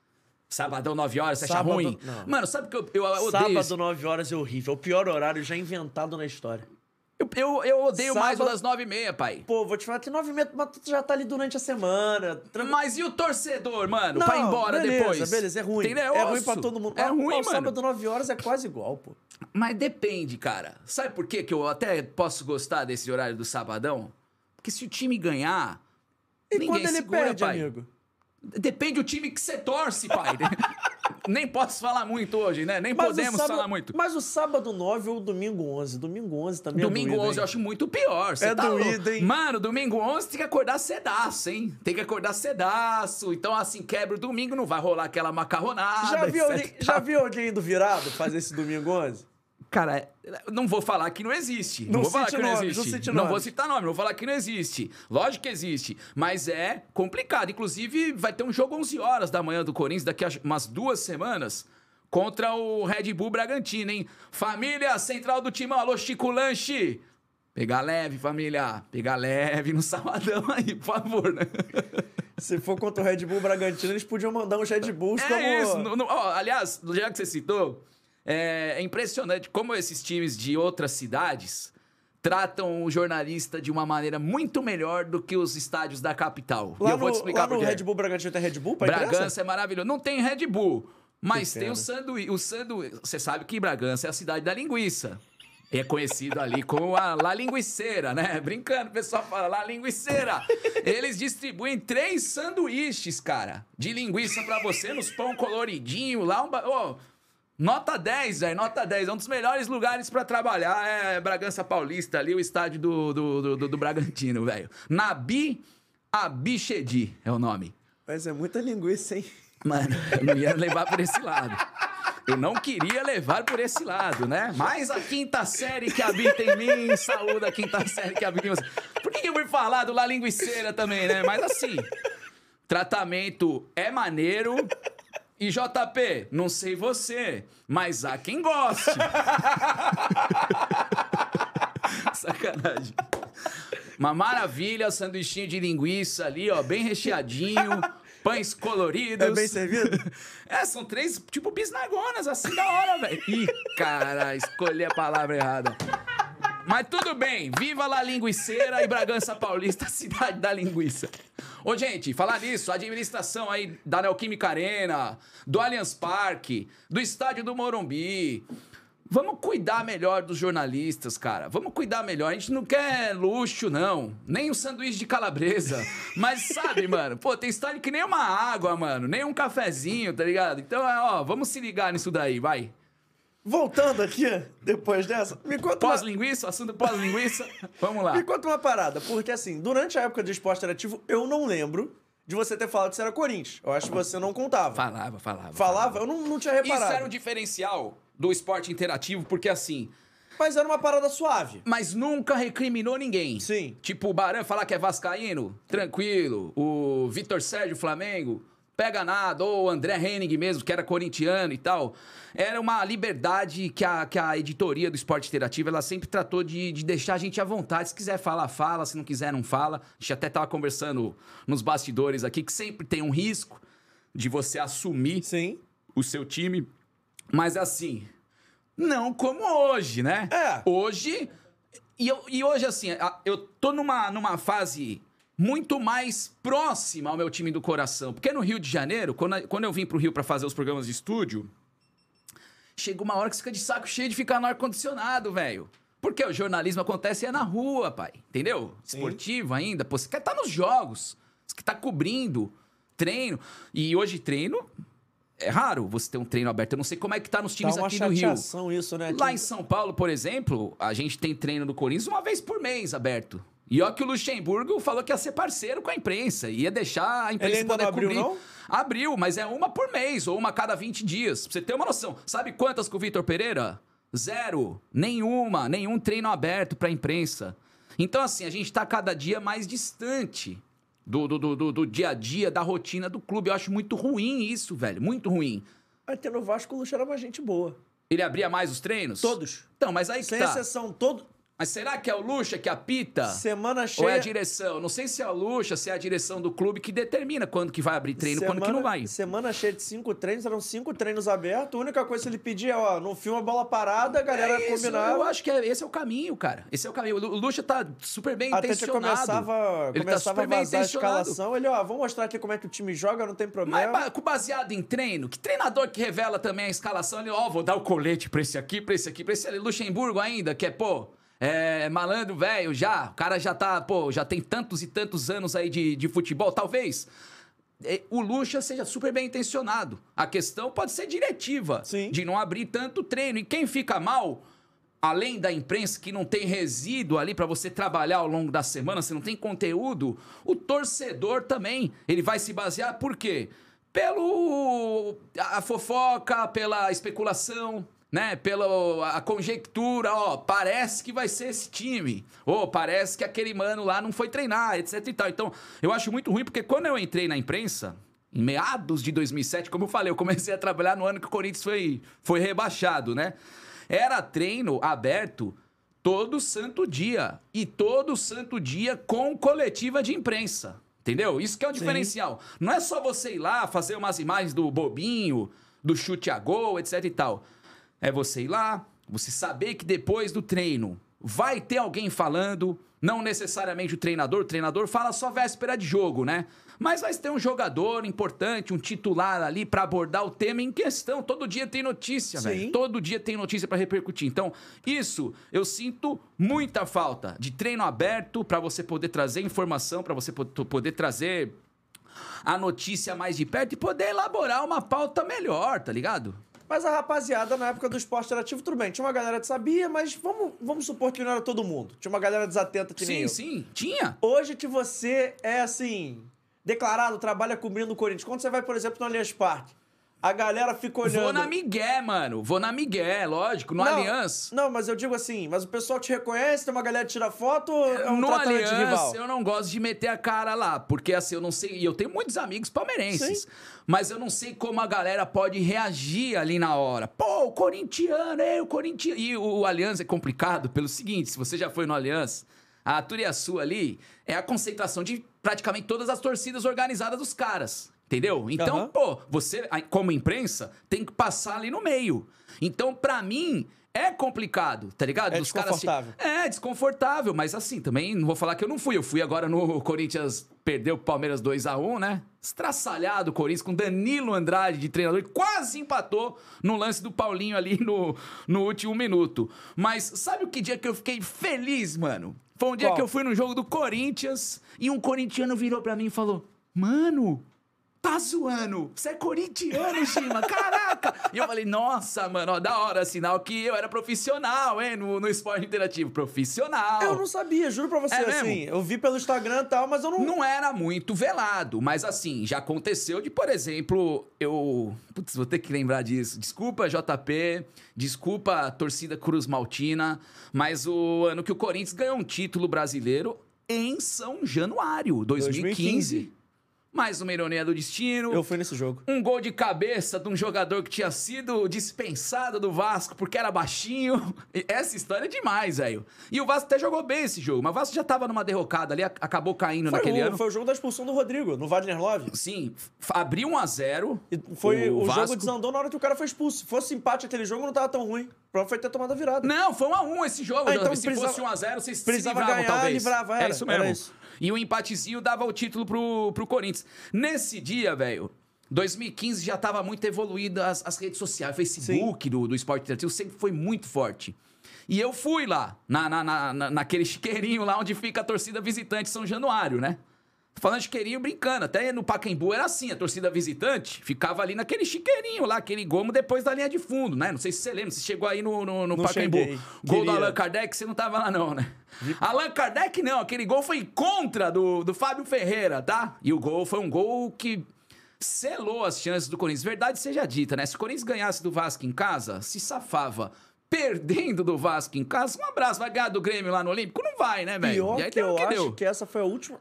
B: Sabadão, 9 horas, você acha ruim? Não. Mano, sabe que eu, eu,
A: odeio
B: Sábado,
A: isso? 9 horas é horrível. É o pior horário já inventado na história.
B: Eu, eu, eu odeio Sábado... mais o das 9 e meia, pai.
A: Pô, vou te falar que 9 e meia, mas tu já tá ali durante a semana.
B: Mas e o torcedor, mano? Não, pra ir embora
A: beleza,
B: depois?
A: Beleza, é ruim.
B: É,
A: é ruim pra todo mundo.
B: É ruim, mano.
A: sábado, 9 horas é quase igual, pô.
B: Mas depende, cara. Sabe por quê que eu até posso gostar desse horário do sabadão? Porque se o time ganhar,
A: e
B: ninguém
A: quando ele
B: segura,
A: perde,
B: pai.
A: amigo?
B: Depende do time que você torce, pai. Nem posso falar muito hoje, né? Nem mas podemos
A: sábado,
B: falar muito.
A: Mas o sábado 9 ou o domingo 11? Domingo 11 também
B: domingo
A: é doído,
B: 11 hein? eu acho muito pior. Cê
A: é
B: tá
A: doído, hein?
B: Mano, domingo 11 tem que acordar cedaço, hein? Tem que acordar cedaço. Então, assim, quebra o domingo, não vai rolar aquela macarronada.
A: Já viu, alguém, já viu alguém do virado fazer esse domingo 11?
B: Cara, não vou falar que não existe. Não, não vou falar que não
A: nome,
B: existe.
A: Não,
B: não vou citar nome, não vou falar que não existe. Lógico que existe, mas é complicado. Inclusive, vai ter um jogo 11 horas da manhã do Corinthians daqui a umas duas semanas contra o Red Bull Bragantino, hein? Família Central do Timão, alô Chico Lanche. Pegar leve, família. Pegar leve no sabadão aí, por favor, né?
A: Se for contra o Red Bull Bragantino, eles podiam mandar uns Red Bulls
B: é
A: como...
B: isso. No, no, ó, aliás, já que você citou, é, é impressionante como esses times de outras cidades tratam o jornalista de uma maneira muito melhor do que os estádios da capital.
A: Lá
B: e eu vou te explicar
A: lá
B: por
A: no. Red Bull Bragantino tem Red Bull? Pra
B: Bragança é maravilhoso. Não tem Red Bull, mas tem o sanduíche. O sanduíche. Você sabe que Bragança é a cidade da linguiça. É conhecido ali como a La Linguiceira, né? Brincando, o pessoal fala La Linguiceira. Eles distribuem três sanduíches, cara, de linguiça pra você nos pão coloridinho lá. Um, ba- ô, nota 10, velho, nota 10. É um dos melhores lugares pra trabalhar. É Bragança Paulista ali, o estádio do, do, do, do- do Bragantino, velho. Nabi Abichedi é o nome.
A: Mas é muita linguiça, hein?
B: Mano, eu não ia levar por esse lado. Eu não queria levar por esse lado, né? Mas a quinta série que habita em mim, saúda a quinta série que habita em você. Por que, que eu fui falar do La Linguiceira também, né? Mas assim, tratamento é maneiro. E JP, não sei você, mas há quem goste. Sacanagem. Uma maravilha, sanduichinho de linguiça ali, ó, bem recheadinho, pães coloridos.
A: É bem servido?
B: É, são três, tipo, bisnagonas, assim, da hora, velho. Ih, cara, escolhi a palavra errada. Mas tudo bem, viva lá linguiceira e Bragança Paulista, cidade da linguiça. Ô, gente, falar nisso, a administração aí da Neoquímica Arena, do Allianz Parque, do estádio do Morumbi. Vamos cuidar melhor dos jornalistas, cara. Vamos cuidar melhor. A gente não quer luxo, não. Nem um sanduíche de calabresa. Mas sabe, mano? Pô, tem estádio que nem uma água, mano. Nem um cafezinho, tá ligado? Então, é, ó, vamos se ligar nisso daí, vai.
A: Voltando aqui, depois dessa, me conta uma...
B: Pós-linguiça, assunto pós-linguiça. Vamos lá.
A: Me conta uma parada, porque assim, durante a época do esporte interativo, eu não lembro de você ter falado que você era Corinthians. Eu acho que você não contava.
B: Falava, falava.
A: Falava? Eu não, não tinha
B: Isso
A: reparado.
B: era um diferencial do esporte interativo, porque assim,
A: Mas era uma parada suave.
B: mas nunca recriminou ninguém.
A: Sim.
B: Tipo, o Baran falar que é vascaíno, tranquilo. O Vitor Sérgio, Flamengo, pega nada. Ou André Henning mesmo, que era corintiano e tal. Era uma liberdade que a, que a editoria do esporte interativo, ela sempre tratou de, de deixar a gente à vontade. Se quiser falar, fala. Se não quiser, não fala. A gente até tava conversando nos bastidores aqui, que sempre tem um risco de você assumir
A: Sim.
B: o seu time. Mas assim, não como hoje, né?
A: É.
B: Hoje. E, eu, e hoje, assim, eu tô numa, numa fase muito mais próxima ao meu time do coração. Porque no Rio de Janeiro, quando, quando eu vim pro Rio pra fazer os programas de estúdio, chega uma hora que você fica de saco cheio de ficar no ar-condicionado, velho. Porque o jornalismo acontece é na rua, pai. Entendeu? Esportivo ainda. Pô, você quer estar nos jogos. Você quer estar cobrindo treino. E hoje treino é raro você ter um treino aberto. Eu não sei como é que tá nos
A: Dá
B: times
A: uma
B: aqui do Rio.
A: isso, né?
B: Lá em São Paulo, por exemplo, a gente tem treino do Corinthians uma vez por mês aberto. E ó que o Luxemburgo falou que ia ser parceiro com a imprensa, ia deixar a imprensa
A: Ele ainda
B: poder
A: não abriu,
B: cobrir.
A: não?
B: Abriu, mas é uma por mês, ou uma a cada 20 dias. Pra você ter uma noção. Sabe quantas com o Vitor Pereira? Zero. Nenhuma. Nenhum treino aberto pra imprensa. Então, assim, a gente tá cada dia mais distante do, do, do, do- do dia a dia, da rotina do clube. Eu acho muito ruim isso, velho. Muito ruim.
A: Até no Vasco o Luxo era uma gente boa.
B: Ele abria mais os treinos?
A: Todos.
B: Então, mas aí que
A: Sem
B: tá.
A: exceção, todo.
B: Mas será que é o Lucha que apita?
A: Semana
B: Ou é
A: cheia.
B: a direção? Não sei se é o Lucha, se é a direção do clube que determina quando que vai abrir treino, quando que não vai.
A: Semana cheia de cinco treinos, eram cinco treinos abertos. A única coisa que ele pedia é, ó, não filma a bola parada, a galera
B: É isso,
A: combinava.
B: eu acho que é- esse é o caminho, cara. Esse é o caminho. O Lu- o Lucha tá super bem
A: Até
B: intencionado.
A: começava,
B: Ele tá
A: começava
B: super
A: a
B: bem
A: vazar a
B: intencionado.
A: escalação. Ele, ó, vamos mostrar aqui como é que o time joga, não tem
B: Mas
A: problema.
B: com baseado em treino, que treinador que revela também a escalação, ele, ó, vou dar o colete pra esse aqui, pra esse aqui, pra esse ali. Luxemburgo ainda, que é, pô, é malandro velho já, o cara já tá, pô, já tem tantos e tantos anos aí de, de futebol, talvez é, o Lucha seja super bem intencionado. A questão pode ser diretiva,
A: Sim.
B: de não abrir tanto treino. E quem fica mal, além da imprensa que não tem resíduo ali pra você trabalhar ao longo da semana, você não tem conteúdo, o torcedor também, ele vai se basear por quê? Pelo a fofoca, pela especulação, né? Pela a conjectura, ó, parece que vai ser esse time. Ou parece que aquele mano lá não foi treinar, etc e tal. Então, eu acho muito ruim porque quando eu entrei na imprensa, em meados de 2007, como eu falei, eu comecei a trabalhar no ano que o Corinthians foi, foi rebaixado, né? Era treino aberto todo santo dia. E todo santo dia com coletiva de imprensa. Entendeu? Isso que é o diferencial. Não é só você ir lá fazer umas imagens do bobinho, do chute a gol, etc e tal. É você ir lá, você saber que depois do treino vai ter alguém falando, não necessariamente o treinador, o treinador fala só véspera de jogo, né? Mas vai ter um jogador importante, um titular ali pra abordar o tema em questão. Todo dia tem notícia, velho. Todo dia tem notícia pra repercutir. Então, isso eu sinto muita falta de treino aberto pra você poder trazer informação, pra você po- poder trazer a notícia mais de perto e poder elaborar uma pauta melhor, tá ligado?
A: Mas a rapaziada, na época do esporte interativo, tudo bem. Tinha uma galera que sabia, mas vamos, vamos supor que não era todo mundo. Tinha uma galera desatenta que nem
B: Sim,
A: eu.
B: sim, tinha.
A: Hoje que você é, assim, declarado, trabalha cobrindo o Corinthians. Quando você vai, por exemplo, no Allianz Parque, a galera fica olhando...
B: Vou na Miguel, mano. Vou na Miguel, lógico. No
A: Não,
B: Allianz.
A: Não, mas eu digo assim, mas o pessoal te reconhece, tem uma galera que tira foto ou é um
B: no
A: de rival?
B: eu não gosto de meter a cara lá, porque assim, eu não sei. E eu tenho muitos amigos palmeirenses,
A: Sim.
B: mas eu não sei como a galera pode reagir ali na hora. Pô, o corintiano, é, o corintiano. E o, o Allianz é complicado pelo seguinte: se você já foi no Allianz, a Turiaçu ali é a concentração de praticamente todas as torcidas organizadas dos caras. Entendeu? Então,
A: Aham.
B: pô, você, a- como imprensa, tem que passar ali no meio. Então, pra mim, é complicado, tá ligado?
A: É
B: Dos caras-
A: desconfortável.
B: é, desconfortável, mas assim, também não vou falar que eu não fui. Eu fui agora no Corinthians, perdeu pro Palmeiras 2x1, né? Estraçalhado o Corinthians com Danilo Andrade de treinador, quase empatou no lance do Paulinho ali no, no último minuto. Mas sabe o que dia que eu fiquei feliz, mano? Foi um dia
A: Qual?
B: que eu fui no jogo do Corinthians e um corintiano virou pra mim e falou: Mano, Tá zoando? Você é corintiano, Shima? Caraca! E eu falei, nossa, mano, ó, da hora, sinal que eu era profissional, hein, no, no esporte interativo. Profissional.
A: Eu não sabia, juro pra você,
B: É mesmo?
A: assim. Eu vi pelo Instagram e tal, mas eu não...
B: Não era muito velado, mas assim, já aconteceu de, por exemplo, eu. Putz, vou ter que lembrar disso. Desculpa, JP, desculpa, torcida Cruz Maltina, mas o ano que o Corinthians ganhou um título brasileiro em São Januário, 2015.
A: 2015.
B: Mais uma ironia do destino.
A: Eu fui nesse jogo.
B: Um gol de cabeça de um jogador que tinha sido dispensado do Vasco porque era baixinho. Essa história é demais, velho. E o Vasco até jogou bem esse jogo, mas o Vasco já tava numa derrocada ali, ac- acabou caindo
A: Foi
B: naquele
A: o,
B: ano.
A: foi o jogo da expulsão do Rodrigo, no Wagner Love.
B: Sim, abriu 1 a 0
A: E foi, o,
B: Vasco-
A: jogo desandou na hora que o cara foi expulso. Se fosse empate aquele jogo, não tava tão ruim. Prova foi ter tomado a virada.
B: Não, foi 1 a 1 esse jogo.
A: Ah, então
B: se
A: precisava-
B: fosse 1 a 0 vocês se
A: precisava
B: livravam,
A: ganhar,
B: talvez.
A: livrava,
B: é
A: era,
B: isso
A: era
B: mesmo.
A: isso.
B: E o empatezinho dava o título pro, pro Corinthians. Nesse dia, velho, 2015 já tava muito evoluída as, as redes sociais. O Facebook do, do Esporte Interativo sempre foi muito forte. E eu fui lá, na, na- na- naquele chiqueirinho lá onde fica a torcida visitante São Januário, né? Falando chiqueirinho brincando. Até no Pacaembu era assim, a torcida visitante ficava ali naquele chiqueirinho lá, aquele gomo depois da linha de fundo, né? Não sei se você lembra, você chegou aí no, no, no
A: Não
B: Pacaembu.
A: cheguei.
B: Gol do
A: Queria.
B: Allan Kardec, você não tava lá não, né? Allan Kardec não, aquele gol foi contra do, do Fábio Ferreira, tá? E o gol foi um gol que selou as chances do Corinthians. Verdade seja dita, né? Se o Corinthians ganhasse do Vasco em casa, se safava. Perdendo do Vasco em casa, um abraço, vai ganhar do Grêmio lá no Olímpico? Não vai, né, velho?
A: Pior
B: E aí
A: que eu acho
B: deu.
A: que essa foi a última...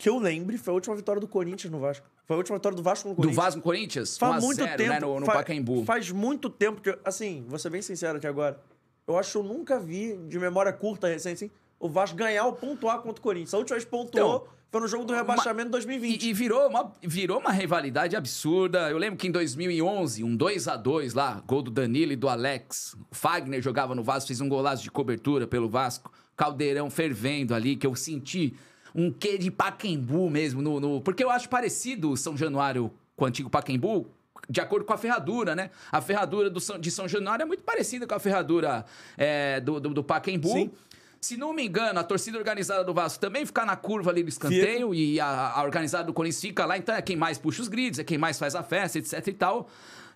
A: Que eu lembre, foi a última vitória do Corinthians no Vasco. Foi a última vitória do Vasco no
B: Do
A: Corinthians.
B: Vasco no Corinthians?
A: Faz
B: 1 a
A: muito
B: 0,
A: tempo.
B: né, no, no
A: fa-
B: Pacaembu.
A: Faz muito tempo que... eu- Assim, vou ser bem sincero aqui agora. Eu acho que eu nunca vi, de memória curta, recente, assim, o Vasco ganhar ou pontuar contra o Corinthians. A última vez pontuou
B: Então,
A: foi no jogo do rebaixamento de 2020.
B: E, e virou, uma, virou uma rivalidade absurda. Eu lembro que em 2011, um 2 a 2 lá, gol do Danilo e do Alex. O Fagner jogava no Vasco, fez um golaço de cobertura pelo Vasco. Caldeirão fervendo ali, que eu senti um quê de Paquembu mesmo. No, no- porque eu acho parecido o São Januário com o antigo Paquembu, de acordo com a ferradura, né? A ferradura do São- de São Januário é muito parecida com a ferradura é, do, do, do Paquembu.
A: Sim.
B: Se não me engano, a torcida organizada do Vasco também fica na curva ali do escanteio e a, a organizada do Corinthians fica lá, então é quem mais puxa os grids, é quem mais faz a festa, etc e tal.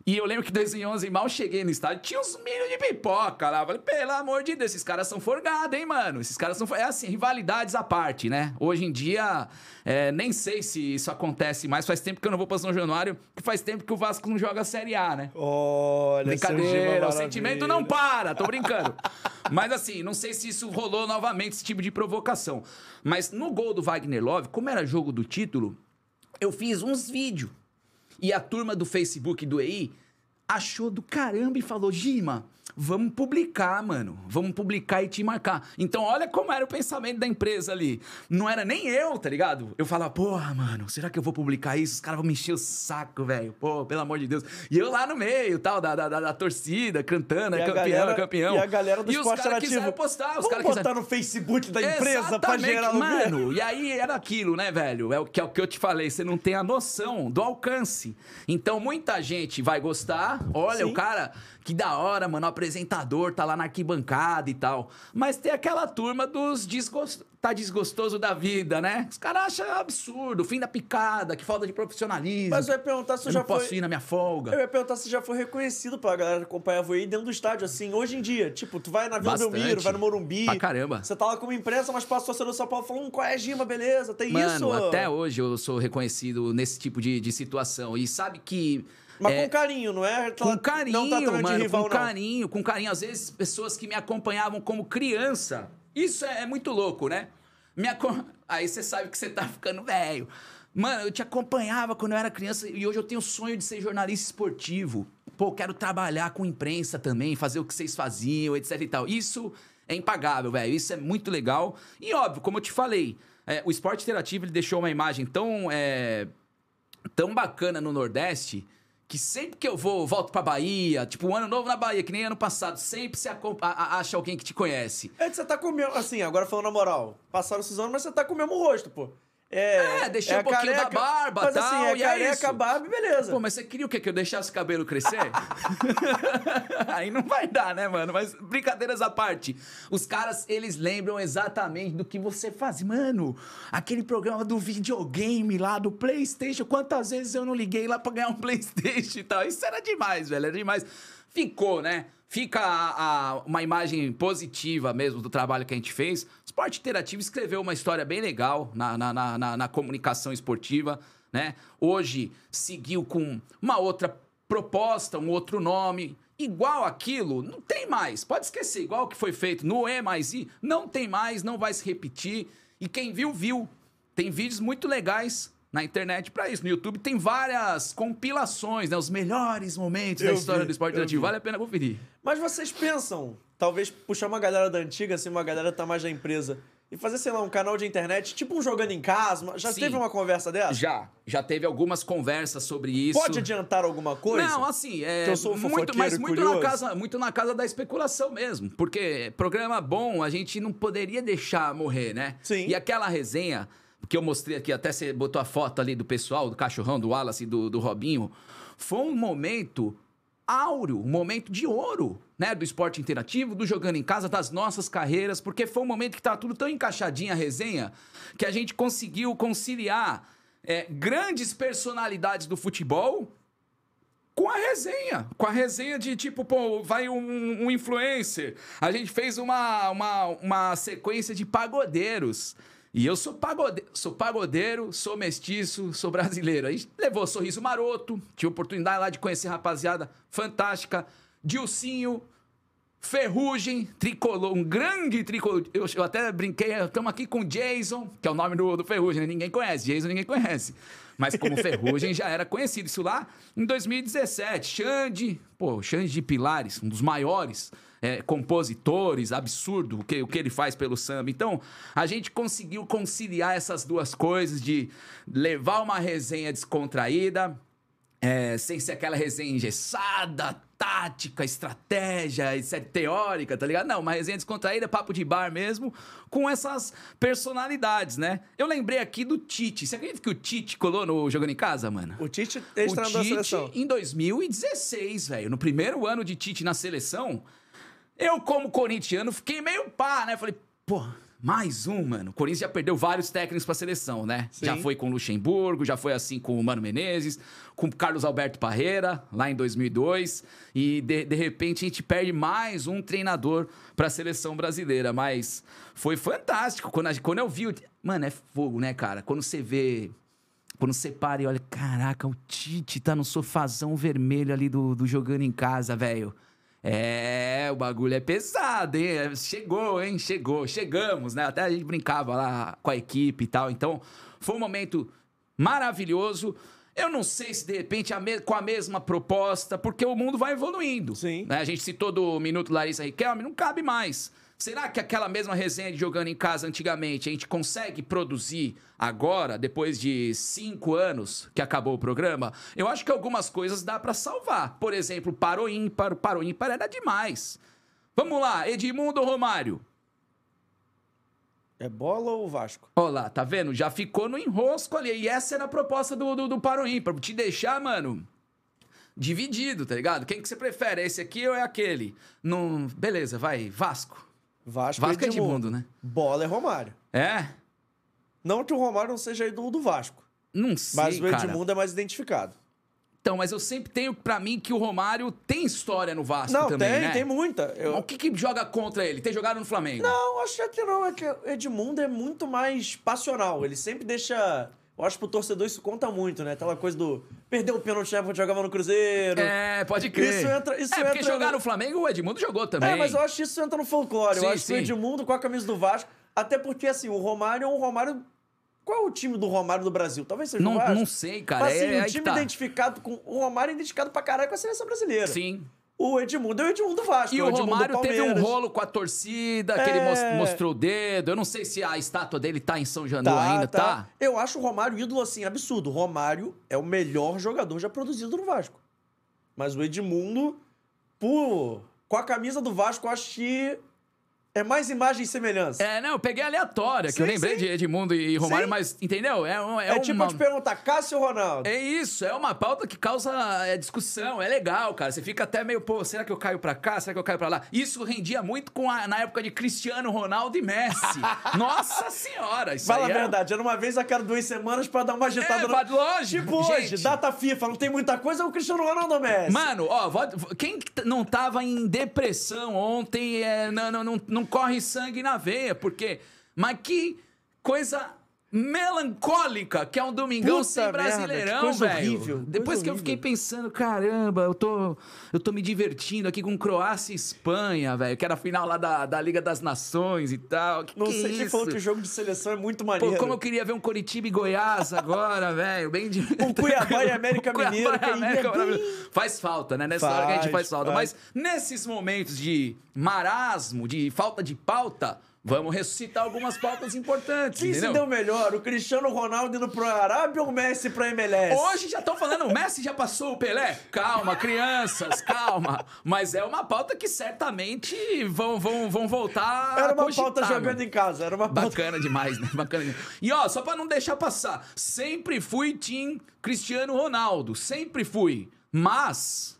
B: E eu lembro que em 2011, mal cheguei no estádio, tinha uns milhos de pipoca lá. Eu Falei, pelo amor de Deus, esses caras são forgados, hein, mano? Esses caras são. for- É assim, rivalidades à parte, né? Hoje em dia, é, nem sei se isso acontece mais. Faz tempo que eu não vou pra São Januário, que faz tempo que o Vasco não joga a Série A, né?
A: Olha,
B: Brincadeira, o sentimento não para, tô brincando. Mas assim, não sei se isso rolou novamente, esse tipo de provocação. Mas no gol do Wagner Love, como era jogo do título, eu fiz uns vídeos. E a turma do Facebook do EI achou do caramba e falou: Gima, vamos publicar, mano. Vamos publicar e te marcar. Então, olha como era o pensamento da empresa ali. Não era nem eu, tá ligado? Eu falava, porra, mano, será que eu vou publicar isso? Os caras vão me encher o saco, velho. Pô, pelo amor de Deus. E eu lá no meio, tal, da, da, da, da torcida, cantando,
A: a
B: campeão,
A: galera-
B: campeão.
A: E a galera do
B: e os
A: esporte
B: caras
A: interativo.
B: quiseram postar, os
A: Vamos
B: caras
A: botar
B: quiseram...
A: no Facebook da empresa pra
B: Exatamente,
A: gerar lucro.
B: Mano, e aí era aquilo, né, velho? É o que, é o que eu te falei, você não tem a noção do alcance. Então muita gente vai gostar, olha,
A: Sim.
B: o cara, que da hora, mano, o apresentador tá lá na arquibancada e tal. Mas tem aquela turma dos desgostosos. Tá desgostoso da vida, né? Os caras acham absurdo, fim da picada, que falta de profissionalismo.
A: Mas eu ia perguntar se
B: eu
A: já
B: não posso
A: foi.
B: ir na minha folga.
A: Eu ia perguntar se já foi reconhecido pra galera que acompanhava aí dentro do estádio, assim, hoje em dia. Tipo, tu vai na Vila
B: Bastante.
A: Belmiro, vai no Morumbi.
B: Pra caramba.
A: Você tá lá como imprensa, mas passou a ser do São Paulo falando, qual é, Gima, beleza? Tem
B: Mano,
A: isso?
B: até hoje eu sou reconhecido nesse tipo de, de situação. E sabe que.
A: Mas
B: é,
A: com carinho, não é?
B: Com carinho,
A: não tá
B: mano,
A: rival,
B: com
A: não.
B: carinho, com carinho. Às vezes, pessoas que me acompanhavam como criança. Isso é, é muito louco, né? Me Aí você sabe que você tá ficando velho. Mano, eu te acompanhava quando eu era criança e hoje eu tenho o sonho de ser jornalista esportivo. Pô, quero trabalhar com imprensa também, fazer o que vocês faziam, etc e tal. Isso é impagável, velho. Isso é muito legal. E óbvio, como eu te falei, é, o esporte interativo ele deixou uma imagem tão é, tão bacana no Nordeste que sempre que eu vou, volto pra Bahia, tipo, um ano novo na Bahia, que nem ano passado, sempre a- acha alguém que te conhece.
A: É que você tá com o mesmo, assim, agora falando na moral, passaram esses anos, mas você tá com o mesmo rosto, pô. É,
B: É, deixei
A: a
B: um pouquinho da barba,
A: mas
B: tal,
A: assim, é
B: e é
A: careca,
B: isso.
A: barba e beleza.
B: Pô, mas você queria o quê? Que eu deixasse o cabelo crescer? Aí não vai dar, né, mano? Mas brincadeiras à parte. Os caras, eles lembram exatamente do que você faz. Mano, aquele programa do videogame lá, do Playstation, quantas vezes eu não liguei lá pra ganhar um Playstation e tal. Isso era demais, velho, era demais. Ficou, né? Fica a- a- uma imagem positiva mesmo do trabalho que a gente fez. Esporte Interativo escreveu uma história bem legal na, na, na, na- comunicação esportiva, né? Hoje seguiu com uma outra proposta, um outro nome. Igual aquilo, não tem mais. Pode esquecer, igual que foi feito no E mais I, não tem mais, não vai se repetir. E quem viu, viu. Tem vídeos muito legais na internet pra isso. No YouTube tem várias compilações, né? Os melhores momentos da
A: Eu
B: história
A: vi,
B: do esporte
A: vi.
B: Vale a pena conferir.
A: Mas vocês pensam, talvez puxar uma galera da antiga, assim, uma galera que tá mais da empresa, e fazer, sei lá, um canal de internet, tipo um jogando em casa? Já
B: Sim.
A: teve uma conversa dessa?
B: Já, já teve algumas conversas sobre isso.
A: Pode adiantar alguma coisa?
B: Não, assim, é
A: Que eu sou um
B: muito, mas muito
A: curioso.
B: na, casa, muito na casa da especulação mesmo. Porque programa bom a gente não poderia deixar morrer, né?
A: Sim.
B: E aquela resenha que eu mostrei aqui, até você botou a foto ali do pessoal, do cachorrão, do Wallace do, do Robinho, foi um momento áureo, um momento de ouro, né? Do esporte interativo, do jogando em casa, das nossas carreiras, porque foi um momento que tava tudo tão encaixadinho a resenha que a gente conseguiu conciliar é, grandes personalidades do futebol com a resenha. Com a resenha de tipo, pô, vai um, um influencer. A gente fez uma, uma, uma sequência de pagodeiros. E eu sou, pagode... sou pagodeiro, sou mestiço, sou brasileiro. A gente levou Sorriso Maroto, tive oportunidade lá de conhecer rapaziada fantástica. Dilcinho, Ferrugem, tricolor, um grande tricolor. Eu, eu até brinquei, estamos aqui com Jason, que é o nome do, do Ferrugem, né? ninguém conhece. Jason ninguém conhece. Mas como Ferrugem já era conhecido. Isso lá em 2017. Xande, pô, Xande de Pilares, um dos maiores é, compositores, absurdo o que, o que ele faz pelo samba. Então, a gente conseguiu conciliar essas duas coisas de levar uma resenha descontraída, é, sem ser aquela resenha engessada, tática, estratégia, etc, teórica, tá ligado? Não, uma resenha descontraída, papo de bar mesmo, com essas personalidades, né? Eu lembrei aqui do Tite. Você acredita que o Tite colou no Jogando em Casa, mano?
A: O Tite
B: O Tite,
A: seleção.
B: em 2016, velho, no primeiro ano de Tite na seleção, eu, como corintiano, fiquei meio pá, né? Falei, pô, mais um, mano. O Corinthians já perdeu vários técnicos pra seleção, né?
A: Sim.
B: Já foi com o Luxemburgo, já foi assim com o Mano Menezes, com o Carlos Alberto Parreira, lá em 2002. E, de, de repente, a gente perde mais um treinador pra seleção brasileira. Mas foi fantástico. Quando, a- quando eu vi... o- Mano, é fogo, né, cara? Quando você vê... Quando você para e olha, caraca, o Tite tá no sofazão vermelho ali do, do jogando em casa, velho. É, o bagulho é pesado, hein? É, Chegou, hein? Chegou, chegamos, né? Até a gente brincava lá com a equipe e tal. Então, foi um momento maravilhoso. Eu não sei se de repente a com a mesma proposta, porque o mundo vai evoluindo.
A: Sim.
B: né? A gente citou do Minuto Larissa Riquelme, não cabe mais. Será que aquela mesma resenha de jogando em casa antigamente, a gente consegue produzir agora, depois de cinco anos que acabou o programa? Eu acho que algumas coisas dá pra salvar. Por exemplo, para o ímpar, para o ímpar era demais. Vamos lá, Edmundo Romário?
A: É bola ou Vasco?
B: Olha lá, tá vendo? Já ficou no enrosco ali. E essa era a proposta do, do, do Paro Ímpar. Te deixar, mano, dividido, tá ligado? Quem que você prefere? Esse aqui ou é aquele? Não... Beleza, vai. Vasco.
A: Vasco,
B: Vasco
A: e
B: é Edmundo, né?
A: Bola é Romário.
B: É?
A: Não que o Romário não seja ídolo do Vasco,
B: Não sei,
A: mas o
B: cara.
A: Edmundo é mais identificado.
B: Então, mas eu sempre tenho pra mim que o Romário tem história no Vasco
A: não,
B: também,
A: tem,
B: né?
A: tem muita. Eu...
B: O que que joga contra ele? Tem jogado no Flamengo?
A: Não, acho que não. É que o Edmundo é muito mais passional. Ele sempre deixa. Eu acho que pro torcedor isso conta muito, né? Aquela coisa do. Perdeu o pênalti na época que jogava no Cruzeiro.
B: É, pode crer.
A: Isso entra- isso
B: é, porque
A: entra-
B: jogar no Flamengo, o Edmundo jogou também.
A: É, mas eu acho que isso entra no folclore.
B: Sim,
A: eu acho que o
B: sim.
A: Edmundo com a camisa do Vasco. Até porque, assim, o Romário é um Romário. Qual é o time do Romário do Brasil? Talvez seja
B: Não-
A: o Vasco.
B: não sei, cara.
A: Mas, assim,
B: É-
A: o
B: aí
A: time
B: tá.
A: identificado com. O Romário é identificado pra caralho com a seleção brasileira.
B: Sim.
A: O Edmundo é o Edmundo do Vasco.
B: E
A: é
B: o
A: do
B: Romário teve um rolo com a torcida, que ele
A: É.
B: mos- mostrou o dedo. Eu não sei se a estátua dele tá em São Januário ainda, tá?
A: Eu acho o Romário ídolo assim, absurdo. O Romário é o melhor jogador já produzido no Vasco. Mas o Edmundo, por... com a camisa do Vasco, acho que é mais imagem e semelhança.
B: É, não, eu peguei aleatória, que eu
A: Sim,
B: lembrei
A: sim.
B: de Edmundo e Romário,
A: Sim.
B: mas, entendeu? É, um- é,
A: É, tipo
B: uma...
A: eu te perguntar, Cássio ou Ronaldo?
B: É isso, é uma pauta que causa é, discussão, é legal, cara. Você fica até meio, pô, será que eu caio pra cá? Será que eu caio pra lá? Isso rendia muito com a- na época de Cristiano Ronaldo e Messi. Nossa senhora, isso
A: Fala a
B: era-
A: verdade, era uma vez a cada duas semanas pra dar uma agitada
B: É,
A: no...
B: lógico,
A: Tipo hoje,
B: gente.
A: data FIFA, não tem muita coisa, é o Cristiano Ronaldo ou Messi.
B: Mano, ó, quem não tava em depressão ontem, é, não, não, não, corre sangue na veia, porque. Mas que coisa melancólica que é um domingão
A: Puta
B: sem brasileirão, velho. Depois que eu
A: horrível.
B: fiquei pensando, caramba, eu tô, eu tô me divertindo aqui com Croácia e Espanha, velho, que era a final lá da, da Liga das Nações e tal. Que
A: não
B: que
A: sei quem
B: isso?
A: falou que o jogo de seleção é muito
B: Pô,
A: maneiro.
B: como eu queria ver um Coritiba e Goiás agora, velho. Bem de...
A: Um Cuiabá e América Mineiro,
B: e
A: é
B: América
A: bem-.
B: Faz falta, né? Nessa hora que a gente
A: Faz,
B: faz falta.
A: faz.
B: Mas nesses momentos de marasmo, de falta de pauta, vamos ressuscitar algumas pautas importantes,
A: Quem se deu melhor? O Cristiano Ronaldo indo pro Arábia ou o Messi pra MLS?
B: Hoje já estão falando, o Messi já passou o Pelé? Calma, crianças, calma. Mas é uma pauta que certamente vão, vão, vão voltar
A: Era uma
B: cogitar,
A: pauta jogando
B: mano.
A: em casa, era uma pauta...
B: Bacana demais, né? Bacana demais. E ó, só pra não deixar passar, sempre fui Team Cristiano Ronaldo, sempre fui. Mas,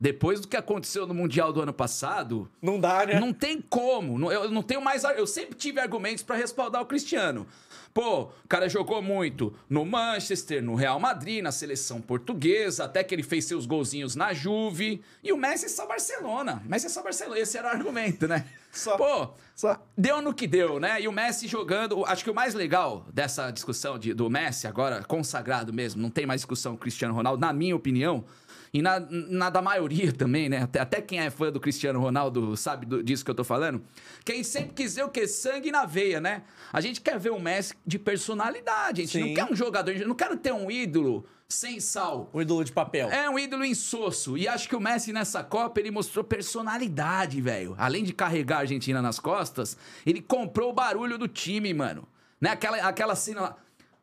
B: depois do que aconteceu no Mundial do ano passado,
A: Não dá, né?
B: não tem como. Eu não tenho mais. Eu sempre tive argumentos pra respaldar o Cristiano. Pô, o cara jogou muito no Manchester, no Real Madrid, na seleção portuguesa, até que ele fez seus golzinhos na Juve. E o Messi é só Barcelona. Messi é só Barcelona. Esse era o argumento, né?
A: Só.
B: Pô,
A: Só.
B: deu no que deu, né? E o Messi jogando. Acho que o mais legal dessa discussão de- do Messi, agora consagrado mesmo, não tem mais discussão com o Cristiano Ronaldo, na minha opinião. E na, na da maioria também, né? Até, até quem é fã do Cristiano Ronaldo sabe do- disso que eu tô falando. Quem sempre quis ver o quê? Sangue na veia, né? A gente quer ver um Messi de personalidade. A gente
A: Sim.
B: não quer um jogador. A gente não quer ter um ídolo sem sal.
A: Um ídolo de papel.
B: É um ídolo insosso. E acho que o Messi nessa Copa ele mostrou personalidade, velho. Além de carregar a Argentina nas costas, ele comprou o barulho do time, mano. Né? Aquela, aquela cena lá.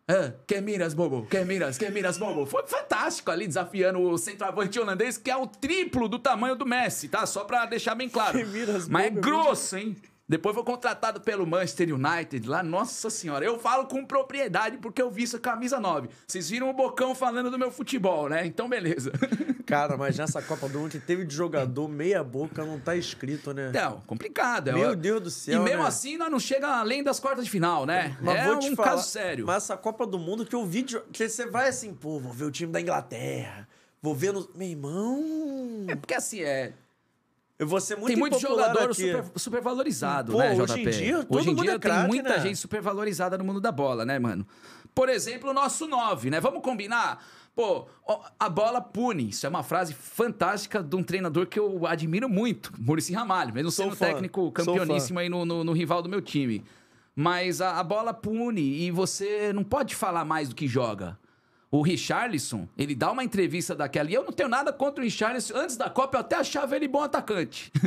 B: Ah, que miras, bobo? Que miras, que miras, bobo? Foi fantástico ali, desafiando o centroavante holandês, que é o triplo do tamanho do Messi, tá? Só pra deixar bem claro.
A: Que miras,
B: Mas é
A: bobo,
B: grosso, hein? Depois foi contratado pelo Manchester United lá, nossa senhora. Eu falo com propriedade porque eu vi essa camisa 9. Vocês viram o Bocão falando do meu futebol, né? Então, beleza.
A: Cara, mas nessa Copa do Mundo que teve de jogador meia boca não tá escrito, né?
B: Então, complicado. é
A: Meu Deus do céu,
B: E mesmo
A: né?
B: assim, nós não chega além das quartas de final, né?
A: Mas
B: é
A: vou
B: um
A: te falar,
B: caso sério.
A: Mas essa Copa do Mundo que eu vi, de- que você vai assim, pô, vou ver o time da Inglaterra, vou ver no... Meu irmão...
B: É porque assim, é...
A: Eu vou ser muito
B: tem muito jogador super, super valorizado,
A: Pô,
B: né,
A: hoje
B: JP?
A: em dia, todo
B: hoje em
A: mundo
B: dia
A: é
B: tem muita
A: né?
B: gente super valorizada no mundo da bola, né, mano? Por exemplo, o nosso 9, né? Vamos combinar? Pô, a bola pune. Isso é uma frase fantástica de um treinador que eu admiro muito, Muricy Ramalho, mesmo
A: Sou
B: sendo
A: fã,
B: técnico campeoníssimo aí no, no- no rival do meu time. Mas a, a bola pune e você não pode falar mais do que joga. O Richarlison, ele dá uma entrevista daquela. E eu não tenho nada contra o Richarlison. Antes da Copa, eu até achava ele bom atacante.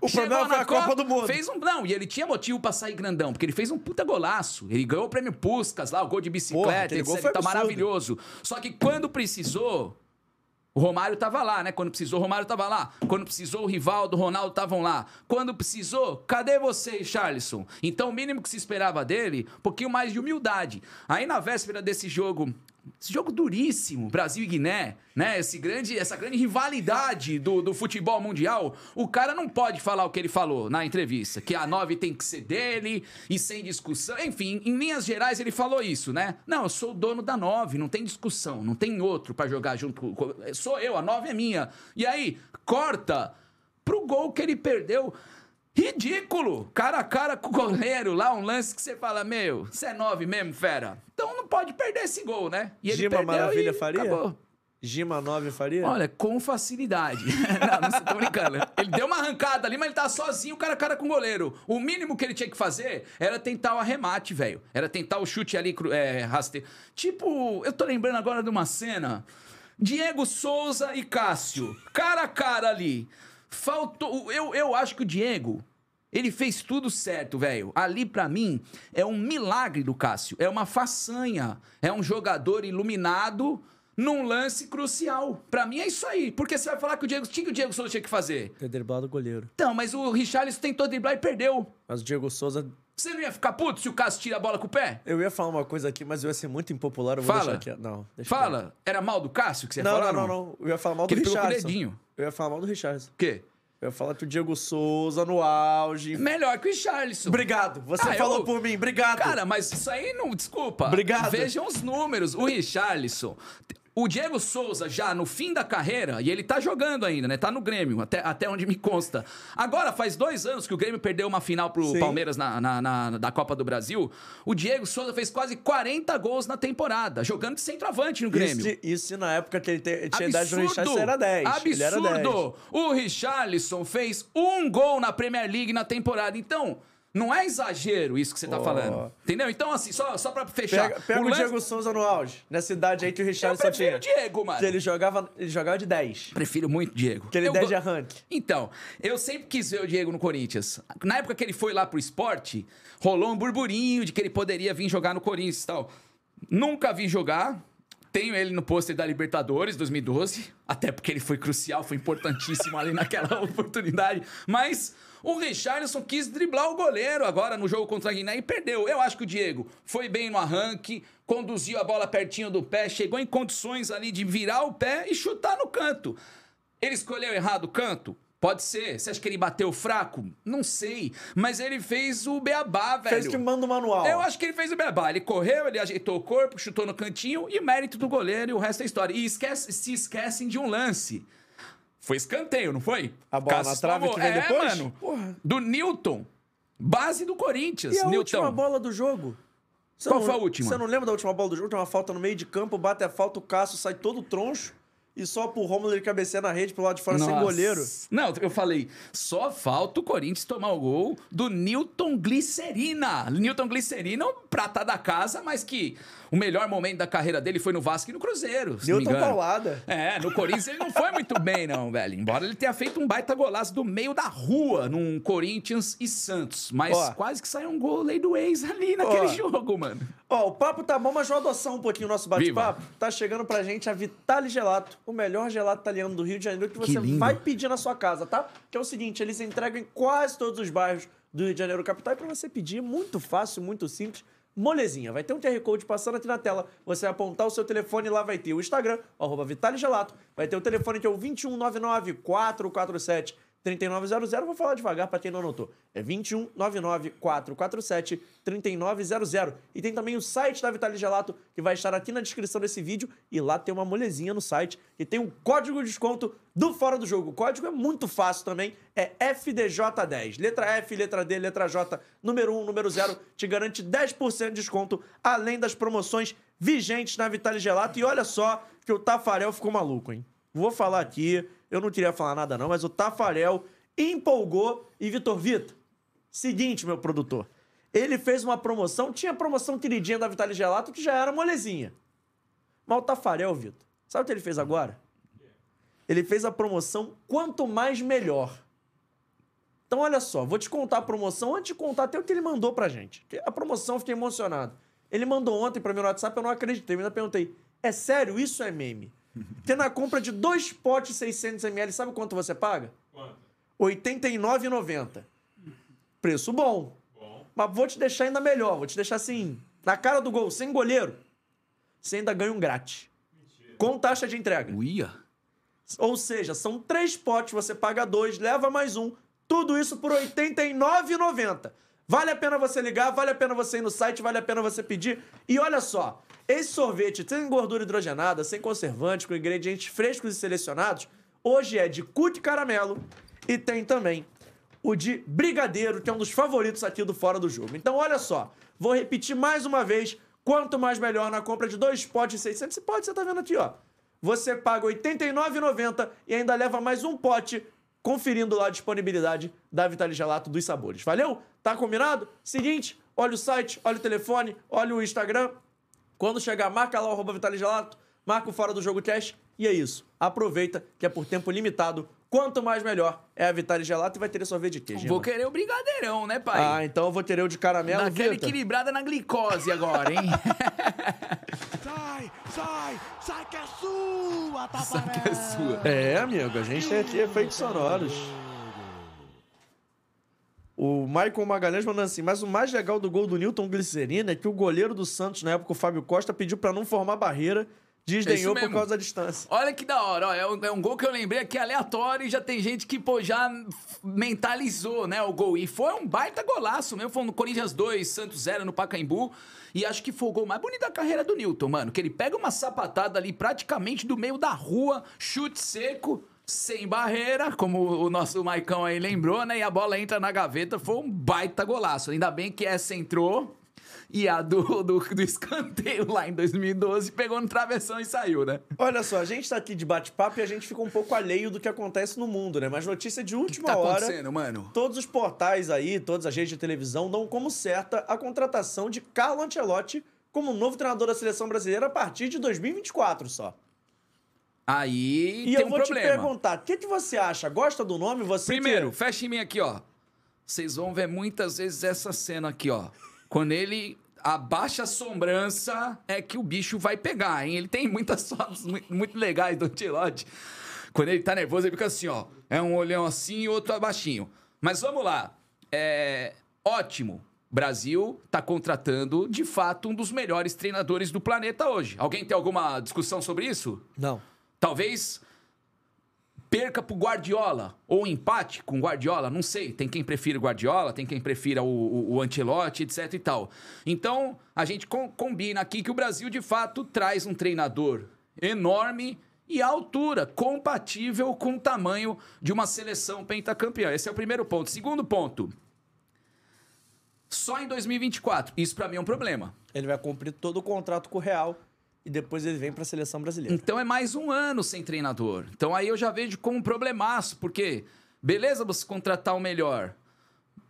A: O problema foi a Copa do Mundo.
B: Fez um, não, e ele tinha motivo pra sair grandão, porque ele fez um puta golaço. Ele ganhou o prêmio Puskas lá, o gol de bicicleta,
A: Porra, foi
B: tá maravilhoso. Só que quando precisou, o Romário tava lá, né? Quando precisou, o Romário tava lá. Quando precisou, o Rivaldo, o Ronaldo estavam lá. Quando precisou, cadê você, Charlison? Então, o mínimo que se esperava dele, um pouquinho mais de humildade. Aí, na véspera desse jogo, esse jogo duríssimo, Brasil e Guiné, né? Esse grande, essa grande rivalidade do, do futebol mundial, o cara não pode falar o que ele falou na entrevista, que a 9 tem que ser dele e sem discussão. Enfim, em linhas gerais ele falou isso, né? Não, eu sou o dono da 9, não tem discussão, não tem outro pra jogar junto. com- Sou eu, a 9 é minha. E aí, corta pro gol que ele perdeu. Ridículo! Cara a cara com o goleiro lá, um lance que você fala, meu, você é nove mesmo, fera? Então não pode perder esse gol, né? E ele
A: Gima Maravilha
B: e
A: faria?
B: acabou.
A: Gima 9 faria?
B: Olha, com facilidade. não, não tô brincando. Ele deu uma arrancada ali, mas ele tá sozinho, cara a cara com o goleiro. O mínimo que ele tinha que fazer era tentar o arremate, velho. Era tentar o chute ali, é, rasteiro. Tipo, eu tô lembrando agora de uma cena. Diego Souza e Cássio. Cara a cara ali. Faltou. Eu, eu acho que o Diego. Ele fez tudo certo, velho. Ali, pra mim, é um milagre do Cássio. É uma façanha. É um jogador iluminado num lance crucial. Pra mim é isso aí. Porque você vai falar que o Diego. O que o Diego Souza tinha que fazer?
A: Ter driblado o goleiro.
B: Então, mas o Richarlison tentou driblar e perdeu.
A: Mas o Diego Souza.
B: Você não ia ficar puto se o Cássio tira a bola com o pé?
A: Eu ia falar uma coisa aqui, mas eu ia ser muito impopular. Eu vou
B: Fala.
A: deixar aqui. Não, deixa
B: Fala. Era mal do Cássio que você ia
A: Não,
B: falar?
A: não, não, não. Eu ia falar mal
B: Que
A: do
B: dedinho.
A: Eu ia falar mal do Richardson.
B: O quê?
A: Eu ia falar que o Diego Souza no auge.
B: Melhor que o Richarlison.
A: Obrigado. Você
B: Ah,
A: falou
B: eu-
A: por mim. Obrigado.
B: Cara, mas isso aí não. Desculpa.
A: Obrigado.
B: Vejam os números. O Richarlison. O Diego Souza, já no fim da carreira, e ele tá jogando ainda, né? Tá no Grêmio, até, até onde me consta. Agora, faz dois anos que o Grêmio perdeu uma final pro
A: Sim.
B: Palmeiras na, na, na- da Copa do Brasil. O Diego Souza fez quase 40 gols na temporada, jogando de centroavante no
A: isso,
B: Grêmio.
A: isso se na época que ele te- tinha idade do Richardson era 10.
B: Absurdo!
A: Era 10.
B: O Richarlison fez um gol na Premier League na temporada. Então, não é exagero isso que você tá
A: Ó.
B: falando. Entendeu? Então, assim, só, só pra fechar.
A: Pega, pega o,
B: lance-
A: Diego Souza no auge. Nessa idade aí que o
B: Eu
A: Richardson
B: prefiro
A: tinha.
B: o Diego, mano.
A: Que ele jogava, ele jogava de 10.
B: Prefiro muito o Diego.
A: Aquele
B: Eu
A: 10
B: go-
A: de arranque.
B: Então, eu sempre quis ver o Diego no Corinthians. Na época que ele foi lá pro esporte, rolou um burburinho de que ele poderia vir jogar no Corinthians e tal. Nunca vi jogar. Tenho ele no pôster da Libertadores 2012, até porque ele foi crucial, foi importantíssimo ali naquela oportunidade. Mas o Richarlison quis driblar o goleiro agora no jogo contra a Guiné e perdeu. Eu acho que o Diego foi bem no arranque, conduziu a bola pertinho do pé, chegou em condições ali de virar o pé e chutar no canto. Ele escolheu errado o canto? Pode ser. Você acha que ele bateu fraco? Não sei. Mas ele fez o beabá, velho.
A: Fez que manda o manual.
B: Eu acho que ele fez o beabá. Ele correu, ele ajeitou o corpo, chutou no cantinho e mérito do goleiro e o resto é história. E esquece- se esquecem de um lance. Foi escanteio, não foi?
A: A bola
B: Cássio
A: na trave que vem
B: é,
A: depois?
B: mano.
A: Porra.
B: Do Newton. Base do Corinthians.
A: E a
B: Newton.
A: última bola do jogo? Você
B: Qual
A: não-
B: foi a última?
A: Você não lembra da última bola do jogo? Tem uma falta no meio de campo, bate a falta, o Cássio sai todo troncho e só pro Rômulo ele cabeceia na rede pro lado de fora sem
B: Nossa.
A: goleiro.
B: Não, eu falei, só falta o Corinthians tomar o gol do Newton Glicerina. Newton Glicerina, o prata da casa, mas que o melhor momento da carreira dele foi no Vasco e no Cruzeiro.
A: Newton
B: engano.
A: Paulada.
B: É, no Corinthians ele não foi muito bem, não, velho. Embora ele tenha feito um baita golaço do meio da rua num Corinthians e Santos. Mas
A: Ó.
B: quase que saiu um gol lei do ex ali naquele
A: Ó.
B: jogo, mano.
A: Ó, o papo tá bom, mas vamos adoçar um pouquinho o nosso bate-papo. Tá chegando pra gente a Vitale Gelato, o melhor gelato italiano do Rio de Janeiro que
B: Que
A: você
B: lindo.
A: vai pedir na sua casa, tá? Que é o seguinte, eles entregam em quase todos os bairros do Rio de Janeiro capital e pra você pedir, é muito fácil, muito simples. Molezinha, vai ter um QR Code passando aqui na tela. Você vai apontar o seu telefone lá vai ter o Instagram, arroba Vitale Gelato. Vai ter o telefone que é o 2199 447 3900. Vou falar devagar para quem não anotou. É 2199 447 3900. E tem também o site da Vitale Gelato, que vai estar aqui na descrição desse vídeo. E lá tem uma molezinha no site que tem um código de desconto do Fora do Jogo. O código é muito fácil também, é FDJ10. Letra F, letra D, letra J, número 1, número 0, te garante 10% de desconto, além das promoções vigentes na Vitale Gelato. E olha só que o Tafarel ficou maluco, hein? Vou falar aqui, eu não queria falar nada não, mas o Tafarel empolgou. E Vitor Vita, seguinte, meu produtor, ele fez uma promoção, tinha a promoção queridinha da Vitale Gelato que já era molezinha. Mas o Tafarel, Vitor, sabe o que ele fez agora? Ele fez a promoção quanto mais melhor. Então, olha só, vou te contar a promoção antes de contar até o que ele mandou pra gente. A promoção, fiquei emocionado. Ele mandou ontem pra mim no WhatsApp, eu não acreditei. Eu ainda perguntei, é sério, isso é meme? Porque na compra de dois potes 600ml, sabe quanto você paga?
E: Quanto?
A: R$ 89,90. Preço bom.
E: Bom.
A: Mas vou te deixar ainda melhor. Vou te deixar assim, na cara do gol, sem goleiro. Você ainda ganha um grátis. Com taxa de entrega.
B: Uia.
A: Ou seja, são três potes, você paga dois, leva mais um. Tudo isso por R$ 89,90. Vale a pena você ligar, vale a pena você ir no site, vale a pena você pedir. E olha só, esse sorvete sem gordura hidrogenada, sem conservantes, com ingredientes frescos e selecionados, hoje é de cut caramelo e tem também o de brigadeiro, que é um dos favoritos aqui do Fora do Jogo. Então olha só, vou repetir mais uma vez, quanto mais melhor na compra de dois potes de 600, esse pote você tá vendo aqui, ó. Você paga R$ 89,90 e ainda leva mais um pote conferindo lá a disponibilidade da Vitale Gelato dos sabores. Valeu? Tá combinado? Seguinte, olha o site, olha o telefone, olha o Instagram. Quando chegar, marca lá o arroba Vitale Gelato, marca o Fora do Jogo Cash e é isso. Aproveita que é por tempo limitado. Quanto mais melhor é a Vitale Gelato e vai ter sorvete de queijo.
B: Vou querer o brigadeirão, né, pai?
A: Ah, então eu vou ter o de caramelo,
B: Daquela
A: Vitor.
B: equilibrada na glicose agora, hein?
C: Sai, sai, sai que é sua, Tafarel.
B: Sai que é sua.
A: É, amigo, a gente tem aqui efeitos sonoros. O Michael Magalhães mandando assim, mas o mais legal do gol do Newton Glicerina é que o goleiro do Santos, na época, o Fábio Costa, pediu pra não formar barreira, desdenhou por
B: mesmo.
A: causa da distância.
B: Olha que da hora, ó. É um, é um gol que eu lembrei aqui aleatório e já tem gente que, pô, já mentalizou, né, o gol. E foi um baita golaço mesmo. Foi no Corinthians 2, Santos 0 no Pacaembu. E acho que foi o gol mais bonito da carreira do Newton, mano. Que ele pega uma sapatada ali praticamente do meio da rua, chute seco. Sem barreira, como o nosso Maicão aí lembrou, né? E a bola entra na gaveta, foi um baita golaço. Ainda bem que essa entrou e a do, do, do escanteio lá em 2012 pegou no travessão e saiu, né?
A: Olha só, a gente tá aqui de bate-papo e a gente fica um pouco alheio do que acontece no mundo, né? Mas notícia de
B: O que
A: última
B: tá
A: hora.
B: acontecendo, mano?
A: Todos os portais aí, todas as redes de televisão dão como certa a contratação de Carlo Ancelotti como novo treinador da seleção brasileira a partir de 2024 só.
B: Aí
A: E
B: tem
A: eu
B: um
A: vou te
B: problema.
A: perguntar, o que, que você acha? Gosta do nome? Você
B: Primeiro,
A: que...
B: fecha em mim aqui, ó. Vocês vão ver muitas vezes essa cena aqui, ó. Quando ele abaixa a sombrança, é que o bicho vai pegar, hein? Ele tem muitas fotos muito, muito legais do Antilote. Quando ele tá nervoso, ele fica assim, ó. É um olhão assim e outro abaixinho. Mas vamos lá. É... Ótimo. Brasil tá contratando, de fato, um dos melhores treinadores do planeta hoje. Alguém tem alguma discussão sobre isso?
A: Não.
B: Talvez perca pro Guardiola ou empate com o Guardiola, não sei. Tem quem prefira o Guardiola, tem quem prefira o, o, o Ancelotti, etc e tal. Então, a gente com- combina aqui que o Brasil, de fato, traz um treinador enorme e à altura, compatível com o tamanho de uma seleção pentacampeã. Esse é o primeiro ponto. Segundo ponto, só em 2024. Isso pra mim é um problema.
A: Ele vai cumprir todo o contrato com o Real e depois ele vem pra seleção brasileira.
B: Então é mais um ano sem treinador. Então aí eu já vejo como um problemaço, porque beleza você contratar o melhor,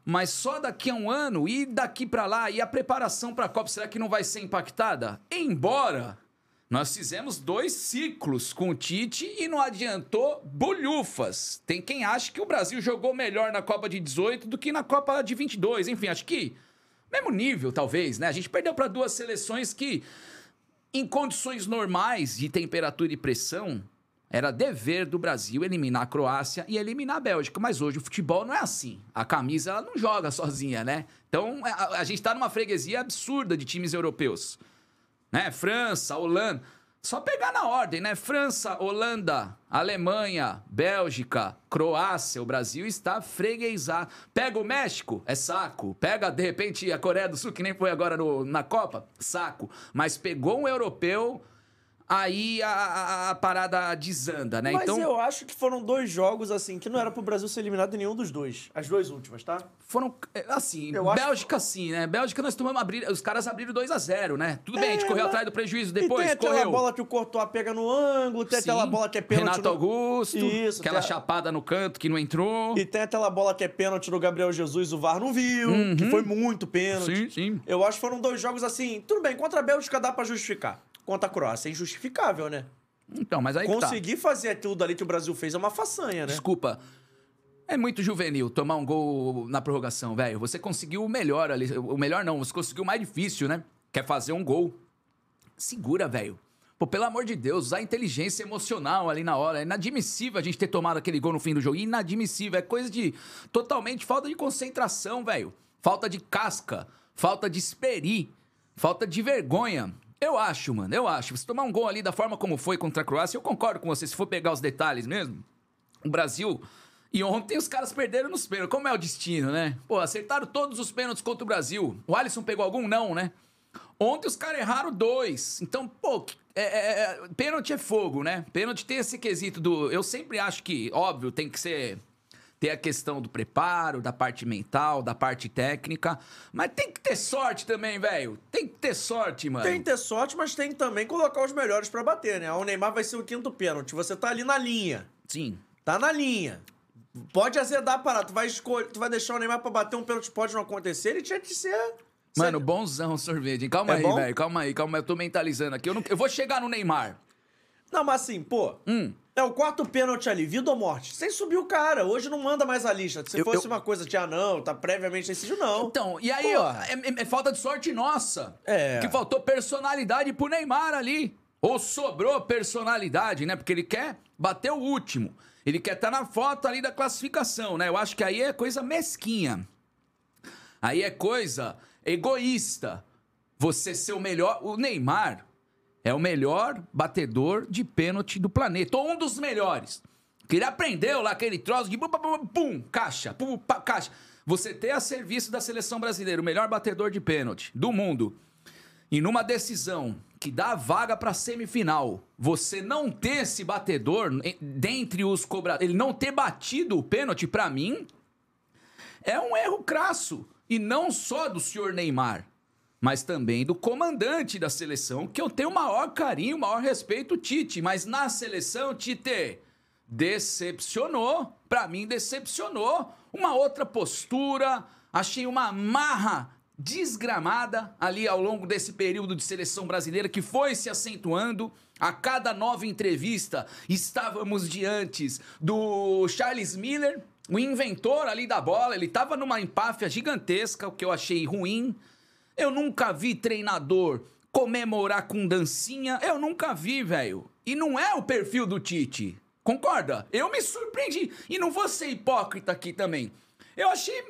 B: mas só daqui a um ano e daqui pra lá e a preparação pra Copa será que não vai ser impactada? Embora nós fizemos dois ciclos com o Tite e não adiantou bolhufas. Tem quem acha que o Brasil jogou melhor na Copa de 18 do que na Copa de 22. Enfim, acho que mesmo nível, talvez, né? A gente perdeu pra duas seleções que em condições normais de temperatura e pressão, era dever do Brasil eliminar a Croácia e eliminar a Bélgica. Mas hoje o futebol não é assim. A camisa ela não joga sozinha, né? Então a, a gente tá numa freguesia absurda de times europeus. Né? França, Holanda. Só pegar na ordem, né? França, Holanda, Alemanha, Bélgica, Croácia. O Brasil está freguesado. Pega o México, é saco. Pega, de repente, a Coreia do Sul, que nem foi agora no- na Copa, saco. Mas pegou um europeu, aí a, a- a parada desanda, né?
A: Mas
B: então,
A: eu acho que foram dois jogos, assim, que não era pro Brasil ser eliminado em nenhum dos dois. As duas últimas, tá?
B: foram, é, assim,
A: Eu acho-
B: Bélgica sim, né? Bélgica nós tomamos, abrir, os caras abriram 2 a 0 né? Tudo bem, a gente
A: É,
B: correu
A: mas-
B: atrás do prejuízo
A: e
B: depois,
A: tem aquela
B: correu.
A: bola que o Courtois pega no ângulo, tem aquela
B: Sim.
A: bola que é pênalti
B: Renato
A: no...
B: Augusto,
A: Isso,
B: aquela
A: tem a-
B: chapada no canto que não entrou.
A: E tem aquela bola que é pênalti no Gabriel Jesus, o VAR não viu, que foi muito pênalti.
B: Uhum. Sim, sim.
A: Eu acho que foram dois jogos assim. Tudo bem, contra a Bélgica dá pra justificar. Contra a Croácia. É injustificável, né?
B: Então, mas aí tá.
A: Conseguir fazer tudo ali que o Brasil fez é uma façanha, né?
B: Desculpa. É muito juvenil tomar um gol na prorrogação, velho. Você conseguiu o melhor ali. O melhor não, você conseguiu o mais difícil, né? Quer fazer um gol. Segura, velho. Pô, pelo amor de Deus, usar inteligência emocional ali na hora. É inadmissível a gente ter tomado aquele gol no fim do jogo. Inadmissível. É coisa de totalmente falta de concentração, velho. Falta de casca. Falta de esperi. Falta de vergonha. Eu acho, mano. Eu acho. Você tomar um gol ali da forma como foi contra a Croácia, eu concordo com você. Se for pegar os detalhes mesmo, o Brasil. E ontem os caras perderam nos pênaltis. Como é o destino, né? Pô, acertaram todos os pênaltis contra o Brasil. O Alisson pegou algum? Não, né? Ontem os caras erraram dois. Então, pô, é, é, é, pênalti é fogo, né? Pênalti tem esse quesito do. Eu sempre acho que, óbvio, tem que ser. Ter a questão do preparo, da parte mental, da parte técnica. Mas tem que ter sorte também, velho. Tem que ter sorte, mano.
A: Tem que ter sorte, mas tem que também colocar os melhores pra bater, né? O Neymar vai ser o quinto pênalti. Você tá ali na linha.
B: Sim.
A: Tá na linha. Pode azedar a parada. Tu vai, escolher, tu vai deixar o Neymar pra bater um pênalti, pode não acontecer. Ele tinha que ser.
B: Mano, bonzão sorvete. Calma
A: É
B: aí, velho. Calma aí, calma aí. Eu tô mentalizando aqui. Eu, não- eu vou chegar no Neymar.
A: Não, mas assim, pô.
B: Hum.
A: É o quarto pênalti ali, vida ou morte. Sem subir o cara. Hoje não manda mais a lista. Se
B: Eu-
A: fosse
B: eu-
A: uma coisa, tinha não, tá previamente decidido, não.
B: Então, e aí,
A: Pô.
B: ó, é, é- é falta de sorte nossa.
A: É.
B: Que faltou personalidade pro Neymar ali. Ou sobrou personalidade, né? Porque ele quer bater o último. Ele quer estar na foto ali da classificação, né? Eu acho que aí é coisa mesquinha. Aí é coisa egoísta. Você ser o melhor. O Neymar é o melhor batedor de pênalti do planeta. Ou um dos melhores. Que ele aprendeu lá aquele troço de pum, pum, caixa, pum, caixa. Você ter a serviço da seleção brasileira, o melhor batedor de pênalti do mundo, e numa decisão que dá a vaga pra semifinal, você não ter esse batedor en- dentre os cobradores, ele não ter batido o pênalti, pra mim, é um erro crasso. E não só do senhor Neymar, mas também do comandante da seleção, que eu tenho o maior carinho, o maior respeito, Tite. Mas na seleção, Tite decepcionou. Pra mim, decepcionou. Uma outra postura. Achei uma marra desgramada ali ao longo desse período de seleção brasileira que foi se acentuando. A cada nova entrevista, estávamos diante do Charles Miller, o inventor ali da bola. Ele estava numa empáfia gigantesca, o que eu achei ruim. Eu nunca vi treinador comemorar com dancinha. Eu nunca vi, velho. E não é o perfil do Tite. Concorda? Eu me surpreendi. E não vou ser hipócrita aqui também. Eu achei.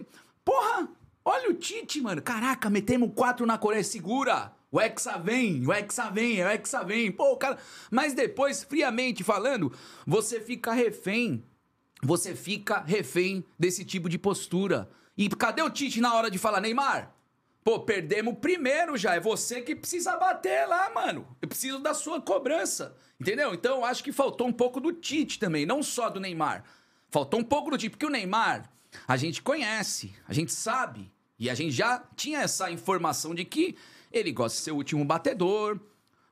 B: Porra, olha o Tite, mano. Caraca, metemos quatro na Coreia. Segura. O Hexa vem, o Hexa vem, o Hexa vem. Pô, cara. Mas depois, friamente falando, você fica refém você fica refém desse tipo de postura. E cadê o Tite na hora de falar, Neymar? Pô, perdemos primeiro já. É você que precisa bater lá, mano. Eu preciso da sua cobrança. Entendeu? Então eu acho que faltou um pouco do Tite também, não só do Neymar. Faltou um pouco do Tite, porque o Neymar, a gente conhece, a gente sabe. E a gente já tinha essa informação de que ele gosta de ser o último batedor.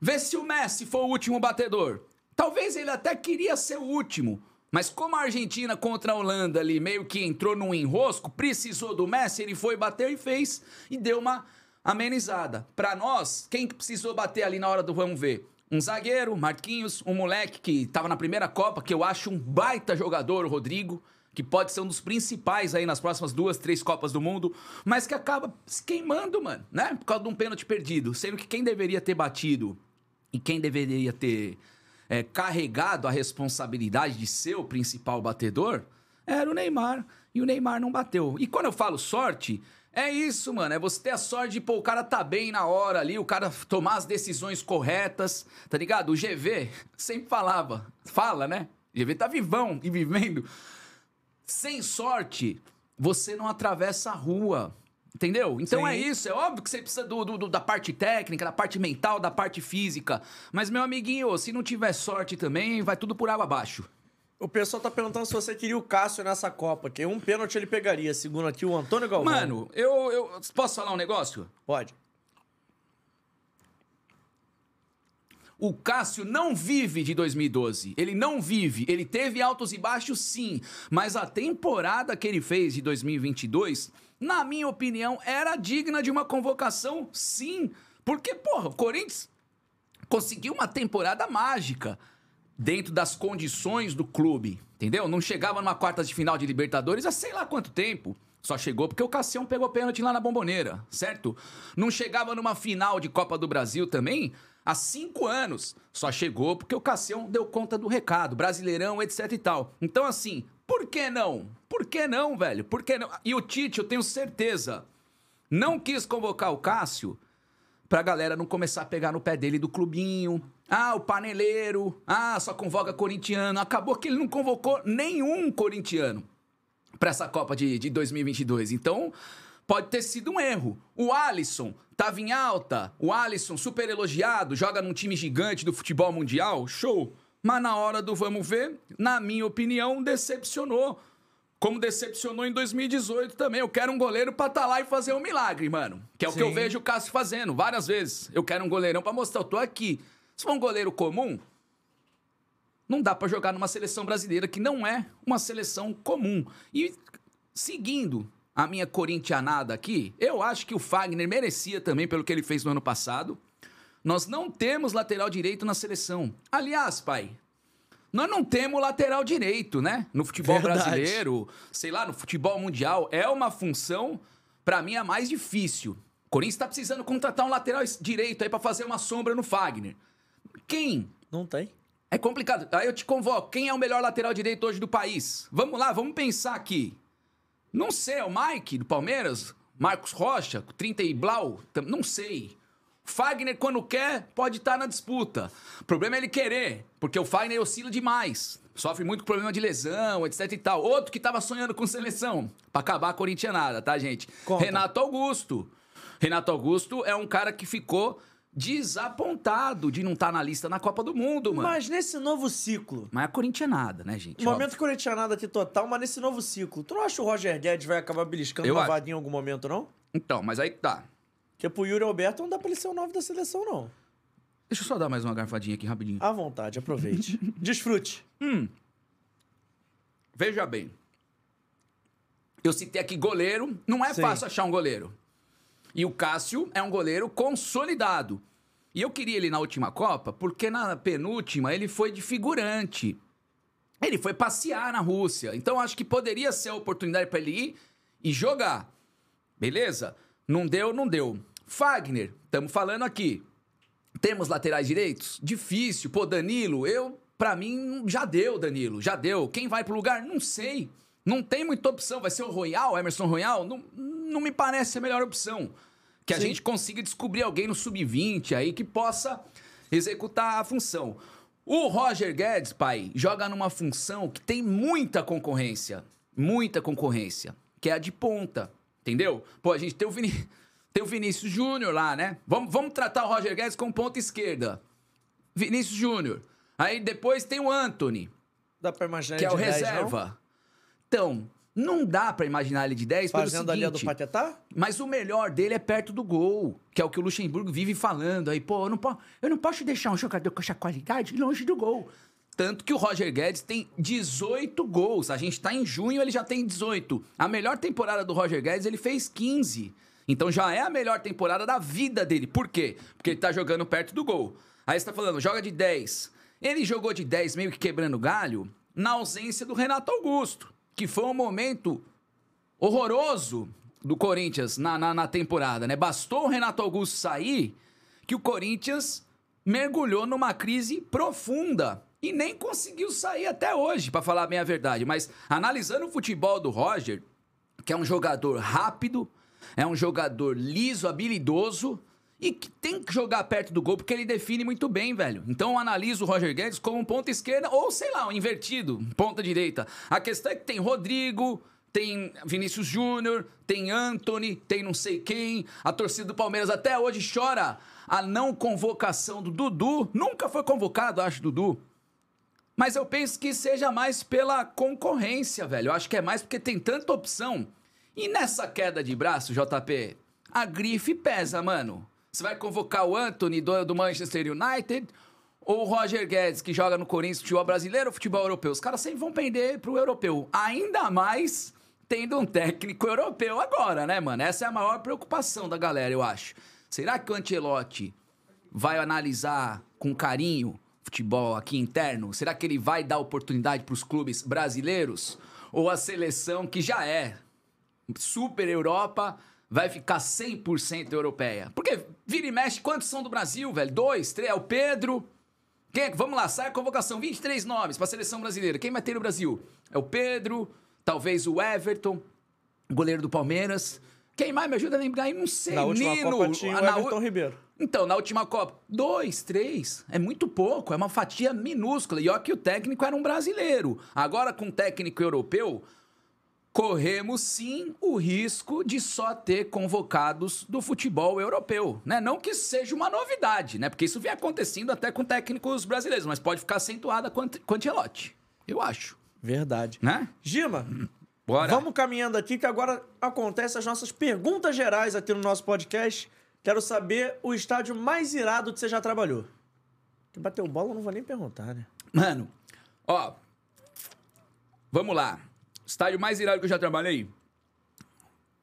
B: Vê se o Messi for o último batedor. Talvez ele até queria ser o último. Mas como a Argentina contra a Holanda ali meio que entrou num enrosco, precisou do Messi, ele foi bater e fez e deu uma amenizada. Pra nós, quem que precisou bater ali na hora do vamos ver? Um zagueiro, Marquinhos, um moleque que tava na primeira Copa, que eu acho um baita jogador, o Rodrigo, que pode ser um dos principais aí nas próximas duas, três Copas do Mundo, mas que acaba se queimando, mano, né? Por causa de um pênalti perdido. Sendo que quem deveria ter batido e quem deveria ter é, carregado a responsabilidade de ser o principal batedor era o Neymar. E o Neymar não bateu. E quando eu falo sorte, é isso, mano. É você ter a sorte de, pô, o cara tá bem na hora ali, o cara tomar as decisões corretas, tá ligado? O GV sempre falava, fala, né? O GV tá vivão e vivendo. Sem sorte, você não atravessa a rua. Entendeu? Então
A: Sim.
B: é isso. É óbvio que você precisa do, do- do- da parte técnica, da parte mental, da parte física. Mas, meu amiguinho, se não tiver sorte também, vai tudo por água abaixo.
A: O pessoal tá perguntando se você queria o Cássio nessa Copa, que um pênalti ele pegaria, segundo aqui o Antônio Galvão.
B: Mano, eu, eu. Posso falar um negócio?
A: Pode.
B: O Cássio não vive de 2012. Ele não vive. Ele teve altos e baixos, sim. Mas a temporada que ele fez de 2022, na minha opinião, era digna de uma convocação, sim. Porque, porra, o Corinthians. conseguiu uma temporada mágica dentro das condições do clube, entendeu? Não chegava numa quartas de final de Libertadores há sei lá quanto tempo. Só chegou porque o Cassião pegou pênalti lá na bomboneira, certo? Não chegava numa final de Copa do Brasil também há cinco anos. Só chegou porque o Cassião deu conta do recado, brasileirão, etc e tal. Então, assim, por que não? Por que não, velho? Por que não? E o Tite, eu tenho certeza, não quis convocar o Cássio pra galera não começar a pegar no pé dele do clubinho. Ah, o paneleiro. Ah, só convoca corintiano. Acabou que ele não convocou nenhum corintiano para essa Copa de, de 2022. Então, pode ter sido um erro. O Alisson tava em alta, o Alisson super elogiado, joga num time gigante do futebol mundial, show. Mas na hora do vamos ver, na minha opinião, decepcionou. Como decepcionou em 2018 também. Eu quero um goleiro pra estar tá lá e fazer um milagre, mano. Que é o Sim. que eu vejo o Cássio fazendo várias vezes. Eu quero um goleirão pra mostrar, eu tô aqui. Se for um goleiro comum, não dá para jogar numa seleção brasileira que não é uma seleção comum. E seguindo a minha corintianada aqui, eu acho que o Fagner merecia também pelo que ele fez no ano passado. Nós não temos lateral direito na seleção. Aliás, pai, nós não temos lateral direito, né? No futebol Verdade. brasileiro, sei lá, no futebol mundial. É uma função, para mim, a mais difícil. O Corinthians tá precisando contratar um lateral direito aí para fazer uma sombra no Fagner. Quem?
A: Não tem.
B: É complicado. Aí eu te convoco. Quem é o melhor lateral direito hoje do país? Vamos lá, vamos pensar aqui. Não sei, é o Mike do Palmeiras? Marcos Rocha, 30 e Blau? Não sei. Fagner, quando quer, pode estar na disputa. O problema é ele querer, porque o Fagner oscila demais. Sofre muito com problema de lesão, etc e tal. Outro que tava sonhando com seleção, pra acabar a corintianada, tá, gente? Conta. Renato Augusto. Renato Augusto é um cara que ficou desapontado de não estar tá na lista na Copa do Mundo, mano.
A: Mas nesse novo ciclo.
B: Mas é corintianada, né, gente?
A: Momento Óbvio. corintianada aqui total, mas nesse novo ciclo. Tu não acha que o Roger Guedes vai acabar beliscando Eu uma vadinha em algum momento, não?
B: Então, mas aí tá.
A: Porque pro Yuri Alberto não dá pra ele ser o nove da seleção, não.
B: Deixa eu só dar mais uma garfadinha aqui rapidinho.
A: À vontade, aproveite. Desfrute.
B: Hum. Veja bem. Eu citei aqui goleiro. Não é Sim. fácil achar um goleiro. E o Cássio é um goleiro consolidado. E eu queria ele na última Copa porque na penúltima ele foi de figurante. Ele foi passear na Rússia. Então acho que poderia ser a oportunidade para ele ir e jogar. Beleza? Não deu, não deu. Fagner, estamos falando aqui. Temos laterais direitos? Difícil. Pô, Danilo, eu, para mim, já deu, Danilo, já deu. Quem vai pro lugar? Não sei. Não tem muita opção. Vai ser o Royal, Emerson Royal? Não, não me parece a melhor opção. Que a Sim. gente consiga descobrir alguém no sub-20 aí que possa executar a função. O Roger Guedes, pai, joga numa função que tem muita concorrência. Muita concorrência. Que é a de ponta. Entendeu? Pô, a gente tem o, Vini... tem o Vinícius Júnior lá, né? Vamos, vamos tratar o Roger Guedes como ponta esquerda. Vinícius Júnior. Aí depois tem o Anthony.
A: Dá pra imaginar
B: Que é o reserva. 10, então, não dá para imaginar ele de 10
A: Fazendo pelo seguinte... a linha do Patetá?
B: Mas o melhor dele é perto do gol, que é o que o Luxemburgo vive falando. Aí, pô, eu não, posso, eu não posso deixar um jogador com essa qualidade longe do gol. Tanto que o Roger Guedes tem 18 gols. A gente tá em junho, ele já tem 18. A melhor temporada do Roger Guedes, ele fez 15. Então já é a melhor temporada da vida dele. Por quê? Porque ele tá jogando perto do gol. Aí você tá falando, joga de 10. Ele jogou de 10 meio que quebrando galho na ausência do Renato Augusto que foi um momento horroroso do Corinthians na, na, na, temporada, né? Bastou o Renato Augusto sair que o Corinthians mergulhou numa crise profunda e nem conseguiu sair até hoje, para falar bem a verdade. Mas analisando o futebol do Roger, que é um jogador rápido, é um jogador liso, habilidoso, e que tem que jogar perto do gol porque ele define muito bem, velho. Então eu analiso o Roger Guedes como um ponta esquerda ou, sei lá, um invertido, ponta direita. A questão é que tem Rodrigo, tem Vinícius Júnior, tem Anthony, tem não sei quem. A torcida do Palmeiras até hoje chora a não convocação do Dudu. Nunca foi convocado, acho, Dudu. Mas eu penso que seja mais pela concorrência, velho. Eu acho que é mais porque tem tanta opção. E nessa queda de braço, JP, a grife pesa, mano. Você vai convocar o Anthony do, Manchester United ou o Roger Guedes, que joga no Corinthians, futebol brasileiro ou futebol europeu? Os caras sempre vão pender pro europeu. Ainda mais tendo um técnico europeu agora, né, mano? Essa é a maior preocupação da galera, eu acho. Será que o Ancelotti vai analisar com carinho futebol aqui interno? Será que ele vai dar oportunidade para os clubes brasileiros? Ou a seleção que já é super Europa vai ficar 100% europeia? Porque vira e mexe, quantos são do Brasil, velho? Dois, três, é o Pedro. Quem é vamos lá, sai a convocação, 23 nomes para a seleção brasileira. Quem vai ter no Brasil? É o Pedro, talvez o Everton, goleiro do Palmeiras. Quem mais me ajuda a lembrar aí? Não sei.
A: Na última
B: Nino,
A: Copa tinha o
B: na
A: Everton
B: u-
A: Ribeiro.
B: então, na última Copa, dois, três, é muito pouco, é uma fatia minúscula. E ó que o técnico era um brasileiro. Agora, com o técnico europeu, corremos sim o risco de só ter convocados do futebol europeu, né? Não que seja uma novidade, né? Porque isso vem acontecendo até com técnicos brasileiros, mas pode ficar acentuada com com Ancelotti, eu acho,
A: Verdade.
B: né?
A: Gima,
B: Bora.
A: vamos caminhando aqui que agora acontecem as nossas perguntas gerais aqui no nosso podcast. Quero saber o estádio mais irado que você já trabalhou. Quem bateu bola eu não vou nem perguntar, né?
B: Mano, ó. Vamos lá. Estádio mais irado que eu já trabalhei.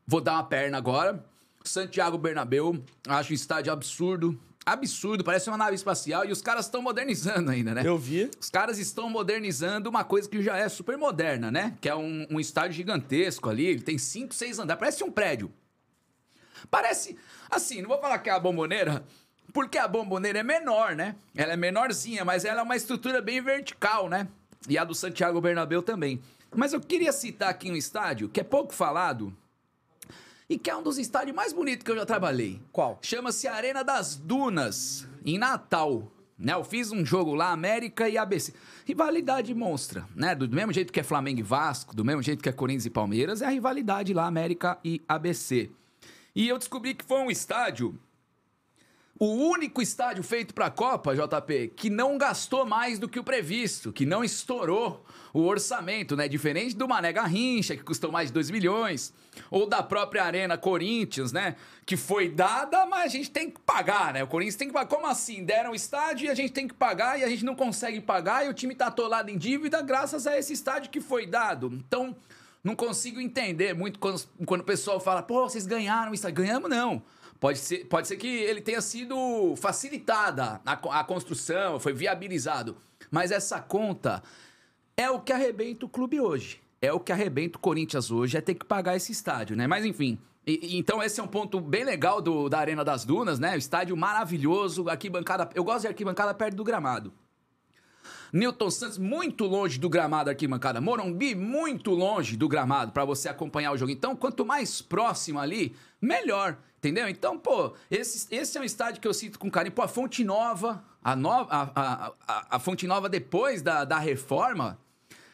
B: Vou dar uma perna agora. Santiago Bernabéu. Acho um estádio absurdo. Absurdo, parece uma nave espacial e os caras estão modernizando ainda, né?
A: Eu vi.
B: Os caras estão modernizando uma coisa que já é super moderna, né? Que é um, um estádio gigantesco ali. Ele tem cinco, seis andares. Parece um prédio. Parece. Assim, não vou falar que é a bomboneira, porque a bomboneira é menor, né? Ela é menorzinha, mas ela é uma estrutura bem vertical, né? E a do Santiago Bernabéu também. Mas eu queria citar aqui um estádio que é pouco falado e que é um dos estádios mais bonitos que eu já trabalhei.
A: Qual?
B: Chama-se Arena das Dunas, em Natal. Né, eu fiz um jogo lá, América e ABC. Rivalidade monstra, né? Do mesmo jeito que é Flamengo e Vasco, do mesmo jeito que é Corinthians e Palmeiras, é a rivalidade lá, América e ABC. E eu descobri que foi um estádio o único estádio feito para a Copa, JP, que não gastou mais do que o previsto, que não estourou o orçamento, né? Diferente do Mané Garrincha, que custou mais de 2 milhões, ou da própria Arena Corinthians, né? Que foi dada, mas a gente tem que pagar, né? O Corinthians tem que pagar. Como assim? Deram o estádio e a gente tem que pagar e a gente não consegue pagar e o time tá atolado em dívida graças a esse estádio que foi dado. Então, não consigo entender muito quando, quando o pessoal fala, pô, vocês ganharam o estádio. Ganhamos, não. Pode ser, pode ser que ele tenha sido facilitada a, a construção, foi viabilizado. Mas essa conta é o que arrebenta o clube hoje. É o que arrebenta o Corinthians hoje, é ter que pagar esse estádio, né? Mas enfim. então esse é um ponto bem legal do, da Arena das Dunas, né? Estádio maravilhoso, arquibancada. Eu gosto de arquibancada perto do gramado. Newton Santos muito longe do gramado arquibancada. Morumbi muito longe do gramado para você acompanhar o jogo. Então, quanto mais próximo ali, melhor. Entendeu? Então, pô, esse, esse é um estádio que eu sinto com carinho. Pô, a Fonte Nova, a, a, a, a, a Fonte Nova depois da, da reforma,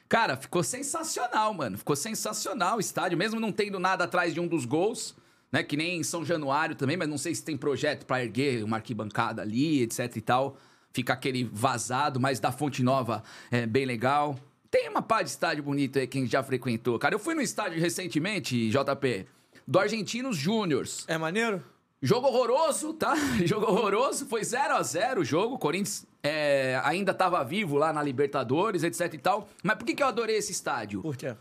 B: cara, ficou sensacional, mano. Ficou sensacional o estádio, mesmo não tendo nada atrás de um dos gols, né? Que nem em São Januário também, mas não sei se tem projeto para erguer uma arquibancada ali, etc e tal. Fica aquele vazado, mas da Fonte Nova é bem legal. Tem uma pá de estádio bonito aí, quem já frequentou. Cara, eu fui no estádio recentemente, JP, do Argentinos Júniors.
A: É maneiro?
B: Jogo horroroso, tá? Jogo horroroso. Foi 0 a 0 o jogo. Corinthians é, ainda tava vivo lá na Libertadores, etc e tal. Mas por que, que eu adorei esse estádio?
A: Por quê?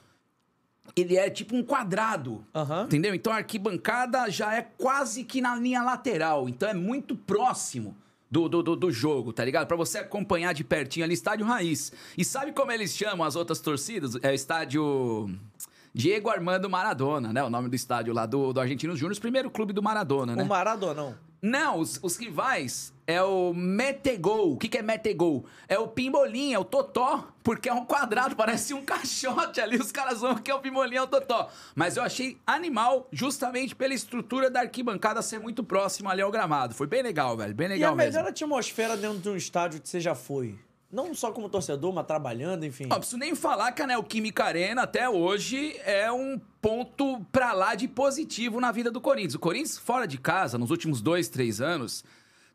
B: Ele é tipo um quadrado.
A: Aham.
B: Entendeu? Então a arquibancada já é quase que na linha lateral. Então é muito próximo do, do, do, do jogo, tá ligado? Pra você acompanhar de pertinho ali, estádio raiz. E sabe como eles chamam as outras torcidas? É o estádio. Diego Armando Maradona, né? O nome do estádio lá do, do Argentinos Júnior, primeiro clube do Maradona, né?
A: O Maradonão.
B: Não, os, os rivais é o Metegol. O que, que é Metegol? É o Pimbolim, é o Totó, porque é um quadrado, parece um caixote ali. Os caras vão que é o Pimbolim, é o Totó. Mas eu achei animal justamente pela estrutura da arquibancada ser muito próxima ali ao gramado. Foi bem legal, velho. Bem
A: E a
B: legal mesmo.
A: melhor atmosfera dentro de um estádio que você já foi? Não só como torcedor, mas trabalhando, enfim.
B: Não preciso nem falar que a Neoquímica Arena até hoje é um ponto pra lá de positivo na vida do Corinthians. O Corinthians, fora de casa, nos últimos dois, três anos,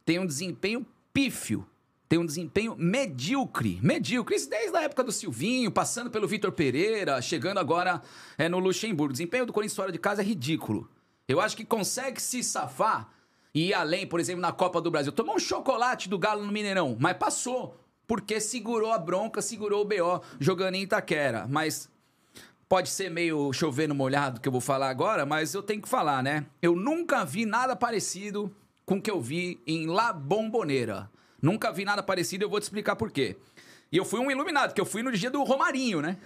B: tem um desempenho pífio. Tem um desempenho medíocre. Medíocre. Isso desde a época do Silvinho, passando pelo Vitor Pereira, chegando agora é, no Luxemburgo. O desempenho do Corinthians fora de casa é ridículo. Eu acho que consegue se safar e ir além, por exemplo, na Copa do Brasil. Tomou um chocolate do Galo no Mineirão, mas passou. Porque segurou a bronca, segurou o BO jogando em Itaquera. Mas pode ser meio chovendo molhado que eu vou falar agora, mas eu tenho que falar, né? Eu nunca vi nada parecido com o que eu vi em La Bombonera. Nunca vi nada parecido, eu vou te explicar por quê. E eu fui um iluminado, que eu fui no dia do Romarinho, né?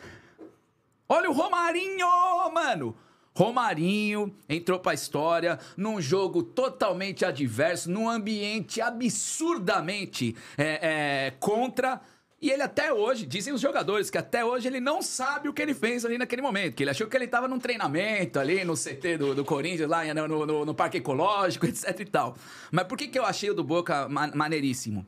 B: Olha o Romarinho, mano! Romarinho entrou pra história num jogo totalmente adverso, num ambiente absurdamente é, é, contra. E ele até hoje, dizem os jogadores, que até hoje ele não sabe o que ele fez ali naquele momento. Que ele achou que ele tava num treinamento ali no CT do, do Corinthians, lá no, no, no, Parque Ecológico, etc e tal. Mas por que, que eu achei o do Boca maneiríssimo?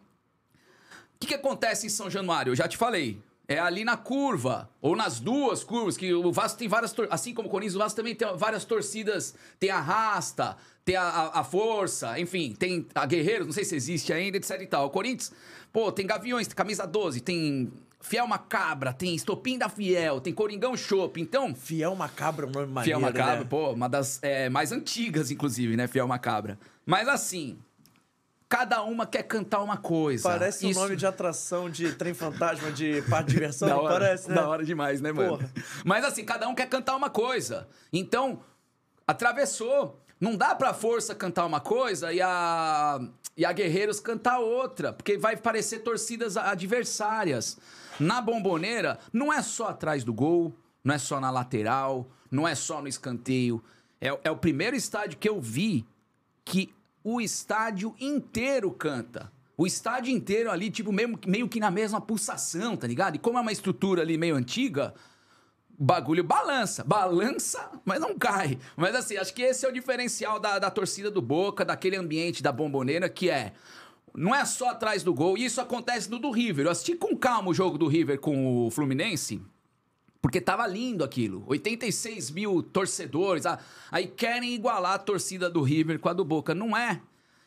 B: O que, que acontece em São Januário? Eu já te falei é ali na curva, ou nas duas curvas, que o Vasco tem várias, assim como o Corinthians, o Vasco também tem várias torcidas, tem a Rasta, tem a, a, a Força, enfim, tem a Guerreiros, não sei se existe ainda, etc e tal. O Corinthians, pô, tem Gaviões, tem Camisa 12, tem Fiel Macabra, tem Estopim da Fiel, tem Coringão Chopp, então...
A: Fiel Macabra é um nome maneiro,
B: Fiel Macabra,
A: né?
B: pô, uma das é, mais antigas, inclusive, né, Fiel Macabra. Mas assim, Cada uma quer cantar uma coisa.
A: Parece Isso... um nome de atração de trem fantasma, de parque de diversão.
B: da hora,
A: parece, né?
B: Da hora demais, né, mano? Porra. Mas assim, cada um quer cantar uma coisa. Então, atravessou. Não dá pra força cantar uma coisa e a, e a Guerreiros cantar outra, porque vai parecer torcidas adversárias. Na bomboneira, não é só atrás do gol, não é só na lateral, não é só no escanteio. É, é o primeiro estádio que eu vi que o estádio inteiro canta. O estádio inteiro ali, tipo, meio, meio que na mesma pulsação, tá ligado? E como é uma estrutura ali meio antiga, bagulho balança. Balança, mas não cai. Mas assim, acho que esse é o diferencial da, da torcida do Boca, daquele ambiente da bomboneira, que é. Não é só atrás do gol, e isso acontece no do River. Eu assisti com calma o jogo do River com o Fluminense. Porque tava lindo aquilo. 86 mil torcedores. Aí querem igualar a torcida do River com a do Boca. Não é.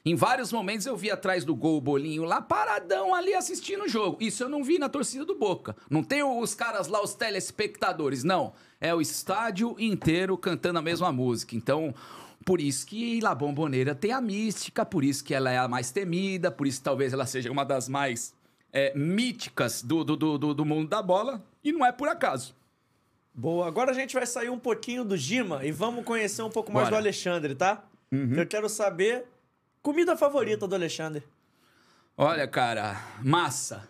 B: Em vários momentos eu vi atrás do gol o Bolinho lá paradão ali assistindo o jogo. Isso eu não vi na torcida do Boca. Não tem os caras lá, os telespectadores. Não. É o estádio inteiro cantando a mesma música. Então, por isso que La Bomboneira tem a mística, por isso que ela é a mais temida, por isso talvez ela seja uma das mais é, míticas do, do, do, do mundo da bola. E não é por acaso.
A: Boa. Agora a gente vai sair um pouquinho do Gima e vamos conhecer um pouco mais Bora. do Alexandre, tá? Uhum. Eu quero saber comida favorita do Alexandre.
B: Olha, cara, massa.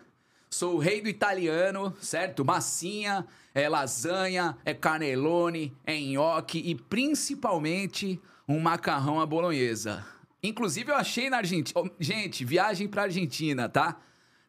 B: Sou o rei do italiano, certo? Massinha, é lasanha, é canelone, é nhoque e principalmente um macarrão à bolonhesa. Inclusive eu achei na Argentina. Gente, viagem pra Argentina, tá?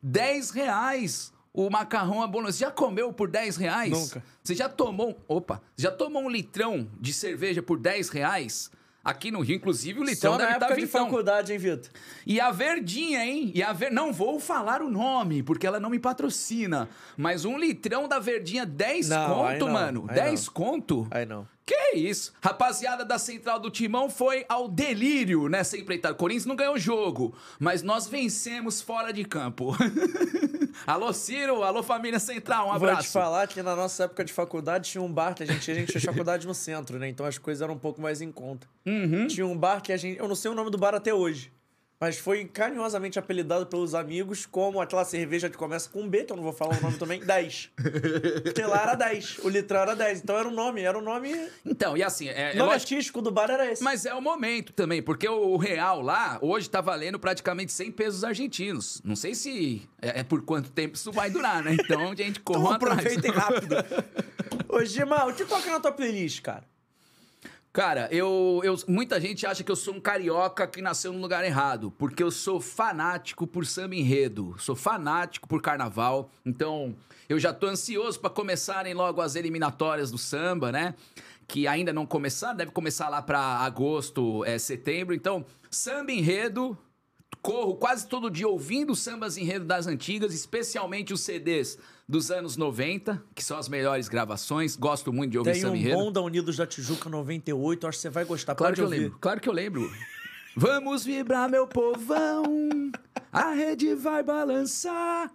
B: 10 reais o macarrão bolonhesa. Você já comeu por 10 reais?
A: Nunca.
B: Você já tomou. Opa! Já tomou um litrão de cerveja por 10 reais? Aqui no Rio, inclusive, o litrão
A: Só
B: deve
A: estar
B: tá
A: de faculdade, hein, Vitor?
B: E a Verdinha, hein? E a Ver... Não vou falar o nome, porque ela não me patrocina. Mas um litrão da Verdinha, 10 não, conto, não, mano. 10 não. conto?
A: Aí não.
B: Que isso? Rapaziada da Central do Timão foi ao delírio nessa empreitada. Corinthians não ganhou o jogo, mas nós vencemos fora de campo. alô, Ciro, alô, família Central, um abraço.
A: Vou te falar que na nossa época de faculdade tinha um bar que a gente, a gente fez faculdade no centro, né? Então as coisas eram um pouco mais em conta.
B: Uhum.
A: Tinha um bar que a gente. Eu não sei o nome do bar até hoje mas foi carinhosamente apelidado pelos amigos como aquela cerveja que começa com B, que eu não vou falar o nome também, 10. Porque lá era 10, o litrão era 10. Então era o um nome, era o um nome.
B: Então, e assim.
A: É, o nome lógico... artístico do bar era esse.
B: Mas é o momento também, porque o real lá, hoje tá valendo praticamente 100 pesos argentinos. Não sei se é, é por quanto tempo isso vai durar, né? Então, gente, corram então,
A: aproveitem rápido. Ô, Gima, o que toca na tua playlist, cara?
B: Cara, eu, eu, muita gente acha que eu sou um carioca que nasceu no lugar errado, porque eu sou fanático por samba enredo, sou fanático por carnaval, então eu já tô ansioso para começarem logo as eliminatórias do samba, né? Que ainda não começaram, deve começar lá para agosto, é, setembro. Então, samba enredo, corro quase todo dia ouvindo sambas enredo das antigas, especialmente os CDs dos anos 90, que são as melhores gravações. Gosto muito de ouvir
A: Tem
B: samba
A: um
B: enredo.
A: bom da Unidos da Tijuca 98, acho que você vai gostar.
B: Claro
A: Pode
B: que
A: ouvir.
B: eu lembro, claro que eu lembro. Vamos vibrar, meu povão, a rede vai balançar.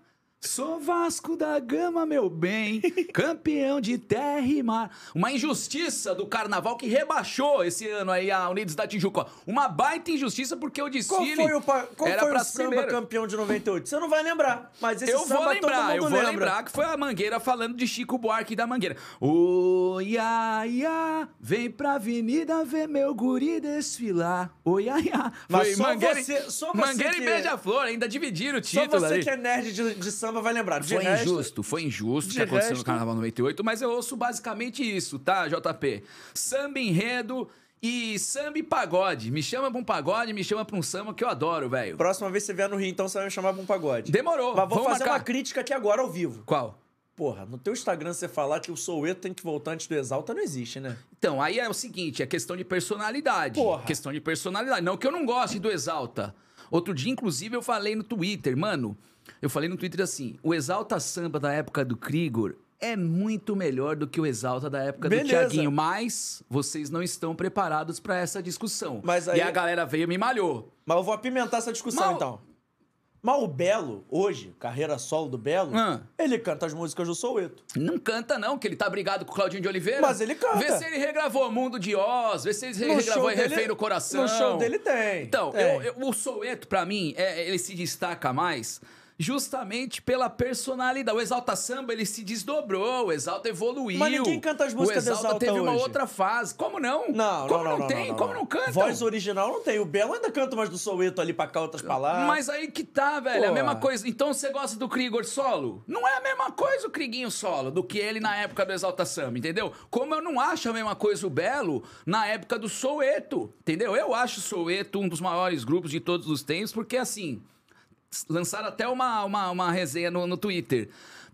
B: Sou Vasco da Gama, meu bem, campeão de terra e mar. Uma injustiça do carnaval que rebaixou esse ano aí a Unidos da Tijuca. Uma baita injustiça porque o
A: Qual
B: desfile
A: foi o, pa- qual
B: era
A: foi o
B: pra
A: samba
B: primeiro.
A: campeão de 98? Você não vai lembrar, mas esse
B: Eu
A: samba
B: vou lembrar, eu vou
A: lembra.
B: lembrar que foi a Mangueira falando de Chico Buarque da Mangueira. Ô, ia, ia, vem pra avenida ver meu guri desfilar. Ô, ia, ia.
A: Mas
B: Foi
A: só
B: Mangueira,
A: você- só você
B: Mangueira
A: que-
B: e Beija-Flor, ainda dividiram o
A: Só
B: título
A: você
B: ali.
A: que é nerd de, de samba vai lembrar. De
B: Foi
A: resto,
B: injusto, foi injusto o que aconteceu
A: resto-
B: no Carnaval 98, mas eu ouço basicamente isso, tá, JP? Samba enredo e samba e pagode. Me chama pra um pagode, me chama pra um samba que eu adoro, velho.
A: Próxima vez que você vier no Rio, então você vai me chamar pra um pagode.
B: Demorou,
A: Mas vou fazer
B: marcar.
A: uma crítica aqui agora ao vivo.
B: Qual?
A: Porra, no teu Instagram você falar que o Soueto tem que voltar antes do Exalta não existe, né?
B: Então, aí é o seguinte, é questão de personalidade.
A: Porra.
B: Questão de personalidade. Não que eu não goste do Exalta. Outro dia, inclusive, eu falei no Twitter, mano. Eu falei no Twitter assim: o Exalta Samba da época do Krigor é muito melhor do que o Exalta da época
A: Beleza.
B: do Tiaguinho. Mas vocês não estão preparados pra essa discussão.
A: Aí-
B: E a galera veio e me malhou.
A: Mas eu vou apimentar essa discussão,
B: Mal-
A: então. Mas o Belo, hoje, carreira solo do Belo,
B: Ah.
A: ele canta as músicas do Soueto.
B: Não canta, não, que ele tá brigado com o Claudinho de Oliveira.
A: Mas ele canta.
B: Vê se ele regravou Mundo de Oz, vê se ele
A: No
B: regravou
A: dele-
B: Refém do Coração.
A: no show dele tem,
B: Então,
A: tem.
B: eu- eu- o Soueto, pra mim, é- ele se destaca mais justamente pela personalidade. O Exalta Samba, ele se desdobrou, o Exalta evoluiu.
A: Mas ninguém canta as músicas do
B: Exalta
A: Exalta
B: teve uma
A: hoje.
B: outra fase. Como não?
A: Não,
B: Como
A: não, não, não,
B: tem?
A: não,
B: Como não canta?
A: Voz original não tem. O Belo ainda canta mais do Soueto ali pra cá outras palavras.
B: Mas aí que tá, velho. É a
A: Pô.
B: mesma coisa. Então você gosta do Krigor solo? Não é a mesma coisa o Kriguinho solo do que ele na época do Exalta Samba, entendeu? Como eu não acho a mesma coisa o Belo na época do Soueto, entendeu? Eu acho o Soueto um dos maiores grupos de todos os tempos, porque assim. Lançaram até uma, uma, uma resenha no, no Twitter.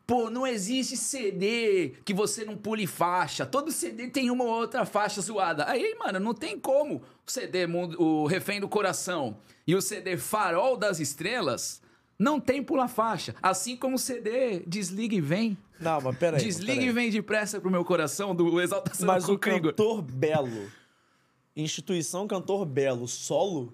B: Pô, não existe CD que você não pule faixa. Todo CD tem uma ou outra faixa zoada. Aí, mano, não tem como. O CD Mundo- o Refém do Coração e o CD Farol das Estrelas não tem pula faixa. Assim como o CD Desliga e Vem.
A: Não, mas peraí.
B: Desliga
A: peraí.
B: e Vem depressa pro meu coração do Exaltação
A: Mas
B: com
A: o cantor Belo, instituição cantor Belo, solo...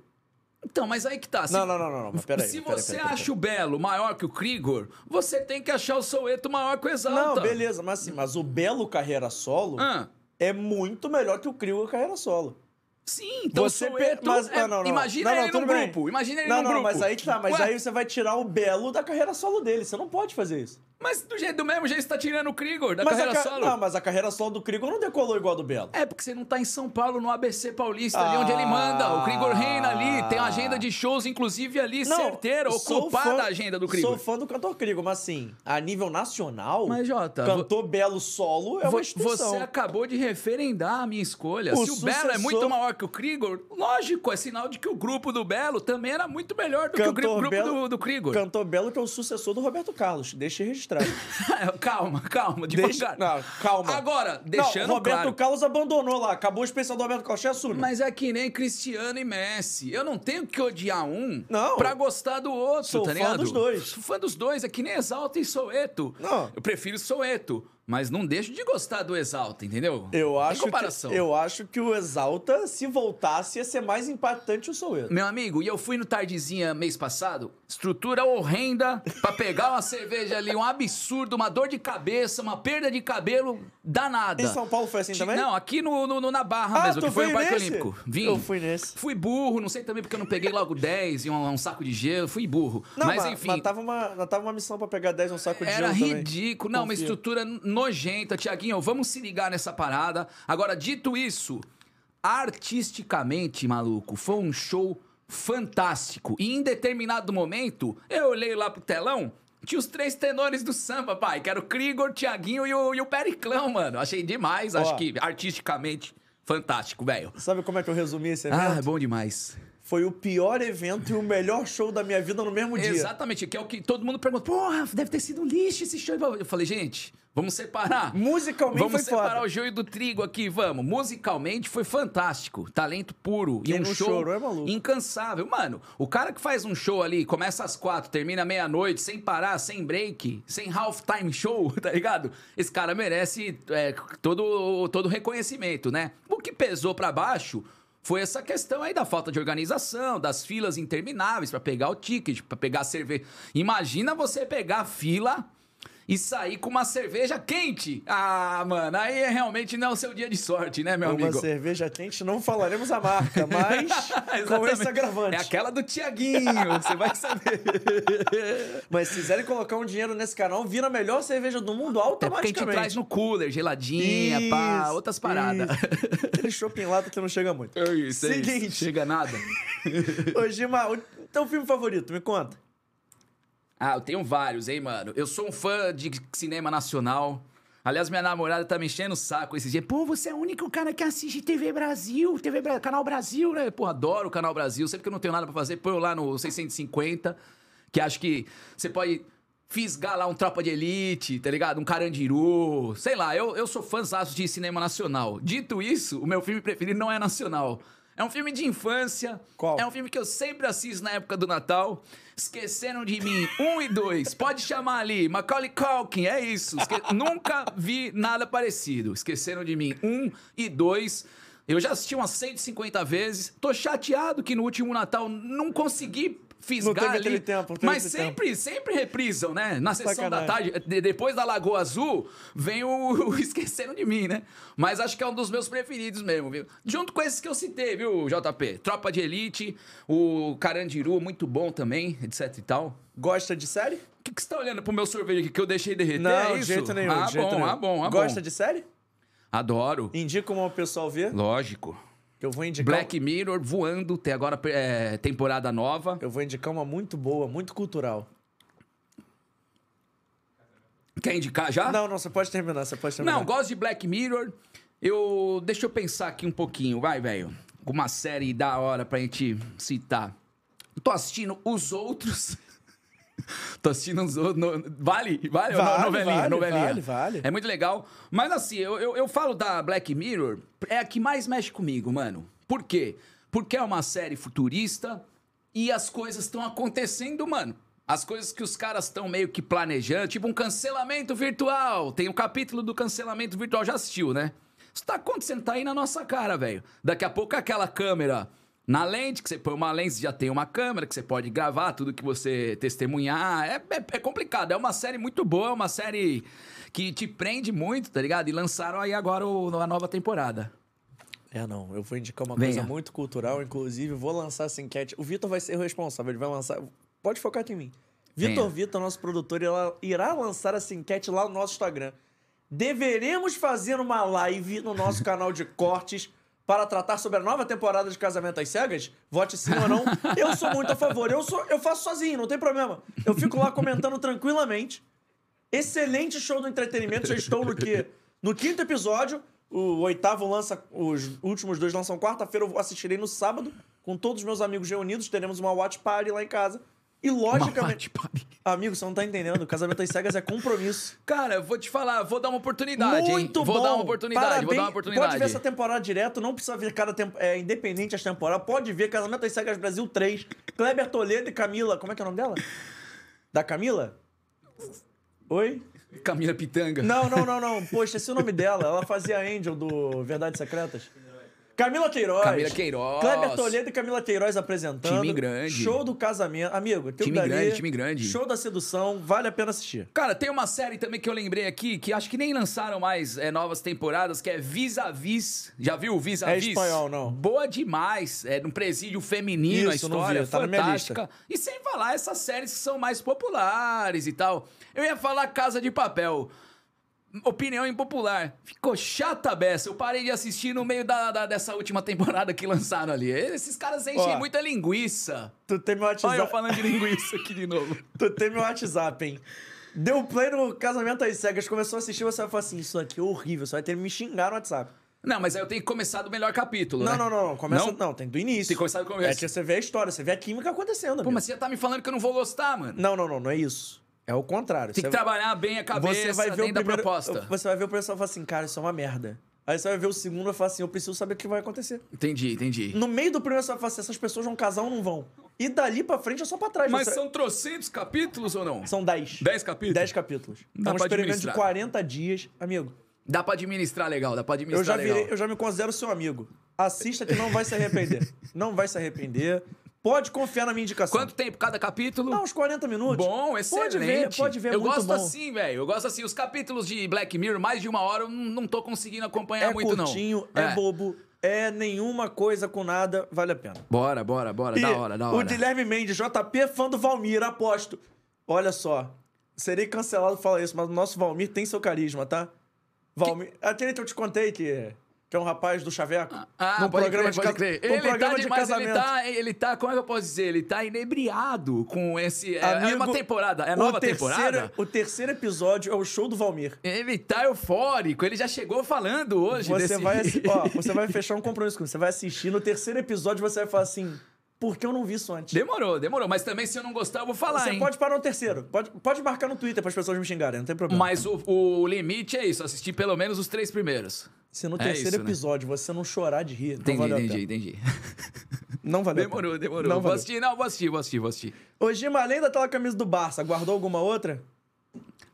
B: Então, mas aí que tá. se-
A: Não, não, não, não, mas peraí,
B: Se
A: peraí,
B: você
A: peraí,
B: acha o Belo maior que o Krigor, você tem que achar o Soueto maior que o Exalta.
A: Não, beleza, mas assim, mas o Belo carreira solo
B: Ah.
A: é muito melhor que o Krieger carreira solo.
B: Sim, então
A: você
B: o Soueto...
A: pe- mas,
B: é-
A: não, não, não.
B: Imagina
A: Não, não,
B: ele
A: bem.
B: grupo, imagina ele
A: Não,
B: num
A: não,
B: grupo.
A: mas aí que tá, mas
B: Ué,
A: aí você vai tirar o Belo da carreira solo dele, você não pode fazer isso.
B: Mas do, jeito, do mesmo jeito você tá tirando o Krigor da
A: mas
B: carreira
A: a ca-
B: solo.
A: Não, mas a carreira solo do Krieger não decolou igual a do Belo.
B: É porque você não tá em São Paulo, no ABC Paulista, ali onde ele manda. O Krigor reina ali, tem uma agenda de shows, inclusive ali, certeira,
A: sou
B: ocupada
A: fã-
B: a agenda do Krigor.
A: Sou fã do cantor Krieger, mas assim, a nível nacional,
B: Mas, Jota,
A: cantor Belo solo é uma
B: Vo-
A: instituição.
B: Você acabou de referendar a minha escolha.
A: O
B: Se o Belo é
A: sucessor-
B: muito maior que o Krigor, lógico, é sinal de que o grupo do Belo também era muito melhor do que o gru-
A: Cantor
B: grupo
A: Belo-
B: do, do Krigor.
A: Cantor Belo que é o sucessor do Roberto Carlos, deixa registrado.
B: calma, calma,
A: Deixa-
B: devagar.
A: Não, calma.
B: Agora, deixando
A: não, Roberto
B: claro.
A: Carlos abandonou lá, acabou o especial do Roberto Carlos, você assume.
B: Mas é que nem Cristiano e Messi. Eu não tenho que odiar um
A: Não.
B: pra gostar do outro,
A: Sou
B: tá
A: fã
B: ligado?
A: dos dois.
B: Sou fã dos dois. É que nem Exalta e Soeto.
A: Não.
B: Eu prefiro Soeto. Mas não deixo de gostar do Exalta, entendeu?
A: Eu acho,
B: comparação.
A: que, eu acho que o Exalta, se voltasse, ia ser mais impactante o Soueto.
B: Meu amigo, e eu fui no Tardezinha mês passado, estrutura horrenda pra pegar uma cerveja ali, um absurdo, uma dor de cabeça, uma perda de cabelo danada.
A: Em São Paulo foi assim também?
B: Não, aqui no, no- no- na Barra mesmo, que foi o Parque
A: nesse?
B: Olímpico. Vim.
A: Eu fui nesse.
B: Fui burro, não sei também porque eu não peguei logo 10 e um, um saco de gelo, fui burro.
A: Não,
B: mas,
A: mas,
B: enfim,
A: mas tava uma, tava uma missão pra pegar 10 no saco de
B: era
A: gelo também.
B: ridículo. Não, uma
A: Confia.
B: estrutura nojenta. Tiaguinho, vamos se ligar nessa parada. Agora, dito isso, artisticamente, maluco, foi um show fantástico. E em determinado momento, eu olhei lá pro telão. Tinha os três tenores do samba, pai, que era o Krigor, Tiaguinho e o, e o Periclão, mano. Achei demais,
A: Ó.
B: acho que artisticamente fantástico, velho.
A: Sabe como é que eu resumi esse evento?
B: Ah, é bom demais.
A: Foi o pior evento e o melhor show da minha vida no mesmo dia.
B: Exatamente, que é o que todo mundo pergunta. Porra, deve ter sido um lixo esse show. Eu falei, gente, vamos separar.
A: Musicalmente
B: Vamos
A: foi
B: separar
A: foda.
B: o joio do trigo aqui, vamos. Musicalmente foi fantástico. Talento puro.
A: Quem
B: e um show
A: chorou é maluco.
B: incansável. Mano, o cara que faz um show ali, começa às quatro, termina meia-noite, sem parar, sem break, sem half-time show, tá ligado? Esse cara merece é, todo todo reconhecimento, né? O que pesou pra baixo foi essa questão aí da falta de organização, das filas intermináveis pra pegar o ticket, pra pegar a cerveja. Imagina você pegar a fila e sair com uma cerveja quente. Ah, mano, aí é realmente não é o seu dia de sorte, né, meu
A: Uma
B: amigo?
A: cerveja quente, não falaremos a marca, mas com esse agravante.
B: É aquela do Tiaguinho, você vai saber.
A: Mas se quiserem colocar um dinheiro nesse canal, vira a melhor cerveja do mundo
B: É porque a gente
A: automaticamente.
B: traz no cooler, geladinha, pá,
A: Isso,
B: outras paradas.
A: Aquele shopping lata que não chega muito.
B: É isso, é isso.
A: Seguinte.
B: Chega nada.
A: Ô, Gima, o teu filme favorito, me conta.
B: Ah, eu tenho vários, hein, mano. Eu sou um fã de cinema nacional. Aliás, minha namorada tá me enchendo o saco esses dias. Pô, você é o único cara que assiste TV Brasil, TV Bra- Canal Brasil, né? Pô, adoro o Canal Brasil. Sempre que eu não tenho nada pra fazer, põe eu lá no 650, que acho que você pode fisgar lá um Tropa de Elite, tá ligado? Um Carandiru. Sei lá, eu, eu sou fãzaço de cinema nacional. Dito isso, o meu filme preferido não é nacional. É um filme de infância.
A: Qual?
B: É um filme que eu sempre assisto na época do Natal. Esqueceram de mim. Um e dois. Pode chamar ali. Macaulay Culkin. É isso. Esque- Nunca vi nada parecido. Esqueceram de mim. Um e dois. Eu já assisti umas 150 vezes. Tô chateado que no último Natal não consegui fisgar ali.
A: tempo,
B: mas sempre, sempre reprisam, né? Na sessão da
A: Sacanagem.
B: tarde, de- depois da Lagoa Azul, vem o, o Esqueceram de Mim, né? Mas acho que é um dos meus preferidos mesmo, viu? Junto com esses que eu citei, viu, JP? Tropa de Elite, o Carandiru, muito bom também, etc e tal.
A: Gosta de série?
B: O que, que você tá olhando pro meu sorvete aqui que eu deixei derreter?
A: Não,
B: é
A: de jeito nenhum.
B: Ah,
A: de jeito
B: bom,
A: nenhum.
B: ah, bom, ah,
A: Gosta
B: bom.
A: de série?
B: Adoro.
A: Indica como o pessoal vê.
B: Lógico.
A: Eu vou indicar.
B: Black Mirror voando, tem agora é, temporada nova.
A: Eu vou indicar uma muito boa, muito cultural.
B: Quer indicar já?
A: Não, não, você pode terminar, você pode terminar.
B: Não, gosto de Black Mirror. Eu. Deixa eu pensar aqui um pouquinho, vai, velho. Alguma série da hora pra gente citar. Tô assistindo Os Outros. Tô assistindo outros. no- Vale? Vale?
A: Vale,
B: novelinha,
A: vale,
B: novelinha.
A: vale, vale.
B: É muito legal. Mas assim, eu, eu, eu falo da Black Mirror, é a que mais mexe comigo, mano. Por quê? Porque é uma série futurista e as coisas estão acontecendo, mano. As coisas que os caras estão meio que planejando, tipo um cancelamento virtual. Tem um capítulo do cancelamento virtual, já assistiu, né? Isso tá acontecendo, tá aí na nossa cara, velho. Daqui a pouco aquela câmera na lente, que você põe uma lente, já tem uma câmera, que você pode gravar tudo que você testemunhar. É, é, é complicado. É uma série muito boa, uma série que te prende muito, tá ligado? E lançaram aí agora o- a nova temporada.
A: É, não. Eu vou indicar uma
B: Venha.
A: coisa muito cultural, inclusive vou lançar essa enquete. O Vitor vai ser o responsável, ele vai lançar. Pode focar aqui em mim. Vitor. Vitor, nosso produtor, irá lançar essa enquete lá no nosso Instagram. Deveremos fazer uma live no nosso canal de cortes para tratar sobre a nova temporada de Casamento às Cegas? Vote sim ou não. Eu sou muito a favor. Eu, sou, eu faço sozinho, não tem problema. Eu fico lá comentando tranquilamente. Excelente show do entretenimento. Já estou no quê? No quinto episódio. O oitavo lança. Os últimos dois lançam quarta-feira. Eu assistirei no sábado. Com todos os meus amigos reunidos. Teremos uma watch party lá em casa. E logicamente. Amigo, você não tá entendendo. Casamento às cegas é compromisso.
B: Cara, eu vou te falar, vou dar uma oportunidade,
A: Muito
B: hein?
A: bom.
B: Vou dar uma oportunidade,
A: Parabéns.
B: vou dar uma oportunidade.
A: Pode ver essa temporada direto, não precisa ver cada tempo. É independente as temporadas. Pode ver Casamento às Cegas Brasil 3. Kleber Toledo e Camila. Como é que é o nome dela? Da Camila? Oi?
B: Camila Pitanga.
A: Não, não, não, não. Poxa, esse é o nome dela. Ela fazia Angel do Verdades Secretas. Camila Queiroz.
B: Camila Queiroz.
A: Kleber Toledo e Camila Queiroz apresentando.
B: Time grande.
A: Show do casamento. Amigo, teu
B: Time
A: dali,
B: grande, time grande.
A: Show da sedução. Vale a pena assistir.
B: Cara, tem uma série também que eu lembrei aqui, que acho que nem lançaram mais é, novas temporadas, que é Vis a Vis. Já viu Vis a
A: É espanhol, não.
B: Boa demais. É num presídio feminino
A: Isso,
B: a história,
A: vi, tá
B: fantástica. E sem falar essas séries que são mais populares e tal. Eu ia falar Casa de Papel. Opinião impopular. Ficou chata a beça. Eu parei de assistir no meio da, da- dessa última temporada que lançaram ali. Esses caras enchem
A: Ó.
B: muita linguiça.
A: Tu tem meu
B: Olha eu
A: WhatsApp.
B: falando de linguiça aqui de novo.
A: Tu tem meu WhatsApp, hein? Deu play no Casamento às Cegas, começou a assistir, você vai falar assim: Isso aqui é horrível. Você vai ter que me xingar no WhatsApp.
B: Não, mas aí eu tenho que começar do melhor capítulo,
A: Não,
B: né?
A: não, não, não. Começa.
B: Não?
A: Não, tem do início.
B: Tem que começar do começo.
A: É que você vê a história, você vê a química acontecendo.
B: Pô,
A: amigo.
B: mas você já tá me falando que eu não vou gostar, mano.
A: Não, não, não, não é isso. É o contrário.
B: Tem que trabalhar bem a cabeça
A: você vai ver
B: dentro
A: o
B: da
A: primeiro,
B: proposta.
A: Você vai ver o pessoal e falar assim, cara, isso é uma merda. Aí você vai ver o segundo e vai falar assim, eu preciso saber o que vai acontecer.
B: Entendi, entendi.
A: No meio do primeiro você vai falar assim, essas pessoas vão casar ou não vão. E dali pra frente é só pra trás.
B: Mas
A: Você-
B: são trocentos capítulos ou não?
A: São 10.
B: Dez capítulos?
A: 10 capítulos.
B: Dá
A: é um experimento de
B: administrar.
A: 40 dias. Amigo,
B: Dá pra administrar legal, dá pra
A: Eu
B: administrar
A: já,
B: legal.
A: virei, eu já me considero seu amigo. Assista que não vai se arrepender. não vai se arrepender. Pode confiar na minha indicação.
B: Quanto tempo cada capítulo?
A: Dá uns 40 minutos.
B: Bom, excelente.
A: Pode ver, pode ver,
B: Eu
A: muito
B: gosto
A: bom.
B: assim, velho. Eu gosto assim. Os capítulos de Black Mirror, mais de uma hora, eu não, tô conseguindo acompanhar
A: É
B: muito,
A: curtinho,
B: não.
A: é. bobo, é nenhuma coisa com nada, vale a pena.
B: Bora, bora, bora.
A: E
B: Da hora, da hora.
A: O Guilherme Mendes, JP, fã do Valmir, aposto. Olha só, serei cancelado falar isso, mas o nosso Valmir tem seu carisma, tá? Valmir. Aquele que eu te contei que, que é um rapaz do Chaveco.
B: Ah,
A: num
B: pode
A: programa
B: crer,
A: de,
B: pode crer.
A: num
B: Ele
A: programa
B: tá
A: de
B: demais, ele
A: casamento.
B: tá, ele tá, como é que eu posso dizer? Ele tá inebriado com esse... É, é
A: Amigo,
B: uma temporada, é
A: o
B: nova
A: terceiro-
B: temporada?
A: O terceiro episódio é o show do Valmir.
B: Ele tá eufórico, ele já chegou falando hoje
A: Você
B: desse...
A: vai, ó, você vai fechar um compromisso comigo. Você vai assistir no terceiro episódio você vai falar assim: por que eu não vi isso antes?
B: Demorou, demorou. Mas também, se eu não gostar, eu vou falar,
A: Você
B: hein?
A: pode parar no terceiro. Pode, pode marcar no Twitter para as pessoas me xingarem, não tem problema.
B: Mas o, o limite é isso, assistir pelo menos os três primeiros.
A: Se no
B: É
A: terceiro
B: isso, né?
A: episódio você não chorar de rir,
B: Entendi,
A: não valeu
B: entendi, entendi.
A: Não valeu
B: Demorou, demorou.
A: Não
B: vou
A: valeu.
B: assistir, não, vou assistir, vou assistir, vou assistir.
A: Ô, Gima, além daquela camisa do Barça, guardou alguma outra?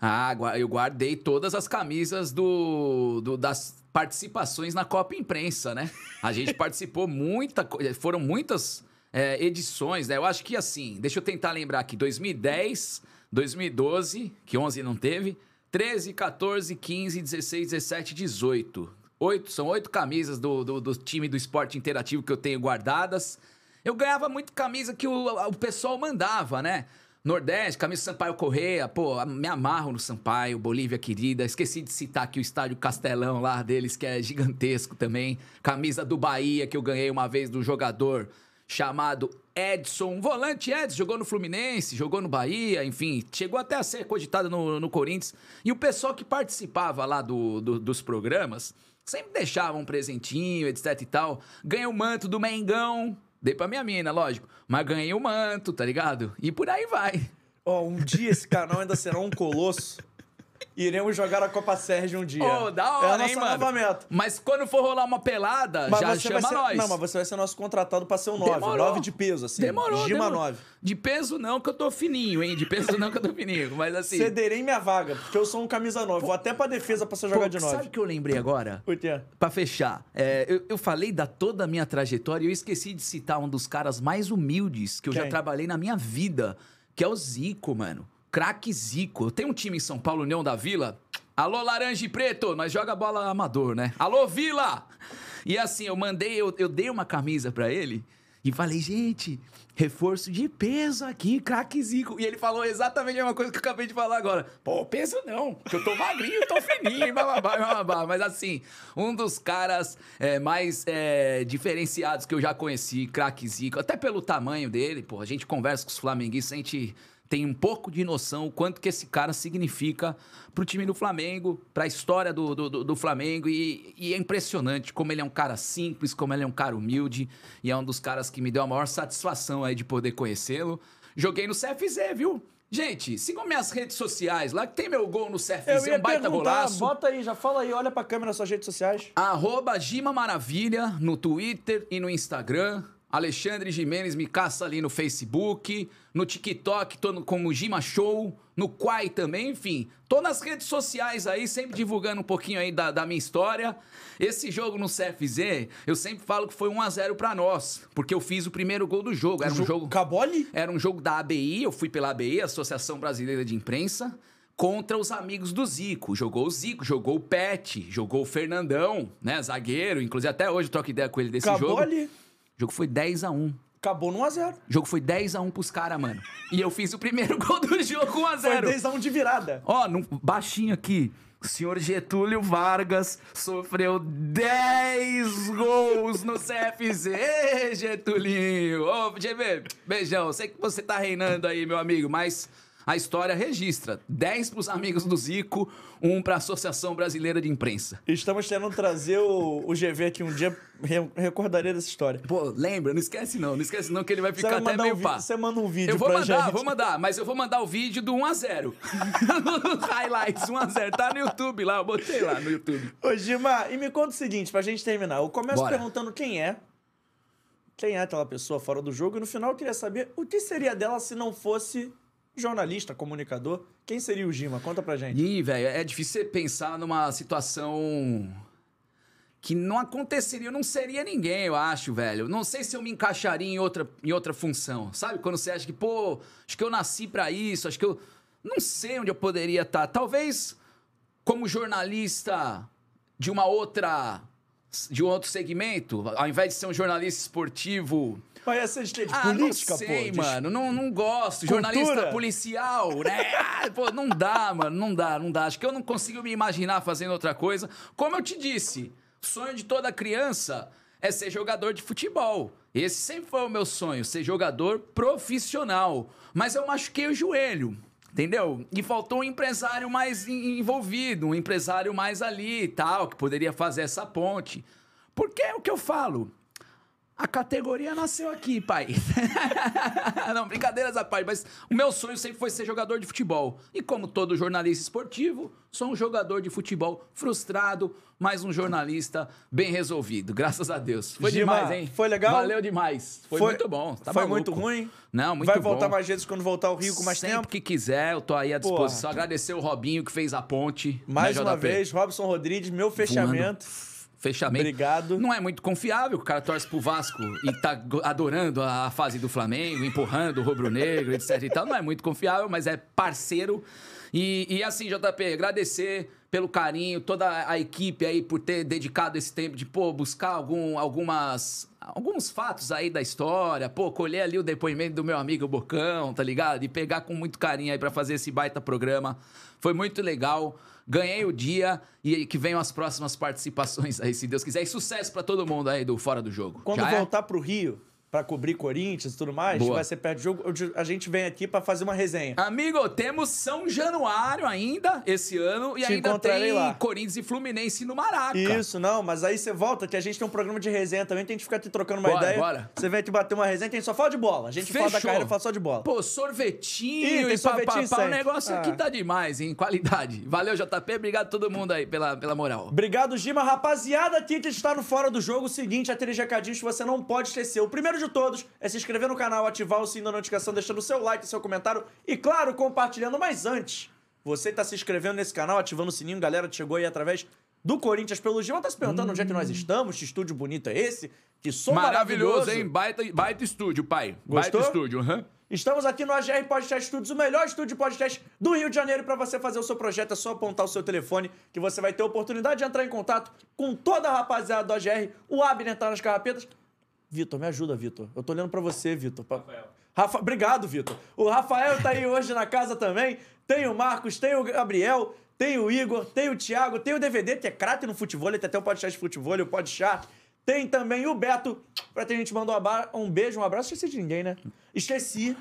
B: Ah, eu guardei todas as camisas do, do- das participações na Copa Imprensa, né? A gente participou muita coisa, foram muitas é, edições, né? Eu acho que assim, deixa eu tentar lembrar aqui, 2010, 2012, que 11 não teve, 13, 14, 15, 16, 17, 18. Oito, são oito camisas do, do, do time do esporte interativo que eu tenho guardadas. Eu ganhava muito camisa que o, o pessoal mandava, né? Nordeste, camisa Sampaio Correia, pô, me amarro no Sampaio, Bolívia querida. Esqueci de citar aqui o estádio Castelão lá deles, que é gigantesco também. Camisa do Bahia, que eu ganhei uma vez do jogador chamado Edson. Volante Edson, jogou no Fluminense, jogou no Bahia, enfim, chegou até a ser cogitado no, no Corinthians. E o pessoal que participava lá do, do- dos programas sempre deixava um presentinho, etc e tal. Ganhei o manto do Mengão, dei pra minha mina, lógico. Mas ganhei o manto, tá ligado? E por aí vai.
A: Ó, um dia esse canal ainda será um colosso. Iremos jogar a Copa Sérgio um dia.
B: Ô, da hora,
A: é a nossa
B: hein, mano?
A: meta.
B: Mas quando for rolar uma pelada,
A: Mas
B: já
A: você
B: chama
A: ser,
B: nós.
A: Não, mas você vai ser nosso contratado pra ser o 9.
B: Demorou.
A: 9 de peso, assim.
B: Demorou,
A: Gima
B: demorou.
A: 9.
B: De peso não, que eu tô fininho, hein? De peso não, que eu tô fininho. Mas assim...
A: Cederei minha vaga, porque eu sou um camisa 9. Vou até pra defesa pra você jogar
B: Pô,
A: de
B: sabe
A: 9.
B: o que eu lembrei agora?
A: O quê?
B: Pra fechar, é, eu, eu falei da toda a minha trajetória e eu esqueci de citar um dos caras mais humildes que eu já
A: Quem?
B: trabalhei na minha vida, que é o Zico, mano. Craque Zico. Tenho um time em São Paulo, União da Vila. Alô, Laranja e Preto, nós joga bola amador, né? Alô, Vila! E assim, eu mandei, eu, eu dei uma camisa pra ele e falei, gente, reforço de peso aqui, craque Zico. E ele falou exatamente a mesma coisa que eu acabei de falar agora. Pô, peso não, que eu tô magrinho, tô fininho, bababá, bababá. Mas assim, um dos caras é, mais é, diferenciados que eu já conheci, craque Zico, até pelo tamanho dele, pô, a gente conversa com os flamenguistas, a gente tem um pouco de noção o quanto que esse cara significa pro time do Flamengo, pra história do, do, do- Flamengo. E, e é impressionante como ele é um cara simples, como ele é um cara humilde. E é um dos caras que me deu a maior satisfação aí de poder conhecê-lo. Joguei no CFZ, viu? Gente, sigam minhas redes sociais, lá que tem meu gol no CFZ,
A: ia
B: um baita golaço.
A: bota aí, já fala aí, olha pra câmera nas suas redes sociais.
B: Arroba Gima Maravilha no Twitter e no Instagram. Alexandre Jimenez me caça ali no Facebook. No TikTok, tô no, como Gima Show. No Quai também, enfim. Tô nas redes sociais aí, sempre divulgando um pouquinho aí da, da minha história. Esse jogo no CFZ, eu sempre falo que foi 1x0 pra nós. Porque eu fiz o primeiro gol do jogo. Era um jogo...
A: Cabole?
B: Era um jogo da ABI, eu fui pela ABI, Associação Brasileira de Imprensa, contra os amigos do Zico. Jogou o Zico, jogou o Pet, jogou o Fernandão, né? Zagueiro. Inclusive, até hoje eu troco ideia com ele desse jogo. O jogo foi 10 a 1
A: Acabou no 1x0.
B: O jogo foi 10 a 1 pros caras, mano. E eu fiz o primeiro gol do jogo 1 a
A: Foi
B: 0
A: 10x1 de virada.
B: Ó, num- baixinho aqui. O senhor Getúlio Vargas sofreu 10 gols no CFZ, Ê, Getulinho. Ô, GV, beijão. Sei que você tá reinando aí, meu amigo, mas a história registra. 10 pros amigos do Zico, um pra Associação Brasileira de Imprensa.
A: Estamos tentando trazer o, o GV aqui um dia. Re, recordaria dessa história.
B: Pô, lembra? Não esquece não. Não esquece não que ele vai ficar até meio
A: um
B: pá.
A: você manda um vídeo
B: Eu vou mandar,
A: gente.
B: vou mandar, mas eu vou mandar o vídeo do 1x0. Highlights 1x0. Tá no YouTube lá, eu botei lá no YouTube.
A: Ô, Gima, e me conta o seguinte, pra gente terminar. Eu começo
B: Bora.
A: perguntando quem é. Quem é aquela pessoa fora do jogo. E no final eu queria saber o que seria dela se não fosse jornalista, comunicador. Quem seria o Gima? Conta pra gente.
B: Ih, velho, é difícil você pensar numa situação que não aconteceria, eu não seria ninguém, eu acho, velho. Não sei se eu me encaixaria em outra, em outra função. Sabe? Quando você acha que, pô, acho que eu nasci pra isso, acho que eu. Não sei onde eu poderia estar. Talvez como jornalista de uma outra. de um outro segmento, ao invés de ser um jornalista esportivo.
A: Mas essa de, de
B: Ah,
A: política,
B: não sei,
A: pô.
B: mano. Não, não gosto.
A: Cultura?
B: Jornalista policial, né? Ah, Pô, não dá, mano. Não dá, não dá. Acho que eu não consigo me imaginar fazendo outra coisa. Como eu te disse, o sonho de toda criança é ser jogador de futebol. Esse sempre foi o meu sonho, ser jogador profissional. Mas eu machuquei o joelho. Entendeu? E faltou um empresário mais en- envolvido, um empresário mais ali e tal, que poderia fazer essa ponte. Porque é o que eu falo. A categoria nasceu aqui, pai. Não, brincadeiras à parte, mas o meu sonho sempre foi ser jogador de futebol. E como todo jornalista esportivo, sou um jogador de futebol frustrado, mas um jornalista bem resolvido, graças a Deus. Foi
A: Gima,
B: demais, hein?
A: foi legal?
B: Valeu demais. Foi, muito bom. Tá
A: foi
B: maluco.
A: muito ruim?
B: Não, muito
A: Vai
B: bom.
A: voltar mais vezes quando voltar ao Rio com mais
B: Sempre
A: tempo?
B: que quiser, eu tô aí à disposição. Agradecer o Robinho que fez a ponte.
A: Mais uma
B: JP?
A: vez, Robson Rodrigues, meu fechamento.
B: Fechamento.
A: Obrigado.
B: Não é muito confiável, o cara torce pro Vasco e tá adorando a fase do Flamengo, empurrando o rubro-negro, etc e tal. Não é muito confiável, mas é parceiro. E, e assim, JP, agradecer pelo carinho, toda a equipe aí por ter dedicado esse tempo de, pô, buscar algum, algumas, alguns fatos aí da história, pô, colher ali o depoimento do meu amigo Bocão, tá ligado? E pegar com muito carinho aí pra fazer esse baita programa. Foi muito legal. Ganhei o dia e que venham as próximas participações aí, se Deus quiser. E sucesso pra todo mundo aí do Fora do Jogo.
A: Quando
B: Já é?
A: voltar pro Rio, pra cobrir Corinthians e tudo mais,
B: Boa.
A: vai ser perto do jogo, a gente vem aqui pra fazer uma resenha.
B: Amigo, temos São Januário ainda esse ano e
A: Te
B: ainda tem
A: lá.
B: Corinthians e Fluminense no Maraca.
A: Isso, não, mas aí você volta, que a gente tem um programa de resenha também, tem que ficar te trocando uma
B: Bora,
A: ideia.
B: bora.
A: Você vem te bater uma resenha, tem só fala de bola. A gente fala da
B: Fechou.
A: carreira, fala só de bola.
B: Pô, sorvetinho
A: Ih,
B: e
A: sorvetinho
B: papapá, o
A: sempre.
B: negócio aqui
A: Ah.
B: tá demais, hein? Qualidade. Valeu, JP. Obrigado a todo mundo aí pela, pela moral.
A: Obrigado, Gima. Rapaziada, aqui que está no Fora do Jogo, o seguinte, aqueles recadinhos que você não pode esquecer. O primeiro de todos é se inscrever no canal, ativar o sininho da notificação, deixando o seu like, seu comentário e, claro, compartilhando. Mas antes, você tá se inscrevendo nesse canal, ativando o sininho, galera, que chegou aí através do Corinthians pelo Gima, tá se perguntando onde é que nós estamos, que estúdio bonito é esse, que som maravilhoso.
B: Maravilhoso, hein? Baita, baita estúdio, pai.
A: Gostou?
B: Baita estúdio. aham.
A: Estamos aqui no AGR Podcast Studios, o melhor estúdio de podcast do Rio de Janeiro. Para você fazer o seu projeto, é só apontar o seu telefone que você vai ter a oportunidade de entrar em contato com toda a rapaziada do AGR. O Abner tá nas carrapetas. Vitor, me ajuda, Vitor. Eu tô olhando pra você, Vitor. Pa- Rafa... Obrigado, Vitor. O Rafael tá aí hoje na casa também. Tem o Marcos, tem o Gabriel, tem o Igor, tem o Thiago, tem o DVD, que é craque no futebol. Ele tem até o podcast de futebol, o Podchat. Tem também o Beto. Pra ter gente mandou um um beijo, um abraço. Esqueci de ninguém, né? Esqueci.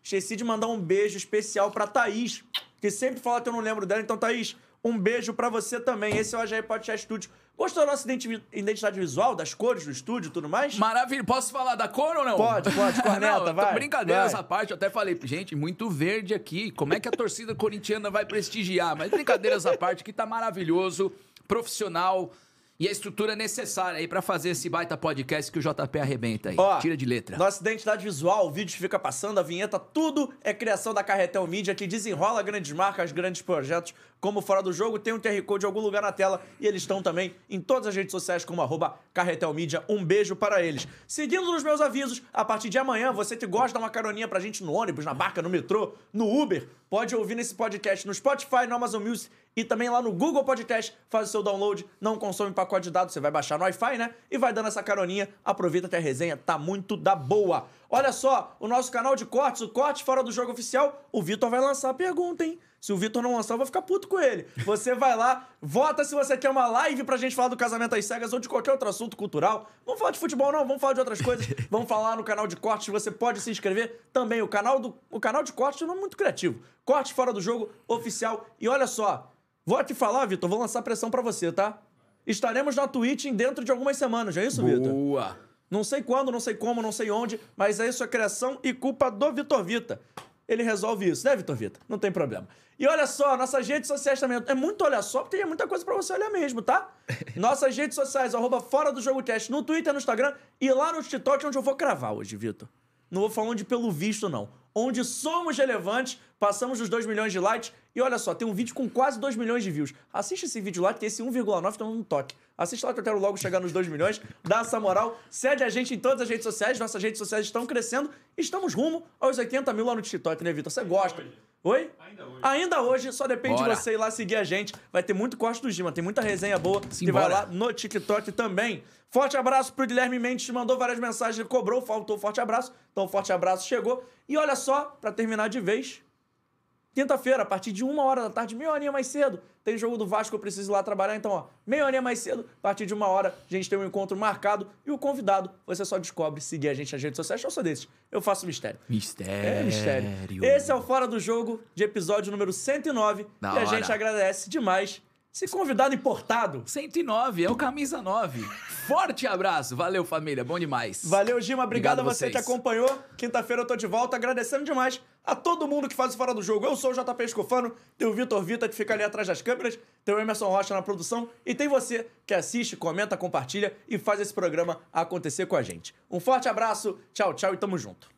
A: Esqueci de mandar um beijo especial pra Thaís, que sempre fala que eu não lembro dela. Então, Thaís, um beijo pra você também. Esse é o AGR Podcast Studio. Gostou da nossa identi- identidade visual, das cores do estúdio e tudo mais?
B: Maravilha. Posso falar da cor ou não?
A: Pode, pode. Corneta,
B: não,
A: vai,
B: Brincadeira
A: vai.
B: essa parte. Eu até falei, gente, muito verde aqui. Como é que a torcida corintiana vai prestigiar? Mas brincadeira essa parte que tá maravilhoso, profissional e a estrutura necessária aí pra fazer esse baita podcast que o JP arrebenta aí.
A: Ó,
B: Tira de letra.
A: Nossa identidade visual, o vídeo que fica passando, a vinheta, tudo é criação da Carretel Mídia, que desenrola grandes marcas, grandes projetos, como Fora do Jogo. Tem um QR Code em algum lugar na tela e eles estão também em todas as redes sociais como arroba Carretel Mídia. Um beijo para eles. Seguindo nos meus avisos, a partir de amanhã, você que gosta de dar uma caroninha pra gente no ônibus, na barca, no metrô, no Uber, pode ouvir nesse podcast no Spotify, no Amazon Music e também lá no Google Podcast. Faz o seu download, não consome pacote de dados, você vai baixar no Wi-Fi, né? E vai dando essa caroninha. Aproveita que a resenha tá muito da boa. Olha só, o nosso canal de cortes, o Corte Fora do Jogo Oficial, o Vitor vai lançar a pergunta, hein? Se o Vitor não lançar, eu vou ficar puto com ele. Você vai lá, vota se você quer uma live pra gente falar do casamento às cegas ou de qualquer outro assunto cultural. Vamos falar de futebol, não, vamos falar de outras coisas. Vamos falar no canal de cortes, você pode se inscrever também. O canal, do, o canal de cortes é um nome muito criativo. Corte Fora do Jogo Oficial. E olha só, vou te falar, Vitor, vou lançar pressão pra você, tá? Estaremos na Twitch dentro de algumas semanas, já é isso, Vitor?
B: Boa.
A: Não sei quando, não sei como, não sei onde, mas é isso é criação e culpa do Vitor Vita. Ele resolve isso, né, Vitor Vita? Não tem problema. E olha só, nossas redes sociais também. É muito olha só, porque tem muita coisa pra você olhar mesmo, tá? Nossas redes sociais, arroba Fora do Jogo Teste, no Twitter, no Instagram e lá no TikTok, onde eu vou cravar hoje, Vitor. Não vou falando de pelo visto, não. onde somos relevantes, passamos dos 2 milhões de likes. E olha só, tem um vídeo com quase 2 milhões de views. Assiste esse vídeo lá, que tem esse 1,9 então um toque. Assiste lá que eu quero logo chegar nos 2 milhões. Dá essa moral. Segue a gente em todas as redes sociais. Nossas redes sociais estão crescendo. Estamos rumo aos 80 mil lá no TikTok, né, Vitor? Você gosta? Oi? Ainda hoje. Ainda hoje, só depende
B: Bora.
A: de você ir lá seguir a gente. Vai ter muito corte do Gima, tem muita resenha boa que
B: Simbora.
A: vai lá no TikTok também. Forte abraço pro Guilherme Mendes, mandou várias mensagens, cobrou, faltou forte abraço. Então, forte abraço chegou. E olha só, pra terminar de vez, quinta-feira, a partir de uma hora da tarde, meia horinha mais cedo, tem jogo do Vasco, eu preciso ir lá trabalhar. Então, ó, meia horinha mais cedo, a partir de uma hora, a gente tem um encontro marcado. E o convidado, você só descobre seguir a gente nas redes sociais. Eu sou desses, eu faço mistério.
B: Mistério.
A: É mistério. Esse é o Fora do Jogo de episódio número 109.
B: Da
A: e a
B: hora.
A: gente agradece demais esse convidado importado.
B: 109, é o camisa 9. Forte abraço. Valeu, família. Bom demais.
A: Valeu, Gima. Obrigado,
B: Obrigado
A: a você
B: vocês.
A: que acompanhou. Quinta-feira eu tô de volta, agradecendo demais a todo mundo que faz o Fora do Jogo. Eu sou o JP Escofano, tem o Vitor Vita que fica ali atrás das câmeras, tem o Emerson Rocha na produção e tem você que assiste, comenta, compartilha e faz esse programa acontecer com a gente. Um forte abraço, tchau, tchau e tamo junto.